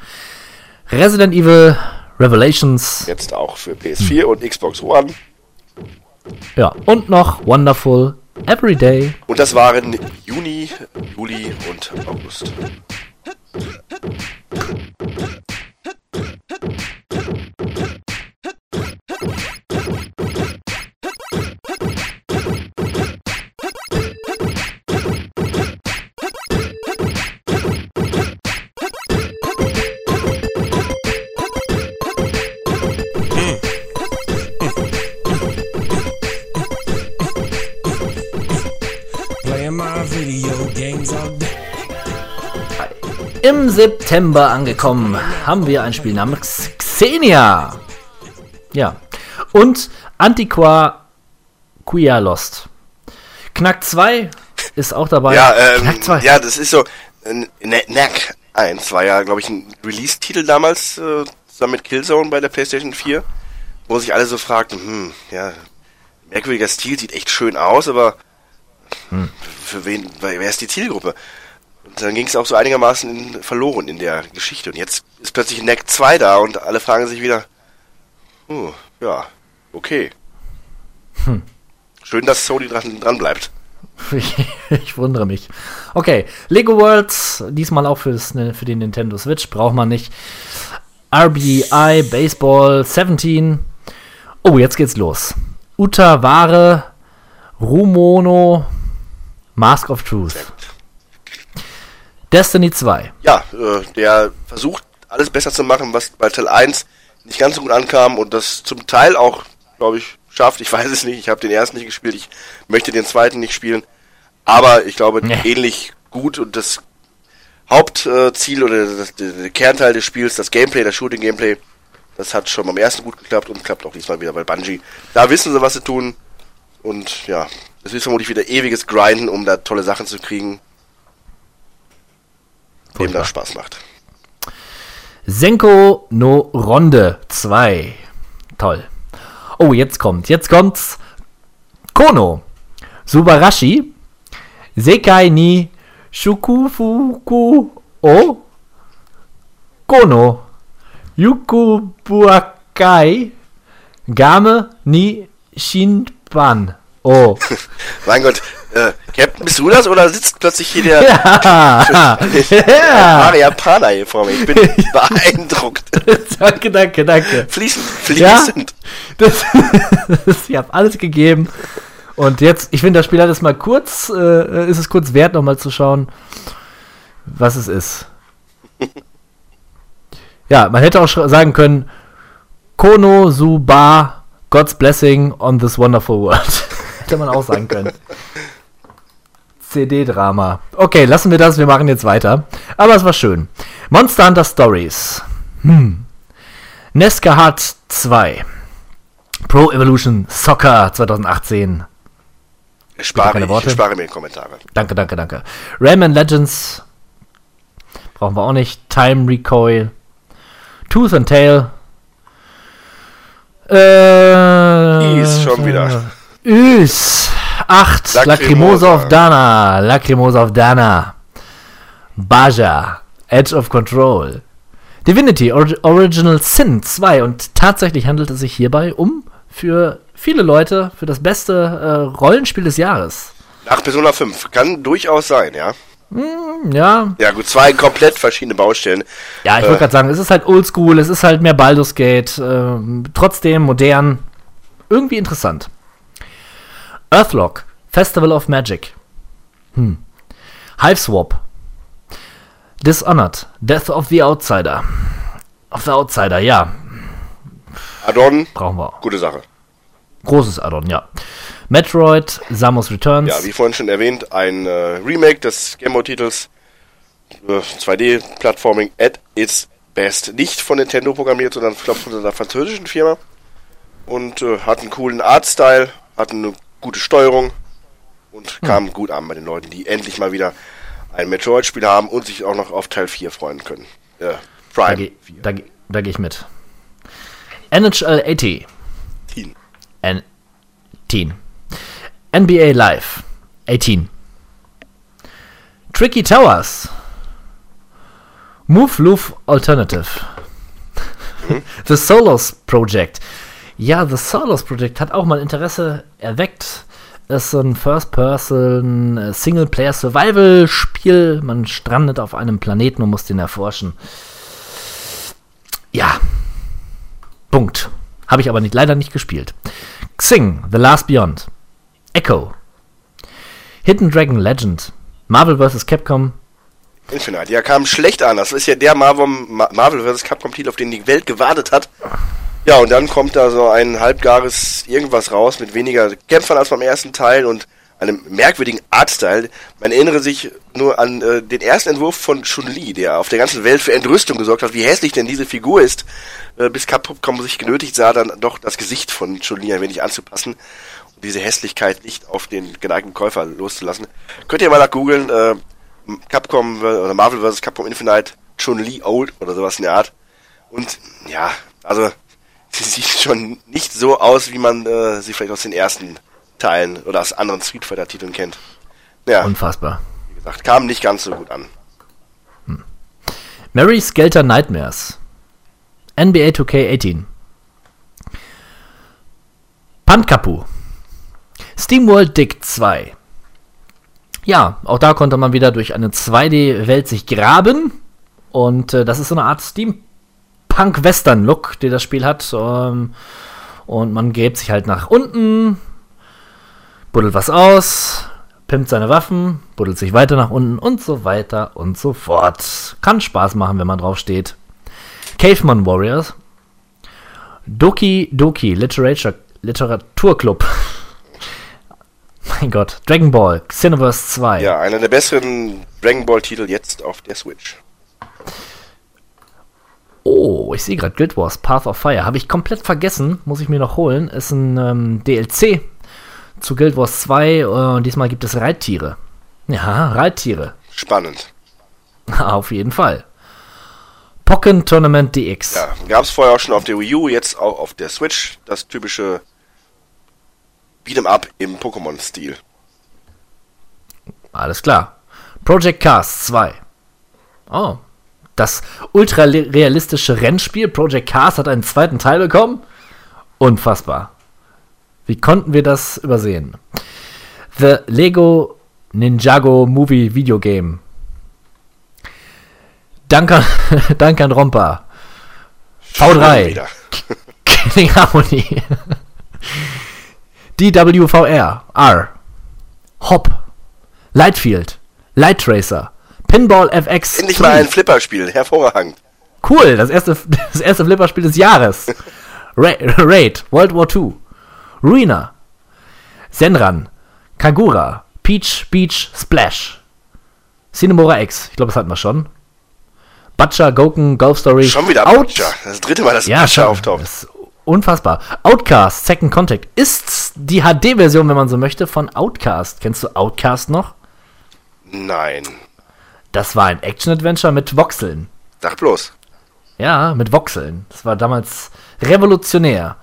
Resident Evil Revelations. Jetzt auch für PS4 und Xbox One. Ja, und noch Wonderful Everyday. Und das waren Juni, Juli und August. Im September angekommen haben wir ein Spiel namens Xenia. Ja. Und Antiqua Quia Lost. Knack 2 ist auch dabei. Ja, ähm, Knack 2. ja, das ist so. Knack 1 war ja, glaube ich, ein Release-Titel damals äh, zusammen mit Killzone bei der PlayStation 4, wo sich alle so fragten, hm, ja, merkwürdiger Stil, sieht echt schön aus, aber für wen, wer ist die Zielgruppe? Und dann ging es auch so einigermaßen in, verloren in der Geschichte. Und jetzt ist plötzlich Knack 2 da und alle fragen sich wieder, hm, ja, okay. Schön, dass Sony dran, dran bleibt. (laughs) ich wundere mich. Okay, Lego Worlds, diesmal auch fürs, ne, für den Nintendo Switch, braucht man nicht. RBI Baseball 17. Oh, jetzt geht's los. Utaware, Rumono, Mask of Truth. Destiny 2. ja, äh, der versucht, alles besser zu machen, was bei Teil 1 nicht ganz so gut ankam und das zum Teil auch, glaube ich, schafft. Ich (laughs) weiß es nicht, ich habe den ersten nicht gespielt, ich möchte den zweiten nicht spielen, aber ich glaube, Nee. ähnlich gut und das Hauptziel oder das, der, der Kernteil des Spiels, das Gameplay, das Shooting-Gameplay, das hat schon beim ersten gut geklappt und klappt auch diesmal wieder bei Bungie. Da wissen sie, was sie tun und ja, es ist vermutlich wieder ewiges Grinden, um da tolle Sachen zu kriegen, dem das Spaß macht. Senko no Ronde 2. Toll. Oh, jetzt kommt, jetzt kommt's. Kono. Subarashi. Sekai ni Shukufuku o Kono. Yukubuakai. Game ni Shinpan. Oh. (laughs) Mein Gott, äh, Captain, bist du das oder sitzt plötzlich hier der (laughs) ja. ja. Japaner hier vor mir? Ich bin (laughs) beeindruckt. danke, danke, danke. Fließend, Ja? fließend. Das, das, ich habe alles gegeben. Und jetzt, ich finde, das Spiel hat es mal kurz, äh, ist es kurz wert, nochmal zu schauen, was es ist. Ja, man hätte auch sagen können, Kono Suba, God's Blessing on this wonderful world. Hätte man auch sagen können. CD-Drama. Okay, lassen wir das, wir machen jetzt weiter. Aber es war schön. Monster Hunter Stories. Hm. Nesca Hard 2. Pro Evolution Soccer 2018. Ich spare, keine ich Worte? spare mir Kommentare. Danke, danke, danke. Rayman Legends. Brauchen wir auch nicht. Time Recoil. Tooth and Tail. Äh, Is schon wieder. Üs. 8. Lacrimosa. Lacrimosa of Dana. Lacrimosa of Dana. Baja. Edge of Control. Divinity Or Original Sin 2. Und tatsächlich handelt es sich hierbei um für viele Leute für das beste äh, Rollenspiel des Jahres. Nach Persona 5. Kann durchaus sein, ja. Ja, Ja, gut, zwei komplett verschiedene Baustellen. Ja, ich Äh. wollte gerade sagen, es ist halt oldschool, es ist halt mehr Baldur's Gate, ähm, trotzdem modern, irgendwie interessant. Earthlock, Festival of Magic. Hm. Hiveswap. Dishonored, Death of the Outsider. Of the Outsider, ja, Adon, brauchen wir auch. gute Sache. Großes Addon, ja. Metroid, Samus Returns. Ja, wie vorhin schon erwähnt, ein äh, Remake des Gameboy-Titels. Äh, 2D-Plattforming at its best. Nicht von Nintendo programmiert, sondern ich glaub, von einer französischen Firma. Und äh, hat einen coolen Artstyle, hat eine gute Steuerung und kam gut an bei den Leuten, die endlich mal wieder ein Metroid-Spiel haben und sich auch noch auf Teil 4 freuen können. Äh, da Prime gehe da, geh- da geh ich mit. NHL 80. 10. N 10. NBA Live 18. Tricky Towers. Move Loop Alternative. The Solos Project. Ja, The Solos Project hat auch mal Interesse erweckt. Ist so ein First-Person äh, Single-Player-Survival-Spiel. Man strandet auf einem Planeten und muss den erforschen. Ja. Punkt. Habe ich aber nicht, leider nicht gespielt. Xing, The Last Beyond. Echo. Hidden Dragon Legend. Marvel vs. Capcom. Infinite. Ja, kam schlecht an. Das ist ja der Marvel, Ma- Marvel vs. Capcom-Titel, auf den die Welt gewartet hat. Ja, und dann kommt da so ein halbgares irgendwas raus mit weniger Kämpfern als beim ersten Teil und einem merkwürdigen Artstyle. Man erinnere sich nur an äh, den ersten Entwurf von Chun-Li, der auf der ganzen Welt für Entrüstung gesorgt hat, wie hässlich denn diese Figur ist, äh, bis Capcom sich genötigt sah, dann doch das Gesicht von Chun-Li ein wenig anzupassen und diese Hässlichkeit nicht auf den geneigten Käufer loszulassen. Könnt ihr mal nach googeln, äh, Capcom oder Marvel vs. Capcom Infinite, Chun-Li Old oder sowas in der Art. Und ja, also sie sieht schon nicht so aus, wie man äh, sie vielleicht aus den ersten Teilen oder aus anderen Street Fighter Titeln kennt. Ja, Unfassbar. wie gesagt, kam nicht ganz so gut an. Mary Skelter Nightmares. NBA 2K18. Pankapu. SteamWorld Dick 2. Ja, auch da konnte man wieder durch eine 2D-Welt sich graben. Und äh, das ist so eine Art Steampunk-Western-Look, den das Spiel hat. Ähm, und man gräbt sich halt nach unten, buddelt was aus, pimmt seine Waffen, buddelt sich weiter nach unten und so weiter und so fort. Kann Spaß machen, wenn man drauf steht. Caveman Warriors. Doki Doki Literature, Literaturclub. (laughs) mein Gott. Dragon Ball Xenoverse 2. Ja, einer der besseren Dragon Ball Titel jetzt auf der Switch. Oh, ich sehe gerade Guild Wars Path of Fire. Habe ich komplett vergessen. Muss ich mir noch holen. Ist ein ähm, DLC zu Guild Wars 2. Und diesmal gibt es Reittiere. Ja, Reittiere. Spannend. (laughs) Auf jeden Fall. Pokken Tournament DX. Ja, gab es vorher auch schon auf der Wii U, jetzt auch auf der Switch. Das typische Beat'em Up im Pokémon-Stil. Alles klar. Project Cars 2. Oh. Das ultra realistische Rennspiel Project Cars hat einen zweiten Teil bekommen. Unfassbar. Wie konnten wir das übersehen? The Lego Ninjago Movie Video Game. Duncan, (laughs) Duncan Romper. Schon V3. wieder. (laughs) Killing Harmony. (laughs) DWVR. R. Hop. Lightfield. Light Tracer. Pinball FX. Endlich mal ein Flipperspiel. Hervorragend. Cool, das erste, (laughs) das erste Flipperspiel des Jahres. Ra Raid, World War II, Ruina, Senran, Kagura, Peach, Beach, Splash, Cinemora X, ich glaube, das hatten wir schon. Butcher, Goken, Golf Story. Schon wieder Out Butcher. Das dritte Mal, dass ja, Butcher schon, auftaucht. ist unfassbar. Outcast, Second Contact, ist die HD-Version, wenn man so möchte, von Outcast. Kennst du Outcast noch? Nein. Das war ein Action-Adventure mit Voxeln. Sag bloß. Ja, mit Voxeln. Das war damals revolutionär.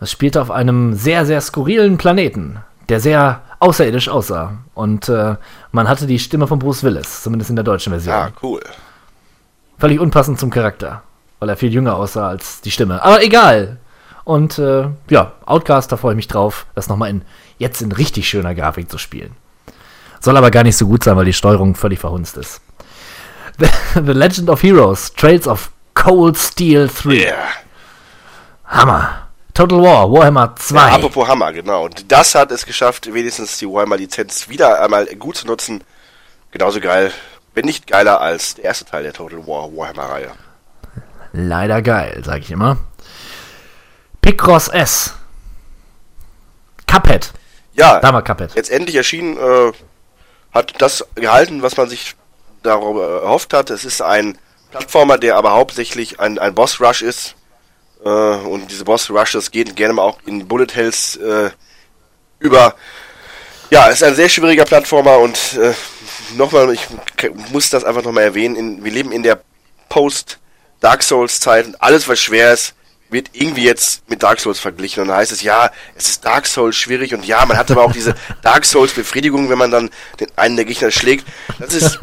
Das spielte auf einem sehr, sehr skurrilen Planeten, der sehr außerirdisch aussah. Und äh, man hatte die Stimme von Bruce Willis, zumindest in der deutschen Version. Ah, cool. Völlig unpassend zum Charakter, weil er viel jünger aussah als die Stimme. Aber egal. Und äh, ja, Outcast, da freue ich mich drauf, das nochmal in, jetzt in richtig schöner Grafik zu spielen. Soll aber gar nicht so gut sein, weil die Steuerung völlig verhunzt ist. The, (laughs) The Legend of Heroes, Trails of Cold Steel 3. Yeah. Hammer. Total War, Warhammer 2. Ja, apropos Hammer, genau. Und das hat es geschafft, wenigstens die Warhammer-Lizenz wieder einmal gut zu nutzen. Genauso geil, wenn nicht geiler als der erste Teil der Total War Warhammer-Reihe. Leider geil, sag ich immer. Picross S. Cuphead. Ja, Da war Cuphead. jetzt endlich erschienen, äh, hat das gehalten, was man sich darüber erhofft hat. Es ist ein Plattformer, der aber hauptsächlich ein, ein Boss-Rush ist. Äh, und diese Boss-Rushes gehen gerne mal auch in Bullet Hells äh, über. Ja, es ist ein sehr schwieriger Plattformer und äh, nochmal, ich muss das einfach nochmal erwähnen, in, wir leben in der Post-Dark Souls-Zeit und alles, was schwer ist, wird irgendwie jetzt mit Dark Souls verglichen. Und dann heißt es, ja, es ist Dark Souls schwierig und ja, man hat aber auch diese Dark Souls-Befriedigung, wenn man dann den einen der Gegner schlägt. Das ist,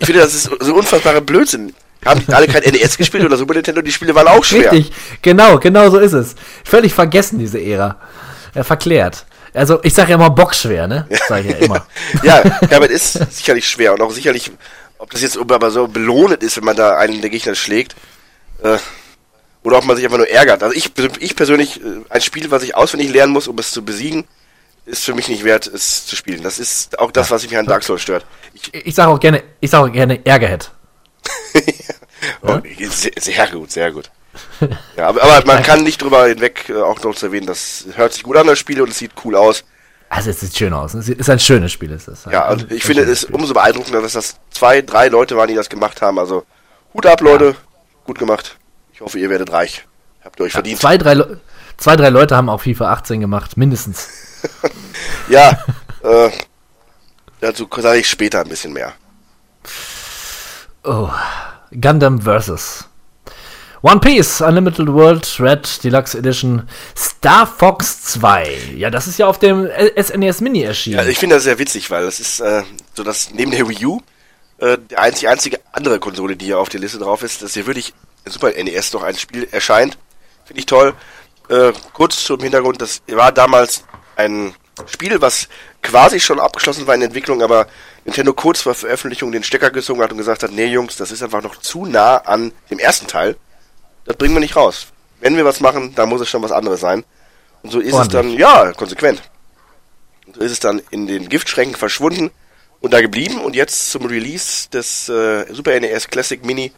ich finde, das ist so unfassbarer Blödsinn. Haben die alle kein NES gespielt oder Super Nintendo? Die Spiele waren auch schwer. Richtig, genau, genau so ist es. Völlig vergessen, diese Ära. Ja, verklärt. Also, ich sage ja immer bockschwer, ne? Sag ich ja immer. (laughs) ja, Herbert ist sicherlich schwer und auch sicherlich, ob das jetzt aber so belohnt ist, wenn man da einen der Gegner schlägt, äh, oder ob man sich einfach nur ärgert. Also ich, ich persönlich, äh, ein Spiel, was ich auswendig lernen muss, um es zu besiegen, ist für mich nicht wert, es zu spielen. Das ist auch das, was mich an Dark Souls stört. Ich, Ich sage auch gerne, ich sage auch gerne Ärgerhead. (laughs) oh, sehr, sehr gut, sehr gut. Ja, aber, aber man kann nicht drüber hinweg äh, auch noch zu erwähnen, das hört sich gut an, das Spiel, und es sieht cool aus. Also, es sieht schön aus. Es ist ein schönes Spiel, ist es. Ja, und ich finde es umso beeindruckender, dass das zwei, drei Leute waren, die das gemacht haben. Also Hut ab, Leute. Gut gemacht. Ich hoffe, ihr werdet reich. Habt ihr euch verdient. Zwei drei, Le- zwei, drei Leute haben auch FIFA 18 gemacht, mindestens. (laughs) Ja, äh, dazu sage ich später ein bisschen mehr. Oh, Gundam vs. One Piece, Unlimited World, Red Deluxe Edition, Star Fox 2. Ja, das ist ja auf dem SNES Mini erschienen. Ja, ich finde das sehr witzig, weil das ist äh, so, dass neben der Wii U äh, die einzige, einzige andere Konsole, die hier auf der Liste drauf ist, dass hier wirklich Super NES noch ein Spiel erscheint. Finde ich toll. Äh, kurz zum Hintergrund, das war damals ein Spiel, was quasi schon abgeschlossen war in der Entwicklung, aber Nintendo kurz vor Veröffentlichung den Stecker gezogen hat und gesagt hat, nee Jungs, das ist einfach noch zu nah an dem ersten Teil. Das bringen wir nicht raus. Wenn wir was machen, dann muss es schon was anderes sein. Und so ist es dann, Ordentlich. ja, konsequent. Und so ist es dann in den Giftschränken verschwunden und da geblieben. Und jetzt zum Release des äh, Super NES Classic Mini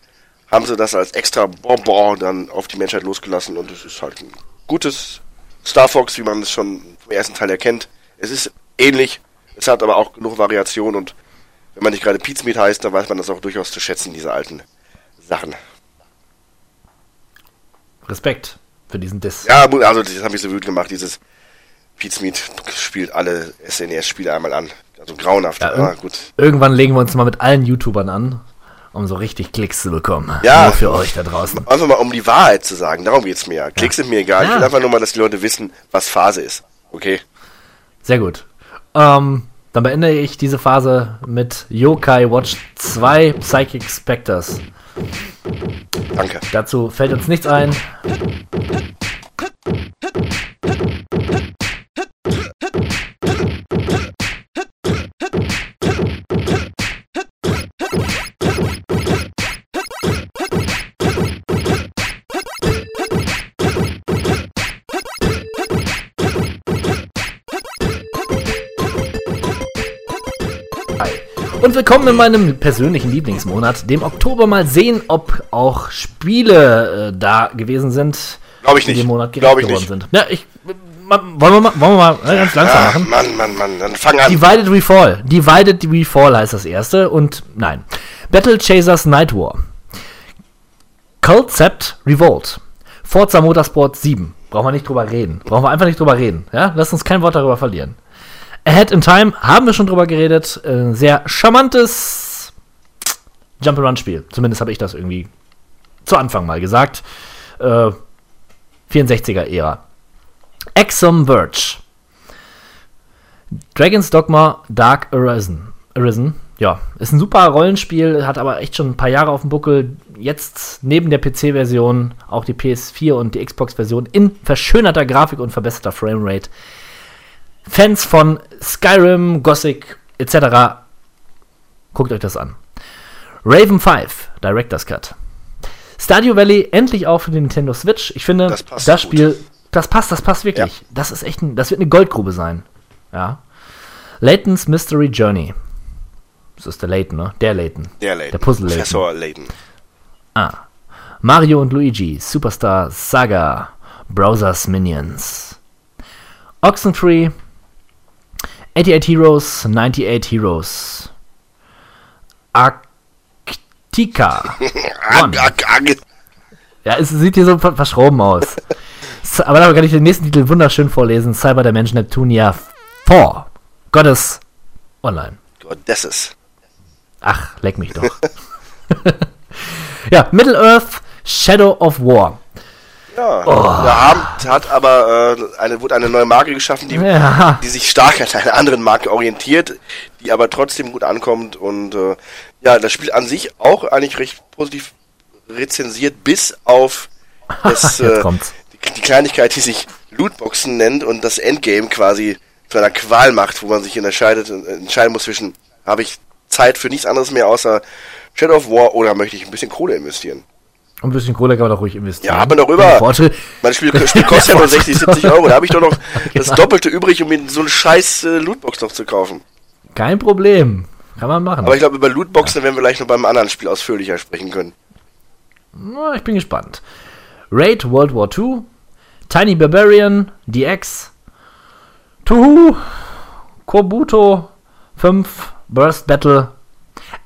haben sie das als extra Bonbon dann auf die Menschheit losgelassen. Und es ist halt ein gutes Star Fox, wie man es schon vom ersten Teil erkennt. Es ist ähnlich, es hat aber auch genug Variation und wenn man nicht gerade Pizmeat heißt, dann weiß man das auch durchaus zu schätzen, diese alten Sachen. Respekt für diesen Diss. Ja, also das habe ich so wütend gemacht, dieses Pizmeat spielt alle SNES-Spiele einmal an. Also grauenhaft, Ja, aber irg- gut. Irgendwann legen wir uns mal mit allen YouTubern an, um so richtig Klicks zu bekommen. Ja. Nur für euch da draußen. Einfach mal um die Wahrheit zu sagen, darum geht's mir. Klicks sind mir egal. Ich Ja. will einfach nur mal, dass die Leute wissen, was Phase ist. Okay? Sehr gut. Ähm, dann beende ich diese Phase mit Yokai Watch 2 Psychic Spectres. Danke. Dazu fällt uns nichts ein. Und willkommen in meinem persönlichen Lieblingsmonat, dem Oktober. Mal sehen, ob auch Spiele äh, da gewesen sind, Glaube ich die nicht. dem Monat Glaube ich geworden nicht. sind. Ja, ich, wollen wir mal, wollen wir mal äh, ganz langsam Ah, machen. Mann, Mann, Mann, dann fang an. Divided We Fall. Divided We Fall heißt das erste und nein. Battle Chasers Night War. Concept Revolt. Forza Motorsport 7. Brauchen wir nicht drüber reden. Brauchen wir einfach nicht drüber reden. Ja, lasst uns kein Wort darüber verlieren. Ahead in Time haben wir schon drüber geredet. Äh, sehr charmantes Jump'n'Run-Spiel. Zumindest habe ich das irgendwie zu Anfang mal gesagt. Äh, 64er-Ära. Exum Verge. Dragon's Dogma Dark Arisen. Arisen. Ja, ist ein super Rollenspiel, hat aber echt schon ein paar Jahre auf dem Buckel. Jetzt neben der PC-Version auch die PS4 und die Xbox-Version in verschönerter Grafik und verbesserter Framerate. Fans von Skyrim, Gothic etc. Guckt euch das an. Raven 5, Director's Cut. Stadio Valley endlich auch für den Nintendo Switch. Ich finde, Das das, gut. Spiel, das passt, das passt wirklich. Das ist echt, ein, das wird eine Goldgrube sein. Ja. Layton's Mystery Journey. Das ist der Layton, ne? Der Layton. Der Layton. Der Puzzle Layton. Professor Layton. Ah. Mario und Luigi, Superstar Saga, Browsers Minions. Oxenfree, 88 Heroes, 98 Heroes. Ag- (laughs) Ja, es sieht hier so ver- verschroben aus. (laughs) Aber da kann ich den nächsten Titel wunderschön vorlesen. Cyber Dimension Neptunia 4. Gottes Online. Ist. Ach, leck mich doch. (laughs) ja, Middle-earth, Shadow of War. Ja, der Abend hat aber äh, eine, wurde eine neue Marke geschaffen, die, Ja. (laughs) die sich stark an einer anderen Marke orientiert, die aber trotzdem gut ankommt und äh, ja, das Spiel an sich auch eigentlich recht positiv rezensiert, bis auf (laughs) das, äh, die, die Kleinigkeit, die sich Lootboxen nennt und das Endgame quasi zu einer Qual macht, wo man sich entscheidet, äh, entscheiden muss zwischen, habe ich Zeit für nichts anderes mehr außer Shadow of War oder möchte ich ein bisschen Kohle investieren? Ein bisschen Kohle kann man doch ruhig investieren. Ja, aber noch über. Mein Spiel, Spiel (laughs) kostet ja nur 60, 70 Euro. Da habe ich doch noch (laughs) das Genau. Doppelte übrig, um mir so eine scheiß äh, Lootbox noch zu kaufen. Kein Problem. Kann man machen. Aber ich glaube, über Lootboxen werden wir gleich noch beim anderen Spiel ausführlicher sprechen können. Na, ich bin gespannt. Raid World War II, Tiny Barbarian, DX, Tuhu, Kobuto 5, Burst Battle,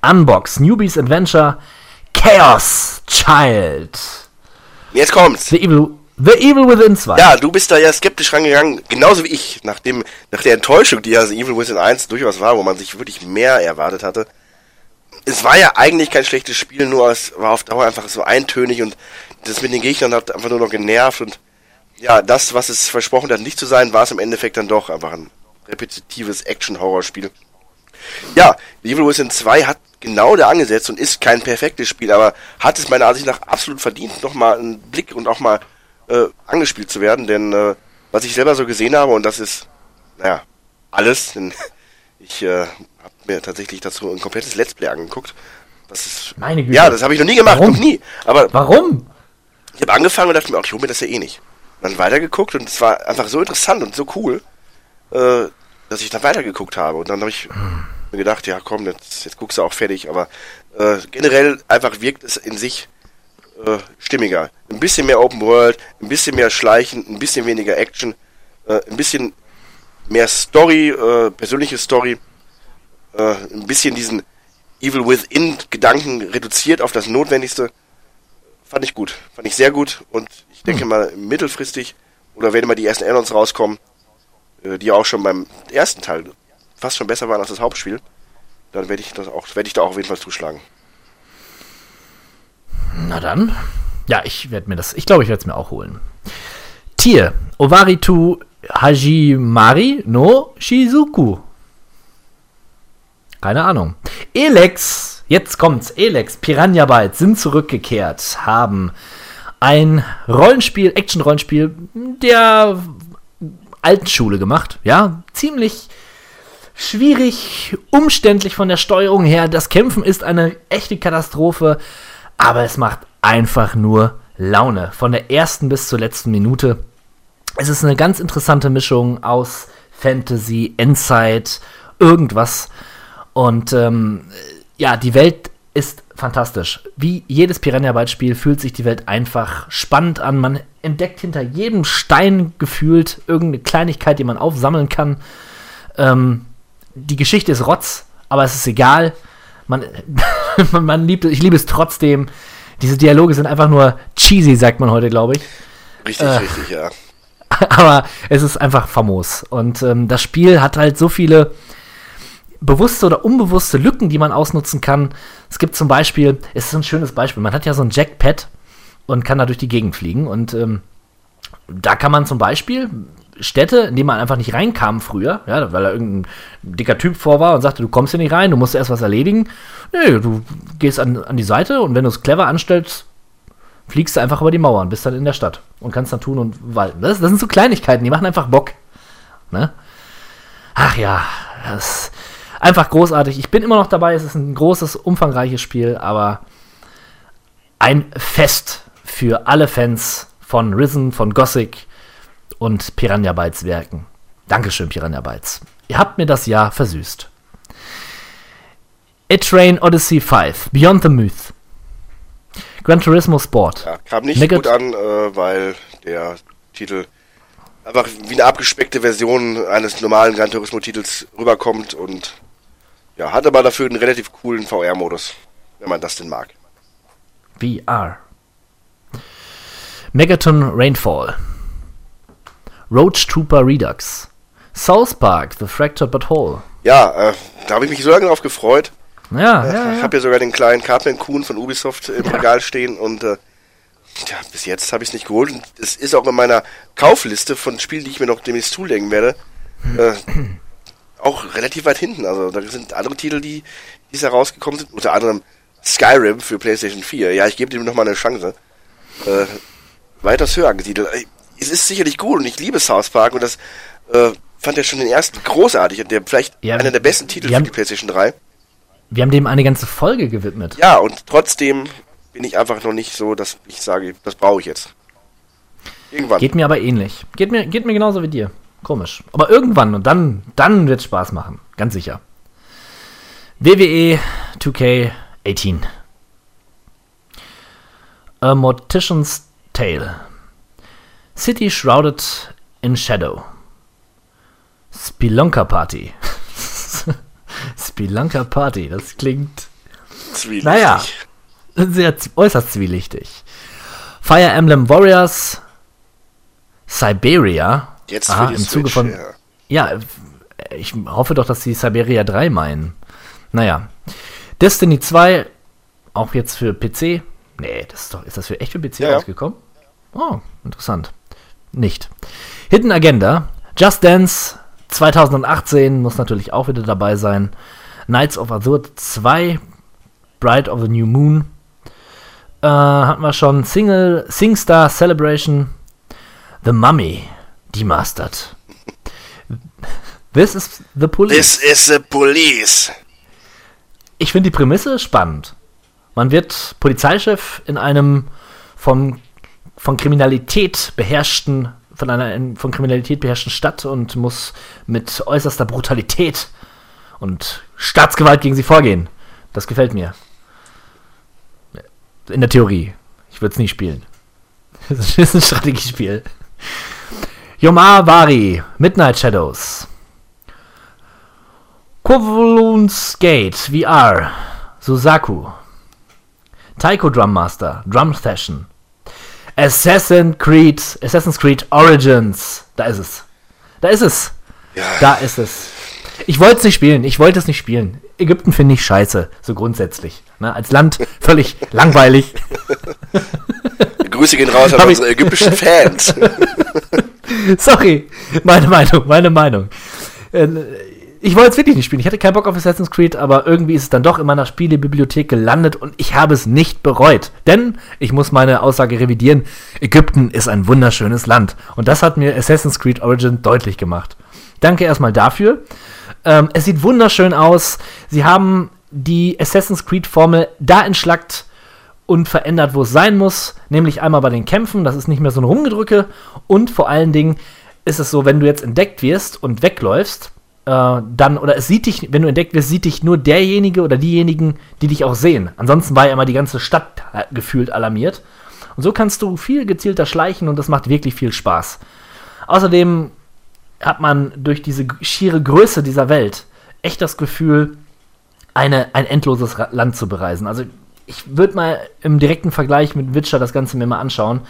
Unbox, Newbies Adventure, Chaos Child, Jetzt kommt's. The Evil, The Evil Within 2. Ja, du bist da ja skeptisch rangegangen, genauso wie ich, nach, dem, nach der Enttäuschung, die ja so Evil Within 1 durchaus war, wo man sich wirklich mehr erwartet hatte. Es war ja eigentlich kein schlechtes Spiel, nur es war auf Dauer einfach so eintönig und das mit den Gegnern hat einfach nur noch genervt und ja, das, was es versprochen hat, nicht zu sein, war es im Endeffekt dann doch einfach ein repetitives Action-Horror-Spiel. Ja, Evil Within 2 hat genau da angesetzt und ist kein perfektes Spiel, aber hat es meiner Ansicht nach absolut verdient, nochmal einen Blick und auch mal äh, angespielt zu werden, denn äh, was ich selber so gesehen habe, und das ist, naja, alles, denn (laughs) ich äh, habe mir tatsächlich dazu ein komplettes Let's Play angeguckt. Das ist, Meine Güte. ja, das habe ich noch nie gemacht, Warum? noch nie. Aber Warum? ich habe angefangen und dachte mir, ach, ich hole mir das ja eh nicht. Und dann weitergeguckt und es war einfach so interessant und so cool, äh, dass ich dann weitergeguckt habe. Und dann habe ich mir gedacht, ja komm, jetzt, jetzt guckst du auch fertig. Aber äh, generell einfach wirkt es in sich äh, stimmiger. Ein bisschen mehr Open World, ein bisschen mehr Schleichen, ein bisschen weniger Action, äh, ein bisschen mehr Story, äh, persönliche Story, äh, ein bisschen diesen Evil Within-Gedanken reduziert auf das Notwendigste. Fand ich gut. Fand ich sehr gut. Und ich denke mal, mittelfristig, oder wenn mal die ersten Add-ons rauskommen, die auch schon beim ersten Teil fast schon besser waren als das Hauptspiel, dann werde ich das auch, werde ich da auch auf jeden Fall zuschlagen. Na dann. Ja, ich werde mir das, ich glaube, ich werde es mir auch holen. Tier, Owaritu Hajimari no Shizuku. Keine Ahnung. Elex, jetzt kommt's, Elex, Piranha Bytes sind zurückgekehrt, haben ein Rollenspiel, Action-Rollenspiel der alten Schule gemacht. Ja, ziemlich schwierig, umständlich von der Steuerung her. Das Kämpfen ist eine echte Katastrophe, aber es macht einfach nur Laune. Von der ersten bis zur letzten Minute. Es ist eine ganz interessante Mischung aus Fantasy, Endzeit, irgendwas. Und ähm, ja, die Welt ist fantastisch. Wie jedes Piranha Bytes Spiel fühlt sich die Welt einfach spannend an. Man entdeckt hinter jedem Stein gefühlt irgendeine Kleinigkeit, die man aufsammeln kann. Ähm, die Geschichte ist Rotz, aber es ist egal. Man, (laughs) man, man liebt, ich liebe es trotzdem. Diese Dialoge sind einfach nur cheesy, sagt man heute, glaube ich. Richtig, Äh. richtig, ja. (laughs) aber es ist einfach famos. Und ähm, das Spiel hat halt so viele bewusste oder unbewusste Lücken, die man ausnutzen kann. Es gibt zum Beispiel, es ist ein schönes Beispiel, man hat ja so ein Jackpad und kann da durch die Gegend fliegen. Und ähm, da kann man zum Beispiel, Städte, in die man einfach nicht reinkam früher, ja, weil da irgendein dicker Typ vor war und sagte, du kommst hier nicht rein, du musst erst was erledigen. Nee, du gehst an, an die Seite und wenn du es clever anstellst, fliegst du einfach über die Mauern, bist dann in der Stadt und kannst dann tun und walten. Das, das sind so Kleinigkeiten, die machen einfach Bock. Ne? Ach ja, das einfach großartig. Ich bin immer noch dabei, es ist ein großes, umfangreiches Spiel, aber ein Fest für alle Fans von Risen, von Gothic und Piranha Bytes Werken. Dankeschön, Piranha Bytes. Ihr habt mir das Jahr versüßt. A Train Odyssey 5, Beyond the Myth. Gran Turismo Sport. Ja, kam nicht Megat- gut an, äh, weil der Titel einfach wie eine abgespeckte Version eines normalen Gran Turismo-Titels rüberkommt und ja, hat aber dafür einen relativ coolen VR-Modus, wenn man das denn mag. VR. Megaton Rainfall. Roach Trooper Redux. South Park, The Fractured But Whole. Ja, äh, da habe ich mich so lange drauf gefreut. Ja, Äh, ja, Ich ja. habe hier sogar den kleinen Cartman Kuhn von Ubisoft im Regal stehen und äh, ja, bis jetzt habe ich es nicht geholt. Und es ist auch in meiner Kaufliste von Spielen, die ich mir noch demnächst zulegen werde, äh, auch relativ weit hinten. Also da sind andere Titel, die dieses Jahr rausgekommen sind, unter anderem Skyrim für PlayStation 4. Ja, ich gebe dem noch mal eine Chance. Äh, weiters höher angesiedelt. Äh, Es ist sicherlich gut und ich liebe South Park und das äh, fand ja schon den ersten großartig und der vielleicht Ja, einer der besten Titel für haben- die PlayStation 3. Wir haben dem eine ganze Folge gewidmet. Ja, und trotzdem bin ich einfach noch nicht so, dass ich sage, das brauche ich jetzt. Irgendwann. Geht mir aber ähnlich. Geht mir, geht mir genauso wie dir. Komisch. Aber irgendwann und dann, dann wird Spaß machen. Ganz sicher. WWE 2K18. A Mortician's Tale. City Shrouded in Shadow. Spelunker Party. (laughs) Spelunker Party, das klingt Zwielichtig. naja, sehr äußerst zwielichtig. Fire Emblem Warriors, Siberia. Jetzt Aha, für die im Zuge Switch, von. ja. Ja, ich hoffe doch, dass sie Siberia 3 meinen. Naja. Destiny 2, auch jetzt für PC. Nee, das ist doch, ist das für echt für PC Ja, ja. rausgekommen? Oh, interessant. Nicht. Hidden Agenda, Just Dance 2018 muss natürlich auch wieder dabei sein. Knights of Azur 2, Bride of the New Moon. Äh, hatten wir schon. Single, SingStar Celebration, The Mummy, Demastered. This is the Police. This is the police. Ich finde die Prämisse spannend. Man wird Polizeichef in einem vom, von Kriminalität beherrschten, von einer in- von Kriminalität beherrschten Stadt und muss mit äußerster Brutalität und Staatsgewalt gegen sie vorgehen. Das gefällt mir. In der Theorie. Ich würde es nie spielen. (laughs) Das ist ein Strategiespiel. Yomar Vari, Midnight Shadows. Kowloon's Gate VR, Suzaku. Taiko Drum Master, Drum Session. Assassin's Creed, Assassin's Creed Origins. Da ist es. Da ist es. Da ist es. Ich wollte es nicht spielen. Ich wollte es nicht spielen. Ägypten finde ich scheiße, so grundsätzlich. Ne? Als Land völlig (laughs) langweilig. (laughs) Grüße gehen raus an unsere ägyptischen Fans. (laughs) Sorry, meine Meinung, meine Meinung. Äh, Ich wollte es wirklich nicht spielen. Ich hatte keinen Bock auf Assassin's Creed, aber irgendwie ist es dann doch in meiner Spielebibliothek gelandet und ich habe es nicht bereut. Denn ich muss meine Aussage revidieren. Ägypten ist ein wunderschönes Land. Und das hat mir Assassin's Creed Origin deutlich gemacht. Danke erstmal dafür. Ähm, es sieht wunderschön aus. Sie haben die Assassin's Creed Formel da entschlackt und verändert, wo es sein muss, nämlich einmal bei den Kämpfen, das ist nicht mehr so ein Rumgedrücke und vor allen Dingen ist es so, wenn du jetzt entdeckt wirst und wegläufst, äh, dann, oder es sieht dich, wenn du entdeckt wirst, sieht dich nur derjenige oder diejenigen, die dich auch sehen. Ansonsten war ja immer die ganze Stadt äh, gefühlt alarmiert. Und so kannst du viel gezielter schleichen und das macht wirklich viel Spaß. Außerdem hat man durch diese schiere Größe dieser Welt echt das Gefühl, eine, ein endloses Land zu bereisen. Also ich würde mal im direkten Vergleich mit Witcher das Ganze mir mal anschauen.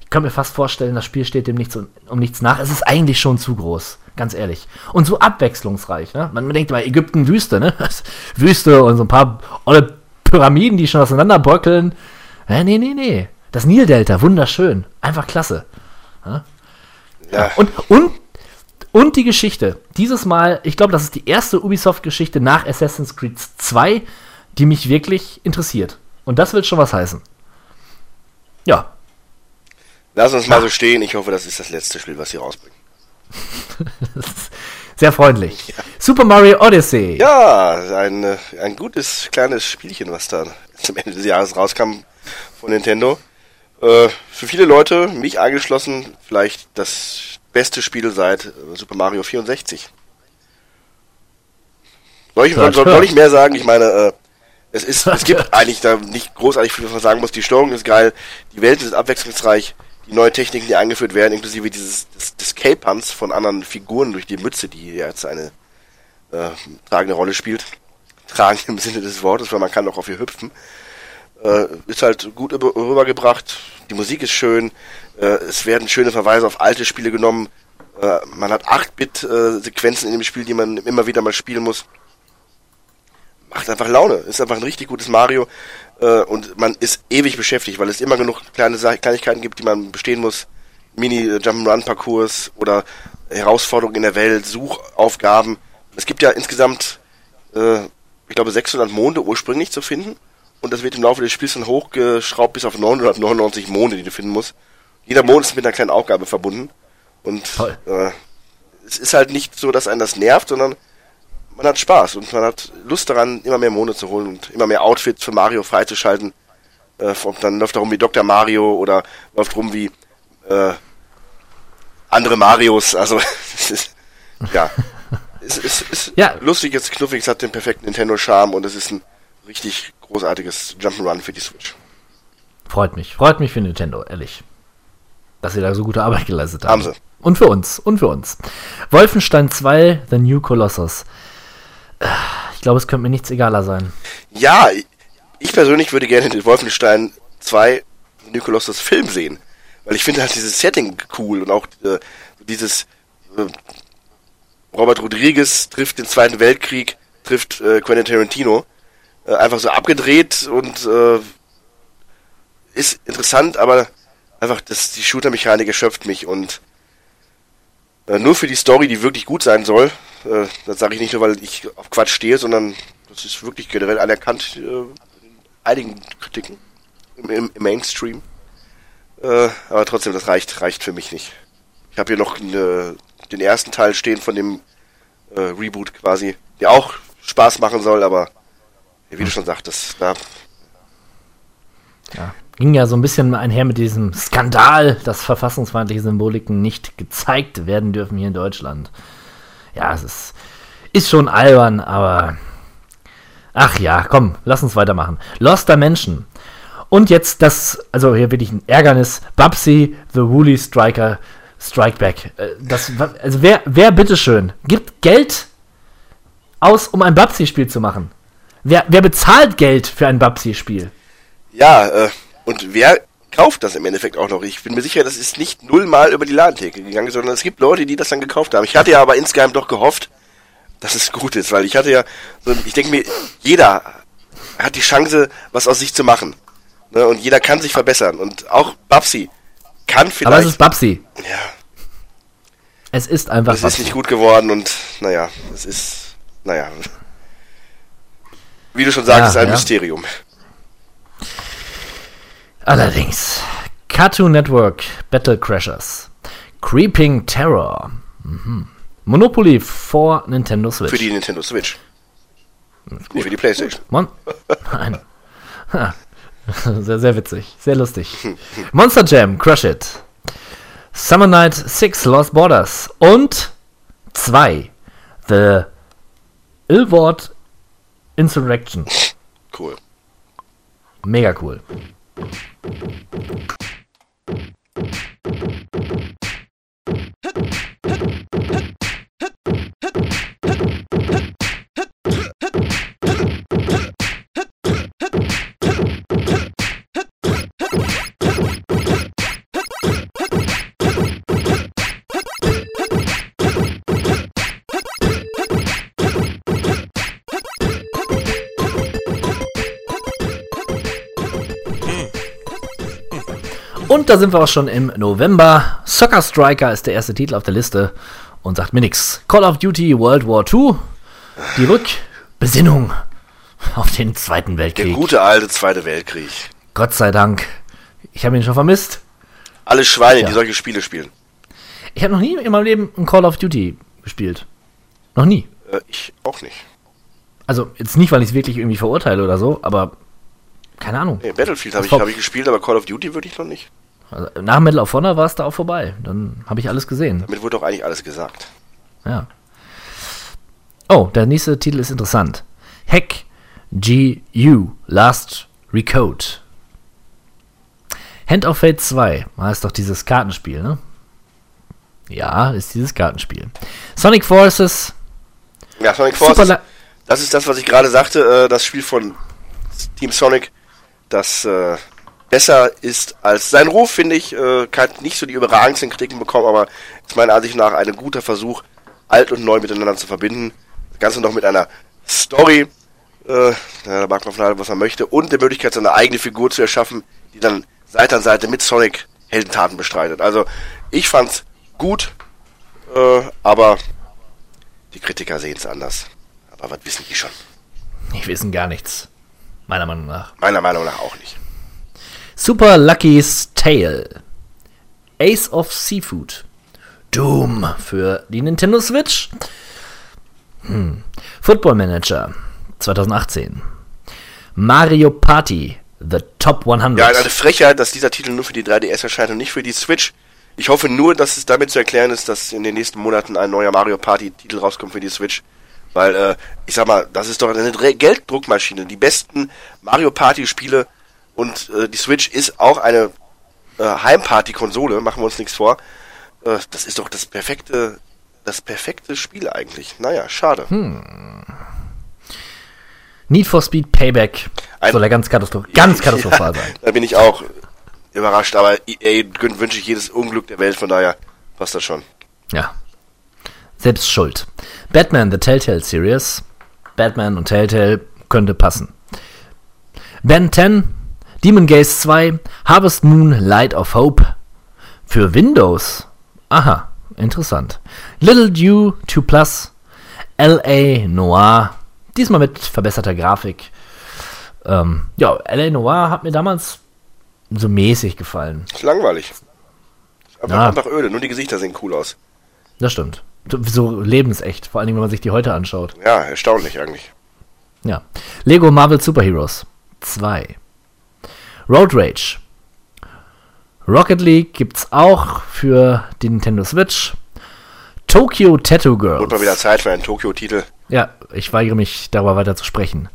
Ich kann mir fast vorstellen, das Spiel steht dem nichts um, um nichts nach. Es ist eigentlich schon zu groß, ganz ehrlich. Und so abwechslungsreich. Ne? Man denkt mal, Ägypten, Wüste, ne? (laughs) Wüste und so ein paar olle Pyramiden, die schon auseinanderbröckeln. Äh, nee, nee, nee. Das Nildelta, wunderschön. Einfach klasse. Ja. Und, und und die Geschichte. Dieses Mal, ich glaube, das ist die erste Ubisoft-Geschichte nach Assassin's Creed 2, die mich wirklich interessiert. Und das wird schon was heißen. Ja, Lass uns mal so stehen. Ich hoffe, das ist das letzte Spiel, was sie rausbringen. (laughs) sehr freundlich. Super Mario Odyssey. Ja, ein, äh, ein gutes kleines Spielchen, was da zum Ende des Jahres rauskam von Nintendo. Äh, für viele Leute, mich eingeschlossen, vielleicht das beste Spiel seit äh, Super Mario 64. Soll ich, Hört, soll, soll ich mehr sagen? Ich meine, äh, es ist, es gibt (laughs) eigentlich da nicht großartig viel, was man sagen muss. Die Steuerung ist geil, die Welt ist abwechslungsreich, die neuen Techniken, die eingeführt werden, inklusive dieses des, des Capans von anderen Figuren durch die Mütze, die jetzt eine äh, tragende Rolle spielt. Tragend im Sinne des Wortes, weil man kann auch auf ihr hüpfen. Äh, ist halt gut über- rübergebracht. Die Musik ist schön. Äh, es werden schöne Verweise auf alte Spiele genommen. Äh, man hat 8-Bit-Sequenzen in dem Spiel, die man immer wieder mal spielen muss. Macht einfach Laune. Ist einfach ein richtig gutes Mario. Äh, und man ist ewig beschäftigt, weil es immer genug kleine Kleinigkeiten gibt, die man bestehen muss. Mini-Jump'n'Run-Parcours oder Herausforderungen in der Welt, Suchaufgaben. Es gibt ja insgesamt, äh, ich glaube, 600 Monde ursprünglich zu finden. Und das wird im Laufe des Spiels dann hochgeschraubt bis auf 999 Monde, die du finden musst. Jeder Mond ist mit einer kleinen Aufgabe verbunden. Und äh, es ist halt nicht so, dass einen das nervt, sondern man hat Spaß und man hat Lust daran, immer mehr Monde zu holen und immer mehr Outfits für Mario freizuschalten. Äh, und dann läuft er rum wie Dr. Mario oder läuft rum wie äh, andere Marios. Also (laughs) es ist ja, es ist, ist Ja. lustig, es ist knuffig, es hat den perfekten Nintendo-Charme und es ist ein richtig großartiges Jump'n'Run für die Switch. Freut mich. Freut mich für Nintendo, ehrlich. Dass sie da so gute Arbeit geleistet haben. Haben sie. Und für uns. Und für uns. Wolfenstein 2, The New Colossus. Ich glaube, es könnte mir nichts egaler sein. Ja, ich persönlich würde gerne den Wolfenstein 2 New Film sehen. Weil ich finde halt dieses Setting cool und auch äh, dieses äh, Robert Rodriguez trifft den Zweiten Weltkrieg, trifft äh, Quentin Tarantino. Äh, einfach so abgedreht und äh, ist interessant, aber einfach das, die Shooter-Mechanik erschöpft mich und äh, nur für die Story, die wirklich gut sein soll, äh, das sage ich nicht nur, weil ich auf Quatsch stehe, sondern das ist wirklich generell anerkannt äh, in einigen Kritiken im, im, im Mainstream. Äh, aber trotzdem, das reicht, reicht für mich nicht. Ich habe hier noch äh, den ersten Teil stehen von dem äh, Reboot quasi, der auch Spaß machen soll, aber wie du schon sagtest, da Ja. Ging ja so ein bisschen einher mit diesem Skandal, dass verfassungsfeindliche Symboliken nicht gezeigt werden dürfen hier in Deutschland. Ja, es ist, ist schon albern, aber. Ach ja, komm, lass uns weitermachen. Lost Dimension. Und jetzt das, also hier wirklich ein Ärgernis: Babsy, The Woolly Striker, Strike Back. Äh, Das, also wer, wer bitteschön gibt Geld aus, um ein Babsy-Spiel zu machen? Wer, wer bezahlt Geld für ein Babsy-Spiel? Ja, äh, und wer kauft das im Endeffekt auch noch? Ich bin mir sicher, das ist nicht nullmal über die Ladentheke gegangen, sondern es gibt Leute, die das dann gekauft haben. Ich hatte ja aber insgeheim doch gehofft, dass es gut ist, weil ich hatte ja, so, ich denke mir, jeder hat die Chance, was aus sich zu machen. Ne? Und jeder kann sich verbessern. Und auch Babsi kann Aber es vielleicht. ist Babsi. ja, Es ist einfach es ist nicht gut geworden und naja, es ist, naja. Wie du schon sagst, Ja, ist ein ja. Mysterium. Allerdings. Cartoon Network Battle Crashers. Creeping Terror. Mhm. Monopoly for Nintendo Switch. Für die Nintendo Switch. Nicht für die Playstation. Mon (laughs) Nein. Ha. Sehr, sehr witzig. Sehr lustig. Monster Jam, Crush It. Summer Night 6 Lost Borders. Und 2. The Illward Insurrection. Cool. Mega cool. Thank you. Und da sind wir auch schon im November. Soccer Striker ist der erste Titel auf der Liste. und sagt mir nix. Call of Duty World War II, die Rückbesinnung auf den Zweiten Der Weltkrieg. gute alte Zweite Weltkrieg. Gott sei Dank. Ich habe ihn schon vermisst. Alle Schweine, Ja. die solche Spiele spielen. Ich habe noch nie in meinem Leben ein Call of Duty gespielt. Noch nie. Äh, ich auch nicht. Also jetzt nicht, weil ich es wirklich irgendwie verurteile oder so, aber keine Ahnung. Nee, Battlefield habe ich, hab ich gespielt, aber Call of Duty würde ich noch nicht. Also, nach Medal of Honor war es da auch vorbei. Dann habe ich alles gesehen. Damit wurde doch eigentlich alles gesagt. Ja. Oh, der nächste Titel ist interessant. Hack GU Last Recode. Hand of Fate 2 heißt doch dieses Kartenspiel, ne? Ja, ist dieses Kartenspiel. Sonic Forces. Ja, Sonic Super Forces, la- das ist das, was ich gerade sagte, äh, das Spiel von Team Sonic, das äh, besser ist als sein Ruf, finde ich. Äh, hat nicht so die überragendsten Kritiken bekommen, aber ist meiner Ansicht nach ein guter Versuch, alt und neu miteinander zu verbinden. Das Ganze noch mit einer Story, äh, da mag man von halten, was man möchte, und der Möglichkeit, seine eigene Figur zu erschaffen, die dann Seite an Seite mit Sonic Heldentaten bestreitet. Also, ich fand's gut, äh, aber die Kritiker sehen es anders. Aber was wissen die schon? Die wissen gar nichts. Meiner Meinung nach. Meiner Meinung nach auch nicht. Super Lucky's Tale. Ace of Seafood. Doom für die Nintendo Switch. Hm. Football Manager 2018. Mario Party. The Top 100. Ja, eine Frechheit, dass dieser Titel nur für die 3DS erscheint und nicht für die Switch. Ich hoffe nur, dass es damit zu erklären ist, dass in den nächsten Monaten ein neuer Mario Party-Titel rauskommt für die Switch. Weil, äh, ich sag mal, das ist doch eine Gelddruckmaschine. Die besten Mario Party-Spiele und äh, die Switch ist auch eine äh, Heimparty-Konsole, machen wir uns nichts vor. Äh, das ist doch das perfekte, das perfekte Spiel eigentlich. Naja, schade. Need for Speed Payback. Ein- Soll er ganz, katastro (laughs) ganz katastrophal Ja, sein. Da bin ich auch überrascht, aber EA wünsche ich jedes Unglück der Welt, von daher passt das schon. Ja. Selbst schuld. Batman The Telltale Series. Batman und Telltale könnte passen. Ben 10. Demon Gaze 2. Harvest Moon Light of Hope. Für Windows. Aha, interessant. Little Dew 2 Plus. LA Noir. Diesmal mit verbesserter Grafik. Ähm, ja, LA Noir hat mir damals so mäßig gefallen. Ist langweilig. Einfach, Ja. einfach öde, nur die Gesichter sehen cool aus. Das stimmt. So lebensecht, vor allen Dingen, wenn man sich die heute anschaut. Ja, erstaunlich eigentlich. Ja. Lego Marvel Superheroes 2. Road Rage. Rocket League gibt's auch für die Nintendo Switch. Tokyo Tattoo Girls. Wird mal wieder Zeit für einen Tokio-Titel. Ja, ich weigere mich, darüber weiter zu sprechen.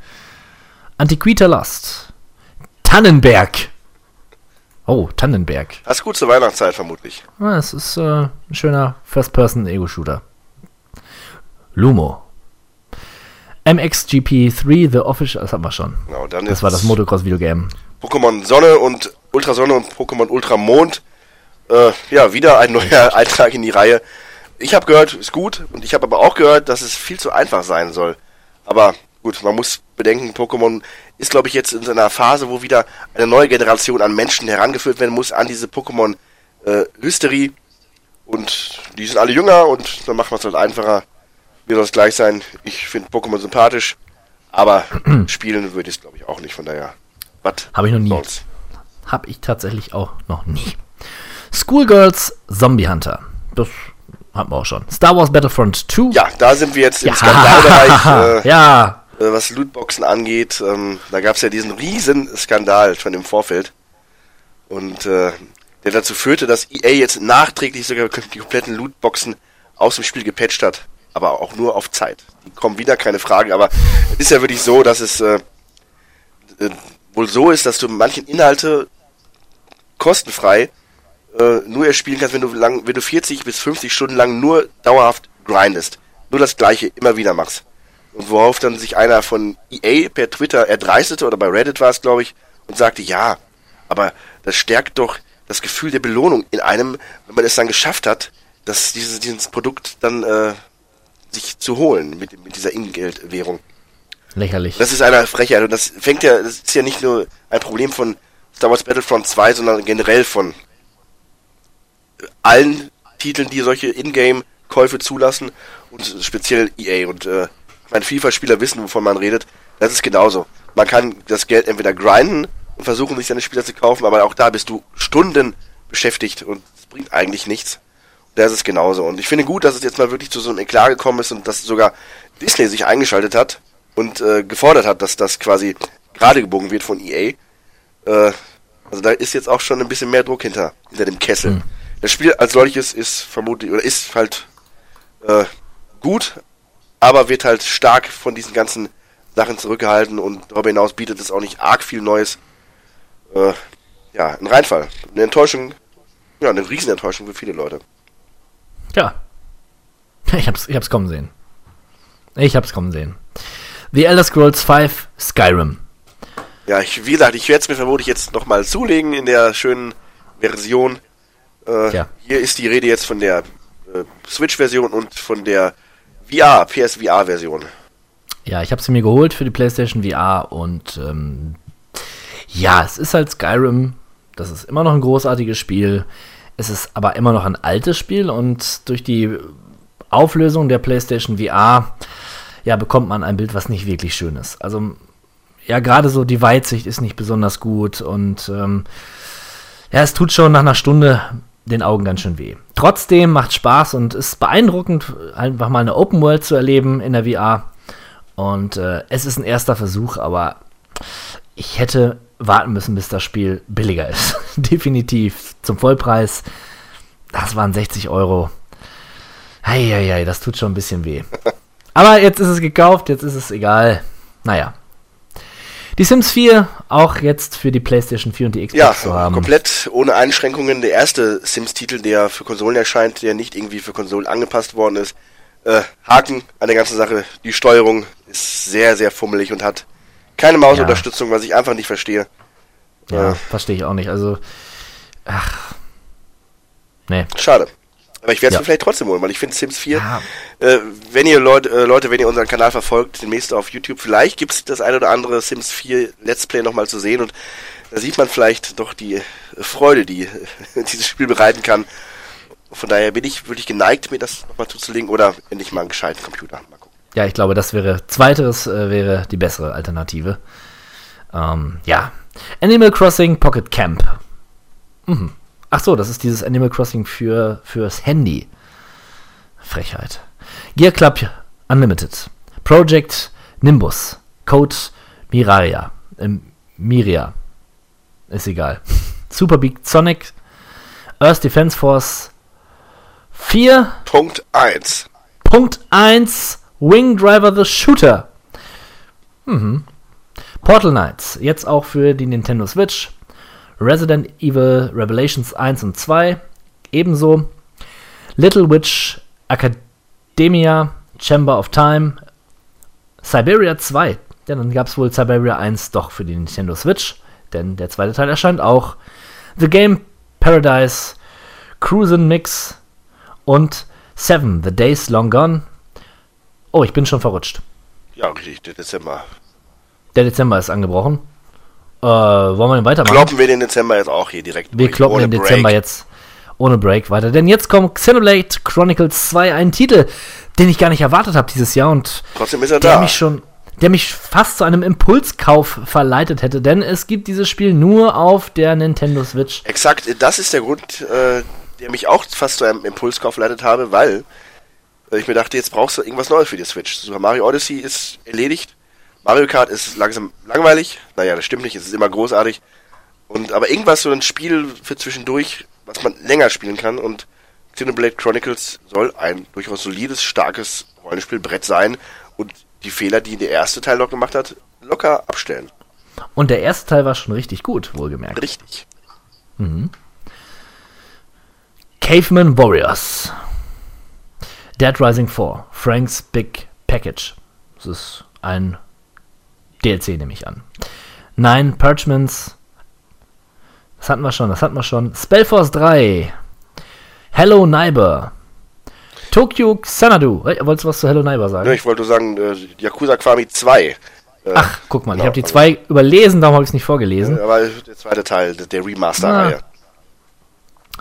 Antiquita Lost. Tannenberg. Oh, Tannenberg. Das ist gut zur Weihnachtszeit vermutlich. Ah, es ist äh, ein schöner First-Person-Ego-Shooter. Lumo. MXGP3 The Official, das hatten wir schon. Genau, Das war das Motocross-Videogame. Pokémon Sonne und Ultrasonne und Pokémon Ultramond. Äh, ja, wieder ein neuer (laughs) Eintrag in die Reihe. Ich habe gehört, ist gut. Und ich habe aber auch gehört, dass es viel zu einfach sein soll. Aber gut, man muss bedenken, Pokémon ist, glaube ich, jetzt in seiner Phase, wo wieder eine neue Generation an Menschen herangeführt werden muss an diese Pokémon-Hysterie. und die sind alle jünger und dann macht man es halt einfacher. Mir soll es gleich sein. Ich finde Pokémon sympathisch. Aber (clears throat) spielen würde ich es, glaube ich, auch nicht. Von daher, was Habe ich noch nie. Habe ich tatsächlich auch noch nie. Schoolgirls Zombie Hunter. Das hatten wir auch schon. Star Wars Battlefront 2. Ja, da sind wir jetzt im Ja. Skandalbereich, (laughs) äh, ja. äh, was Lootboxen angeht. Ähm, da gab es ja diesen riesen Skandal schon im Vorfeld. Und äh, der dazu führte, dass EA jetzt nachträglich sogar die kompletten Lootboxen aus dem Spiel gepatcht hat. Aber auch nur auf Zeit. Die kommen wieder, keine Frage. Aber es ist ja wirklich so, dass es äh, äh, wohl so ist, dass du manchen Inhalte kostenfrei äh, nur erspielen kannst, wenn du lang, wenn du 40 bis 50 Stunden lang nur dauerhaft grindest. Nur das gleiche immer wieder machst. Und worauf dann sich einer von EA per Twitter erdreistete, oder bei Reddit war es, glaube ich, und sagte, ja, aber das stärkt doch das Gefühl der Belohnung in einem, wenn man es dann geschafft hat, dass dieses, dieses Produkt dann äh, sich zu holen mit, mit dieser Ingeldwährung. Lächerlich. Das ist eine Frechheit und das fängt ja, das ist ja nicht nur ein Problem von Star Wars Battlefront 2, sondern generell von allen Titeln, die solche Ingame Käufe zulassen und speziell EA und äh, meine FIFA-Spieler wissen, wovon man redet. Das ist genauso. Man kann das Geld entweder grinden und versuchen, sich seine Spieler zu kaufen, aber auch da bist du Stunden beschäftigt und es bringt eigentlich nichts. Und da ist genauso. Und ich finde gut, dass es jetzt mal wirklich zu so einem Eklat gekommen ist und dass sogar Disney sich eingeschaltet hat und äh, gefordert hat, dass das quasi gerade gebogen wird von EA. Äh, also da ist jetzt auch schon ein bisschen mehr Druck hinter, hinter dem Kessel. Hm. Das Spiel als solches ist vermutlich, oder ist halt äh, gut, aber wird halt stark von diesen ganzen Sachen zurückgehalten und darüber hinaus bietet es auch nicht arg viel Neues. Äh, ja, ein Reinfall. Eine Enttäuschung, ja, eine Riesenenttäuschung für viele Leute. Ja. (laughs) Ich hab's, ich hab's kommen sehen. Ich hab's kommen sehen. The Elder Scrolls 5 Skyrim. Ja, ich, wie gesagt, ich werde es mir vermutlich jetzt nochmal zulegen in der schönen Version. Äh, Ja. Hier ist die Rede jetzt von der äh, Switch-Version und von der VR, PSVR-Version. Ja, ich habe sie mir geholt für die PlayStation VR und ähm, ja, es ist halt Skyrim. Das ist immer noch ein großartiges Spiel. Es ist aber immer noch ein altes Spiel und durch die Auflösung der PlayStation VR ja, bekommt man ein Bild, was nicht wirklich schön ist. Also ja, gerade so die Weitsicht ist nicht besonders gut und ähm, ja, es tut schon nach einer Stunde den Augen ganz schön weh. Trotzdem macht Spaß und ist beeindruckend, einfach mal eine Open World zu erleben in der VR. Und äh, es ist ein erster Versuch, aber ich hätte warten müssen, bis das Spiel billiger ist. (laughs) Definitiv. Zum Vollpreis. Das waren 60 Euro. Eieiei, das tut schon ein bisschen weh. Aber jetzt ist es gekauft, jetzt ist es egal. Naja. Die Sims 4 auch jetzt für die PlayStation 4 und die Xbox Ja, zu haben. komplett ohne Einschränkungen. Der erste Sims-Titel, der für Konsolen erscheint, der nicht irgendwie für Konsolen angepasst worden ist. Äh, Haken an der ganzen Sache. Die Steuerung ist sehr, sehr fummelig und hat keine Mausunterstützung, was ich einfach nicht verstehe. Ja, Äh, verstehe ich auch nicht. Also, ach. Nee. Schade. Aber ich werde es Ja. mir vielleicht trotzdem holen, weil ich finde Sims 4, Ja. äh, wenn ihr Leute, äh, Leute, wenn ihr unseren Kanal verfolgt, demnächst auf YouTube, vielleicht gibt es das ein oder andere Sims 4 Let's Play nochmal zu sehen und da sieht man vielleicht doch die äh, Freude, die (laughs) dieses Spiel bereiten kann. Von daher bin ich wirklich geneigt, mir das nochmal zuzulegen oder endlich mal einen gescheiten Computer. Mal gucken. Ja, ich glaube, das wäre, zweiteres äh, wäre die bessere Alternative. Ähm, ja. Animal Crossing Pocket Camp. Mhm. Ach so, das ist dieses Animal Crossing für, fürs Handy. Frechheit. Gear Club Unlimited. Project Nimbus. Code Miraria. Ähm, Miria. Ist egal. (laughs) Super Big Sonic. Earth Defense Force 4. Punkt 1. Punkt 1, Wing Driver the Shooter. Mhm. Portal Knights, jetzt auch für die Nintendo Switch. Resident Evil Revelations 1 und 2, ebenso. Little Witch Academia, Chamber of Time, Siberia 2. Ja, dann gab es wohl Siberia 1 doch für die Nintendo Switch, denn der zweite Teil erscheint auch. The Game Paradise, Cruisin' Mix und Seven, The Days Long Gone. Oh, ich bin schon verrutscht. Ja, richtig, der Dezember. Der Dezember ist angebrochen. Äh, wollen wir den weitermachen? Kloppen wir den Dezember jetzt auch hier direkt wir durch, kloppen den Dezember Break. jetzt ohne Break weiter. Denn jetzt kommt Xenoblade Chronicles 2, ein Titel, den ich gar nicht erwartet habe dieses Jahr und Trotzdem ist er der da. mich schon, der mich fast zu einem Impulskauf verleitet hätte, denn es gibt dieses Spiel nur auf der Nintendo Switch. Exakt, das ist der Grund, äh, der mich auch fast zu einem Impulskauf verleitet habe, weil äh, ich mir dachte, jetzt brauchst du irgendwas Neues für die Switch. Super Mario Odyssey ist erledigt. Mario Kart ist langsam langweilig. Naja, das stimmt nicht, es ist immer großartig. Und aber irgendwas, so ein Spiel für zwischendurch, was man länger spielen kann. Und Xenoblade Chronicles soll ein durchaus solides, starkes Rollenspielbrett sein und die Fehler, die der erste Teil noch gemacht hat, locker abstellen. Und der erste Teil war schon richtig gut, wohlgemerkt. Richtig. Caveman Warriors. Dead Rising 4. Frank's Big Package. Das ist ein DLC, nehme ich an. Nine Parchments. Das hatten wir schon, das hatten wir schon. Spellforce 3. Hello Neighbor. Tokyo Xanadu. Hey, wolltest du was zu Hello Neighbor sagen? Ja, ich wollte sagen, äh, Yakuza Kwami 2. Äh, Ach, guck mal, ich genau, habe die also- zwei überlesen, darum habe ich es nicht vorgelesen. Aber der zweite Teil der Remaster-Reihe.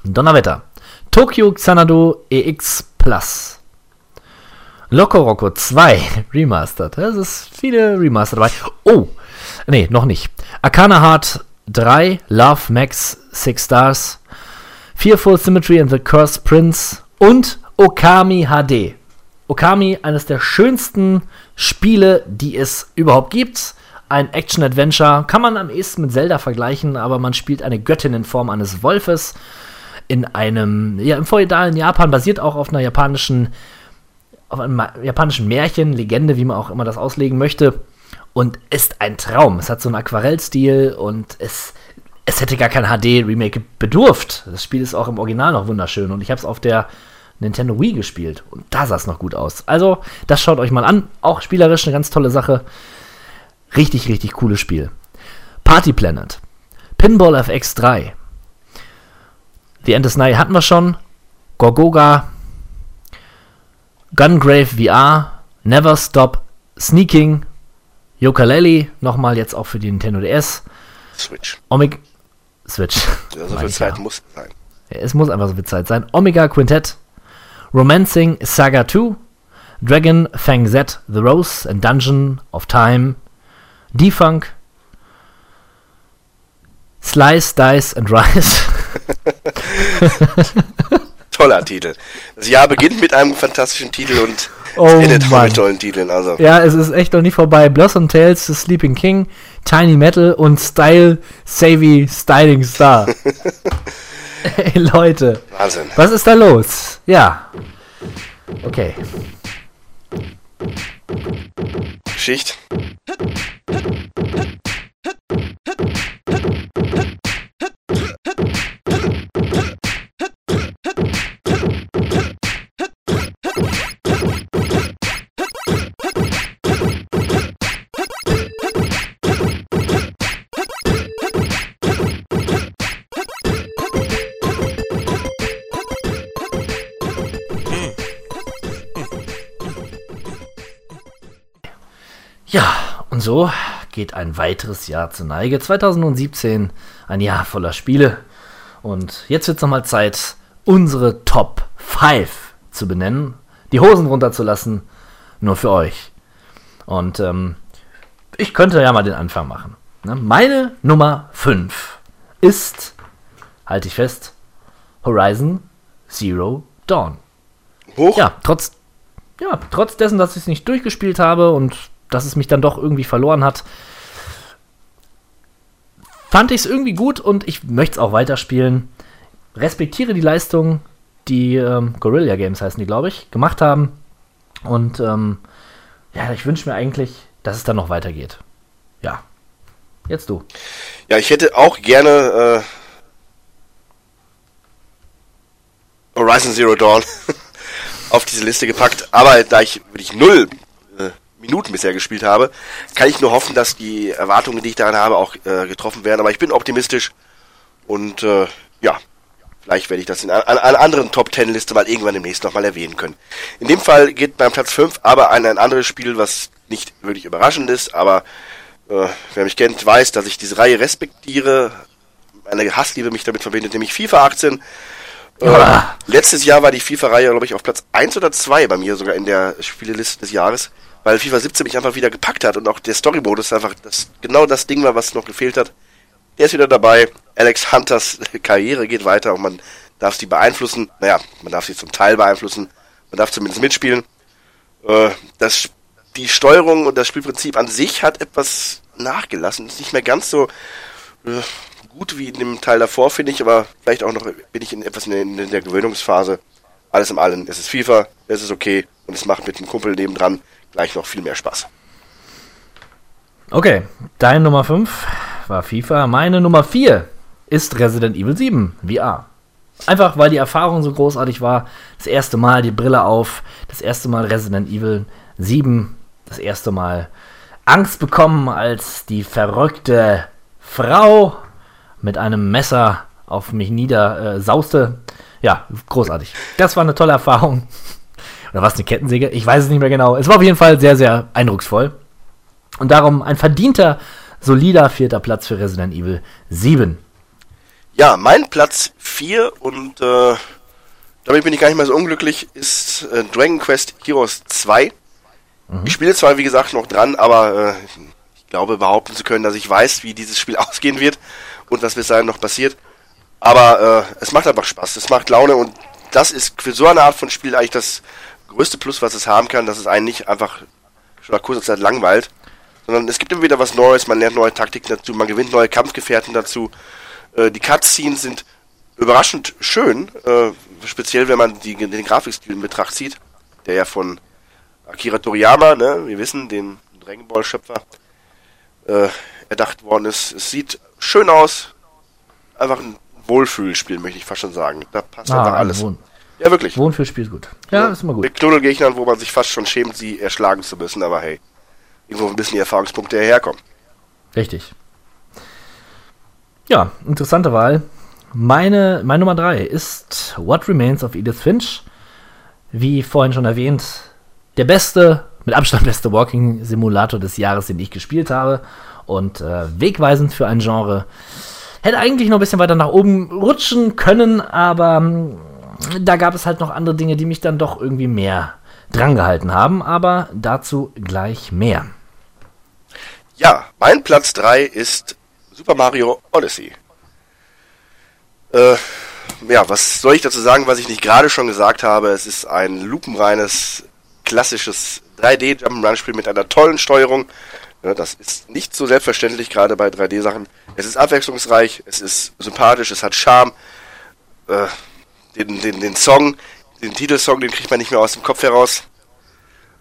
Donnerwetter. Tokyo Xanadu EX Plus. Loco Roco 2 (laughs) Remastered. Es ist viele Remastered dabei. Oh, nee, noch nicht. Arcana Heart 3, Love Max 6 Stars, Fearful Symmetry and the Cursed Prince und Okami HD. Okami, eines der schönsten Spiele, die es überhaupt gibt. Ein Action-Adventure, kann man am ehesten mit Zelda vergleichen, aber man spielt eine Göttin in Form eines Wolfes in einem, ja, im feudalen Japan, basiert auch auf einer japanischen, auf einem japanischen Märchen, Legende, wie man auch immer das auslegen möchte. Und ist ein Traum. Es hat so einen Aquarellstil und es, es hätte gar kein HD-Remake bedurft. Das Spiel ist auch im Original noch wunderschön und ich habe es auf der Nintendo Wii gespielt und da sah es noch gut aus. Also, das schaut euch mal an. Auch spielerisch eine ganz tolle Sache. Richtig, richtig cooles Spiel. Party Planet. Pinball FX 3. The End is Nigh hatten wir schon. Gorgoga. Gungrave VR. Never Stop Sneaking. Yooka-Laylee. Nochmal jetzt auch für die Nintendo DS. Switch. Omega. Switch. (laughs) Ja, so viel Zeit ja. muss sein. Es muss einfach so viel Zeit sein. Omega Quintet, Romancing Saga 2, Dragon Fang Z, The Rose and Dungeon of Time, Defunk, Slice, Dice and Rise. (laughs) (laughs) Toller Titel. Das Jahr beginnt mit einem fantastischen Titel und Oh endet auch mit tollen Titeln. Also, ja, es ist echt noch nicht vorbei. Blossom Tales, The Sleeping King, Tiny Metal und Style Savvy Styling Star. (laughs) Ey, Leute. Wahnsinn. Was ist da los? Ja. Okay. Schicht. Und so geht ein weiteres Jahr zur Neige. 2017, ein Jahr voller Spiele. Und jetzt wird es nochmal Zeit, unsere Top 5 zu benennen. Die Hosen runterzulassen, nur für euch. Und ähm, ich könnte ja mal den Anfang machen. Ne? Meine Nummer 5 ist, halte ich fest, Horizon Zero Dawn. Hoch. Ja, trotz, ja, trotz dessen, dass ich es nicht durchgespielt habe und dass es mich dann doch irgendwie verloren hat, fand ich es irgendwie gut und ich möchte es auch weiterspielen. Respektiere die Leistung, die ähm, Guerrilla Games heißen die, glaube ich, gemacht haben. Und ähm, ja, ich wünsche mir eigentlich, dass es dann noch weitergeht. Ja. Jetzt du. Ja, ich hätte auch gerne äh, Horizon Zero Dawn (laughs) auf diese Liste gepackt, aber da ich wirklich null Minuten bisher gespielt habe, kann ich nur hoffen, dass die Erwartungen, die ich daran habe, auch äh, getroffen werden. Aber ich bin optimistisch und äh, ja, vielleicht werde ich das in einer, einer anderen Top Ten Liste mal irgendwann demnächst nochmal erwähnen können. In dem Fall geht beim Platz 5 aber an ein anderes Spiel, was nicht wirklich überraschend ist, aber äh, wer mich kennt, weiß, dass ich diese Reihe respektiere. Eine Hassliebe mich damit verbindet, nämlich FIFA 18. Äh, Ah. letztes Jahr war die FIFA-Reihe, glaube ich, auf Platz 1 oder 2 bei mir sogar in der Spieleliste des Jahres, weil FIFA 17 mich einfach wieder gepackt hat und auch der Story-Modus einfach das, genau das Ding war, was noch gefehlt hat. Der ist wieder dabei. Alex Hunters (laughs) Karriere geht weiter und man darf sie beeinflussen. Naja, man darf sie zum Teil beeinflussen. Man darf zumindest mitspielen. Äh, das, die Steuerung und das Spielprinzip an sich hat etwas nachgelassen. Ist nicht mehr ganz so äh, gut wie in dem Teil davor, finde ich, aber vielleicht auch noch bin ich in etwas in der, in der Gewöhnungsphase. Alles im Allen. Es ist FIFA, es ist okay und es macht mit dem Kumpel nebendran gleich noch viel mehr Spaß. Okay, deine Nummer 5 war FIFA. Meine Nummer 4 ist Resident Evil 7 VR. Einfach weil die Erfahrung so großartig war. Das erste Mal die Brille auf, das erste Mal Resident Evil 7, das erste Mal Angst bekommen, als die verrückte Frau mit einem Messer auf mich nieder äh, sauste. Ja, großartig. Das war eine tolle Erfahrung. Oder was eine Kettensäge? Ich weiß es nicht mehr genau. Es war auf jeden Fall sehr, sehr eindrucksvoll. Und darum ein verdienter, solider vierter Platz für Resident Evil 7. Ja, mein Platz 4 und äh, damit bin ich gar nicht mehr so unglücklich, ist äh, Dragon Quest Heroes 2. Ich spiele zwar, wie gesagt, noch dran, aber äh, ich glaube behaupten zu können, dass ich weiß, wie dieses Spiel (laughs) ausgehen wird und was bis dahin noch passiert. Aber äh, es macht einfach Spaß, es macht Laune und das ist für so eine Art von Spiel eigentlich das größte Plus, was es haben kann, dass es einen nicht einfach schon nach kurzer Zeit langweilt, sondern es gibt immer wieder was Neues, man lernt neue Taktiken dazu, man gewinnt neue Kampfgefährten dazu. Äh, die Cutscenes sind überraschend schön, äh, speziell wenn man die, den Grafikstil in Betracht zieht, der ja von Akira Toriyama, ne, wir wissen, den Dragon Ball Schöpfer, äh, erdacht worden ist. Es sieht schön aus, einfach ein Wohlfühlspiel, möchte ich fast schon sagen. Da passt einfach alles. Wohn Ja, wirklich. Wohnfühlspiel ist gut. Ja, ist immer gut. Mit Knuddelgegnern, wo man sich fast schon schämt, sie erschlagen zu müssen, aber hey, irgendwo ein bisschen die Erfahrungspunkte herkommen. Richtig. Ja, interessante Wahl. Meine, meine Nummer 3 ist What Remains of Edith Finch. Wie vorhin schon erwähnt, der beste, mit Abstand beste Walking-Simulator des Jahres, den ich gespielt habe. Und äh, wegweisend für ein Genre. Hätte eigentlich noch ein bisschen weiter nach oben rutschen können, aber ähm, da gab es halt noch andere Dinge, die mich dann doch irgendwie mehr drangehalten haben. Aber dazu gleich mehr. Ja, mein Platz 3 ist Super Mario Odyssey. Äh, ja, was soll ich dazu sagen, was ich nicht gerade schon gesagt habe? Es ist ein lupenreines, klassisches 3D-Jump'n'Run-Spiel mit einer tollen Steuerung. Das ist nicht so selbstverständlich, gerade bei 3D-Sachen. Es ist abwechslungsreich, es ist sympathisch, es hat Charme. Äh, den, den, den Song, den Titelsong, den kriegt man nicht mehr aus dem Kopf heraus.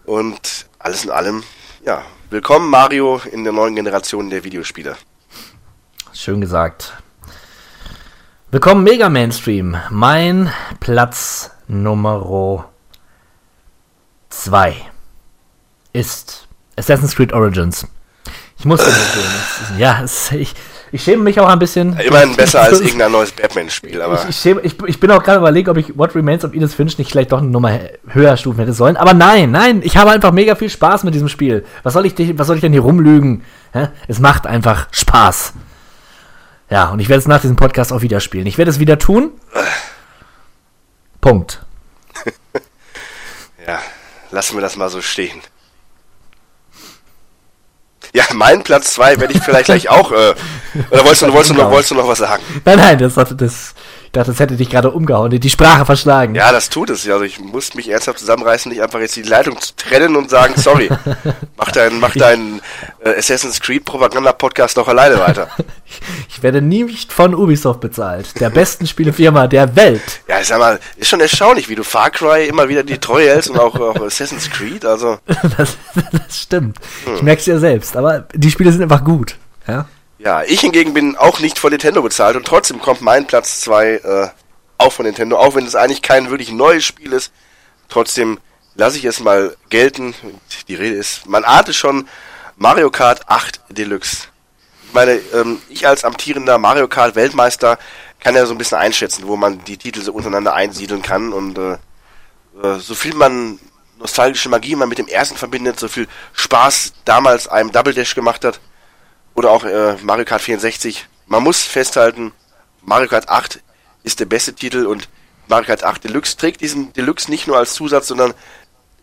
Und alles in allem, ja, willkommen Mario in der neuen Generation der Videospiele. Schön gesagt. Willkommen Mega Mainstream. Mein Platz Nummer 2 ist Assassin's Creed Origins. Ich muss das erzählen. Ja, es, ich, ich schäme mich auch ein bisschen. Immerhin besser als (laughs) irgendein neues Batman-Spiel, aber. Ich, ich, schäme, ich, ich bin auch gerade überlegt, ob ich What Remains of Edith Finch nicht vielleicht doch eine Nummer höher stufen hätte sollen. Aber nein, nein, ich habe einfach mega viel Spaß mit diesem Spiel. Was soll ich, was soll ich denn hier rumlügen? Es macht einfach Spaß. Ja, und ich werde es nach diesem Podcast auch wieder spielen. Ich werde es wieder tun. Punkt. (laughs) ja, lassen wir das mal so stehen. Ja, mein Platz 2 werde ich vielleicht gleich auch. Äh, oder wolltest du, wolltest, du noch, wolltest du noch was sagen? Nein, nein, das, das, dachte, das hätte dich gerade umgehauen, die Sprache verschlagen. Ja, das tut es. Also ich muss mich ernsthaft zusammenreißen, nicht einfach jetzt die Leitung zu trennen und sagen, sorry, (laughs) mach deinen mach dein, äh, Assassin's Creed Propaganda-Podcast doch alleine weiter. (laughs) ich werde nie nicht von Ubisoft bezahlt, der besten Spielefirma der Welt. Ja, ich sag mal, ist schon erstaunlich, wie du Far Cry immer wieder die Treue hältst und auch, auch Assassin's Creed, also. (laughs) das, das stimmt. Hm. Ich merk's ja selbst, aber die Spiele sind einfach gut. Ja. Ja, ich hingegen bin auch nicht von Nintendo bezahlt und trotzdem kommt mein Platz 2 äh, auch von Nintendo, auch wenn es eigentlich kein wirklich neues Spiel ist. Trotzdem lasse ich es mal gelten. Die Rede ist, man ahnt schon, Mario Kart 8 Deluxe. Ich meine, ähm, ich als amtierender Mario Kart Weltmeister kann ja so ein bisschen einschätzen, wo man die Titel so untereinander einsiedeln kann und äh, äh, so viel man nostalgische Magie man mit dem ersten verbindet, so viel Spaß damals einem Double Dash gemacht hat, oder auch äh, Mario Kart 64. Man muss festhalten, Mario Kart 8 ist der beste Titel und Mario Kart 8 Deluxe trägt diesen Deluxe nicht nur als Zusatz, sondern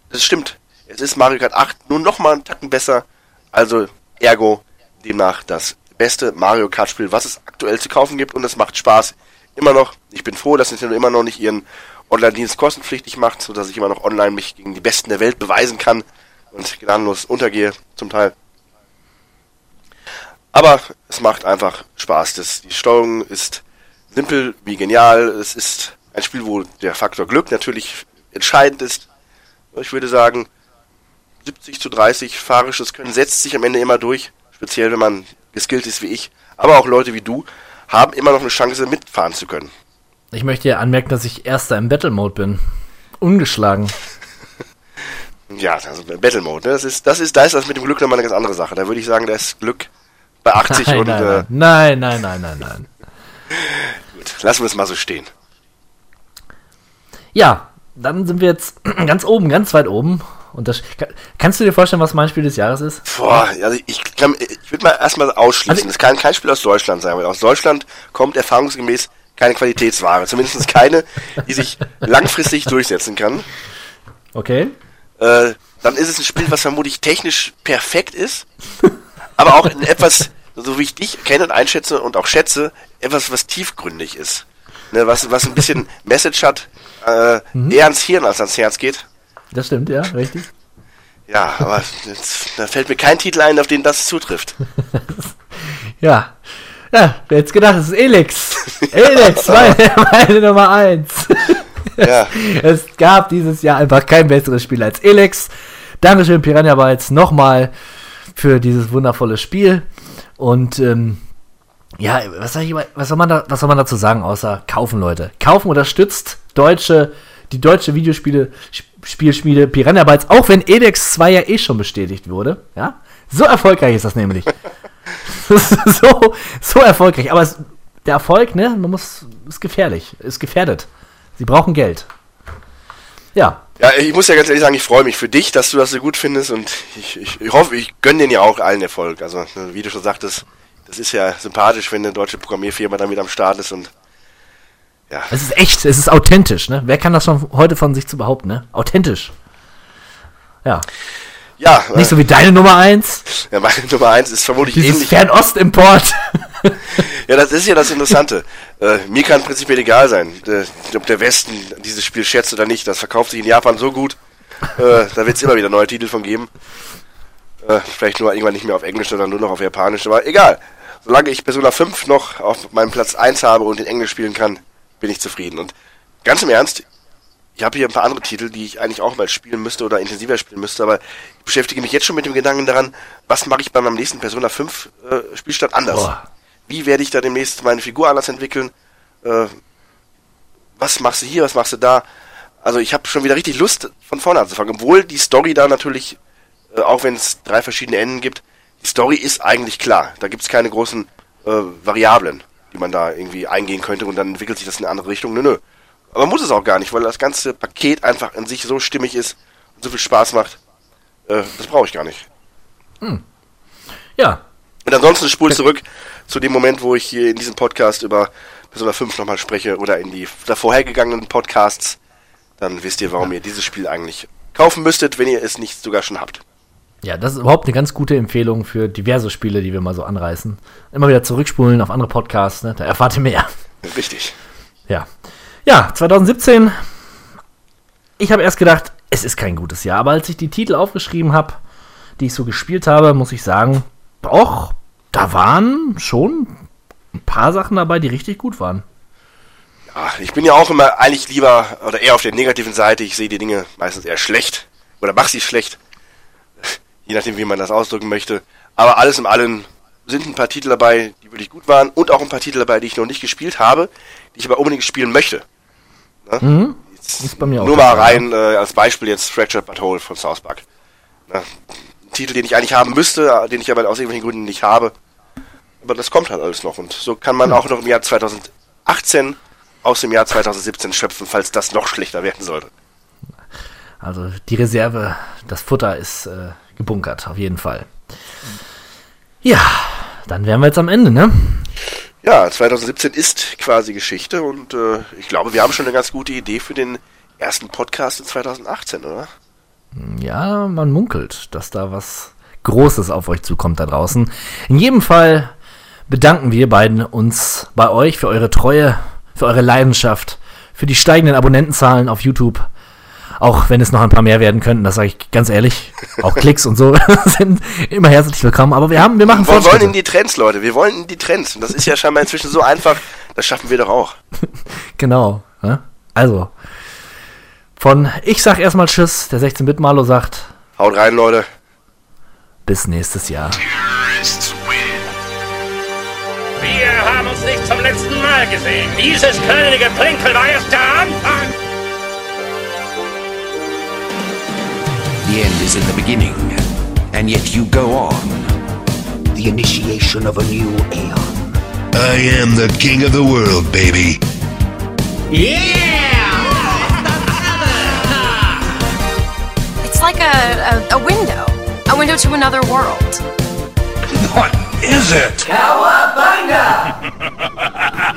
es stimmt. Es ist Mario Kart 8 nur noch mal einen Tacken besser. Also ergo demnach das beste Mario Kart Spiel, was es aktuell zu kaufen gibt und es macht Spaß. Immer noch. Ich bin froh, dass Nintendo immer noch nicht ihren Online-Dienst kostenpflichtig macht, sodass ich immer noch online mich gegen die Besten der Welt beweisen kann und gnadenlos untergehe zum Teil. Aber es macht einfach Spaß. Das, die Steuerung ist simpel wie genial. Es ist ein Spiel, wo der Faktor Glück natürlich entscheidend ist. Ich würde sagen, 70 zu 30 fahrisches Können setzt sich am Ende immer durch. Speziell, wenn man geskillt ist wie ich. Aber auch Leute wie du haben immer noch eine Chance, mitfahren zu können. Ich möchte ja anmerken, dass ich Erster im Battle Mode bin. Ungeschlagen. (laughs) ja, also Battle Mode, ne? das ist, das ist, da ist das mit dem Glück nochmal eine ganz andere Sache. Da würde ich sagen, da ist Glück bei 80 nein, und. Nein, äh, nein, nein, nein, nein, nein. Gut, lassen wir es mal so stehen. Ja, dann sind wir jetzt (clears throat) ganz oben, ganz weit oben. Und das, kannst du dir vorstellen, was mein Spiel des Jahres ist? Boah, also ich, ich würde mal erstmal ausschließen. Also, es kann kein Spiel aus Deutschland sein, weil aus Deutschland kommt erfahrungsgemäß keine Qualitätsware. Zumindest keine, die sich (laughs) langfristig durchsetzen kann. Okay. Äh, dann ist es ein Spiel, was vermutlich technisch perfekt ist, (laughs) aber auch in etwas, so wie ich dich kenne und einschätze und auch schätze, etwas, was tiefgründig ist. Ne, was, was ein bisschen (laughs) Message hat, äh, eher ans Hirn als ans Herz geht. Das stimmt, ja, richtig. Ja, aber jetzt, da fällt mir kein Titel ein, auf den das zutrifft. (laughs) Ja. Ja, wer hätte gedacht, es ist Elix. Elix, (laughs) meine, meine Nummer 1. Ja. Es gab dieses Jahr einfach kein besseres Spiel als Elix. Dankeschön, Piranha Bytes, nochmal für dieses wundervolle Spiel. Und ähm, ja, was soll, ich, was, soll man da, was soll man dazu sagen, außer kaufen, Leute? Kaufen unterstützt deutsche, die deutsche Videospiele, Spielschmiede Piranha Bytes, auch wenn Elex 2 ja eh schon bestätigt wurde. Ja? So erfolgreich ist das nämlich. (laughs) so, so erfolgreich. Aber es, der Erfolg, ne, man muss, ist gefährlich, ist gefährdet. Sie brauchen Geld. Ja. Ja, ich muss ja ganz ehrlich sagen, ich freue mich für dich, dass du das so gut findest und ich, ich, ich hoffe, ich gönne denen ja auch allen Erfolg. Also, ne, wie du schon sagtest, das ist ja sympathisch, wenn eine deutsche Programmierfirma dann wieder am Start ist und ja. Es ist echt, es ist authentisch, ne? Wer kann das schon heute von sich zu behaupten, ne? Authentisch. Ja. Ja, Nicht so wie deine Nummer 1. ja meine Nummer eins ist vermutlich Dieses ähnlich. Fernost-Import. (laughs) Ja, das ist ja das Interessante. äh, mir kann prinzipiell egal sein, äh, ob der Westen dieses Spiel schätzt oder nicht. Das verkauft sich in Japan so gut, äh, da wird es immer wieder neue Titel von geben. Äh, vielleicht nur irgendwann nicht mehr auf Englisch, sondern nur noch auf Japanisch. Aber egal. Solange ich Persona 5 noch auf meinem Platz 1 habe und in Englisch spielen kann, bin ich zufrieden. Und ganz im Ernst, ich habe hier ein paar andere Titel, die ich eigentlich auch mal spielen müsste oder intensiver spielen müsste, aber ich beschäftige mich jetzt schon mit dem Gedanken daran, was mache ich bei meinem nächsten Persona 5 äh, Spielstand anders? Boah. Wie werde ich da demnächst meine Figur anders entwickeln? Äh, was machst du hier, was machst du da? Also ich habe schon wieder richtig Lust, von vorne anzufangen, obwohl die Story da natürlich, äh, auch wenn es drei verschiedene Enden gibt, die Story ist eigentlich klar. Da gibt es keine großen äh, Variablen, die man da irgendwie eingehen könnte und dann entwickelt sich das in eine andere Richtung. Nö, nö. Aber muss es auch gar nicht, weil das ganze Paket einfach in sich so stimmig ist und so viel Spaß macht. Äh, das brauche ich gar nicht. ja. Und ansonsten spul zurück zu dem Moment, wo ich hier in diesem Podcast über Persona 5 nochmal spreche oder in die davorhergegangenen Podcasts. Dann wisst ihr, warum ihr dieses Spiel eigentlich kaufen müsstet, wenn ihr es nicht sogar schon habt. Ja, das ist überhaupt eine ganz gute Empfehlung für diverse Spiele, die wir mal so anreißen. Immer wieder zurückspulen auf andere Podcasts, ne? da erfahrt ihr mehr. Richtig. Ja. Ja, 2017. Ich habe erst gedacht, es ist kein gutes Jahr, aber als ich die Titel aufgeschrieben habe, die ich so gespielt habe, muss ich sagen, doch, da waren schon ein paar Sachen dabei, die richtig gut waren. Ja, ich bin ja auch immer eigentlich lieber oder eher auf der negativen Seite. Ich sehe die Dinge meistens eher schlecht oder mache sie schlecht. Je nachdem, wie man das ausdrücken möchte. Aber alles in allem sind ein paar Titel dabei, die wirklich gut waren und auch ein paar Titel dabei, die ich noch nicht gespielt habe, die ich aber unbedingt spielen möchte. Ne? Jetzt Ist bei mir auch Nur mal rein äh, als Beispiel jetzt Fractured But Whole von South Park. Ne? Titel, den ich eigentlich haben müsste, den ich aber aus irgendwelchen Gründen nicht habe. Aber das kommt halt alles noch. Und so kann man auch noch im Jahr 2018 aus dem Jahr 2017 schöpfen, falls das noch schlechter werden sollte. Also die Reserve, das Futter ist äh, gebunkert, auf jeden Fall. Ja, dann wären wir jetzt am Ende, ne? Ja, 2017 ist quasi Geschichte und äh, ich glaube, wir haben schon eine ganz gute Idee für den ersten Podcast in 2018, oder? Ja, man munkelt, dass da was Großes auf euch zukommt da draußen. In jedem Fall bedanken wir beiden uns bei euch für eure Treue, für eure Leidenschaft, für die steigenden Abonnentenzahlen auf YouTube. Auch wenn es noch ein paar mehr werden könnten, das sage ich ganz ehrlich. Auch Klicks und so (laughs) sind immer herzlich willkommen. Aber wir haben, wir machen Wir wollen in die Trends, Leute. Wir wollen in die Trends. Und das ist ja scheinbar inzwischen so einfach. Das schaffen wir doch auch. (laughs) Genau. Ne? Also, von ich sag erstmal Tschüss, der 16-Bit-Malo sagt Haut rein, Leute. bis nächstes Jahr. Wir haben uns nicht zum letzten Mal gesehen. Dieses kleine Geplänkel war erst der Anfang. The end is in the beginning, and yet you go on. The initiation of a new aeon. I am the king of the world, baby. It's like a, a, a window, a window to another world. What is it? Cowabunga! (laughs)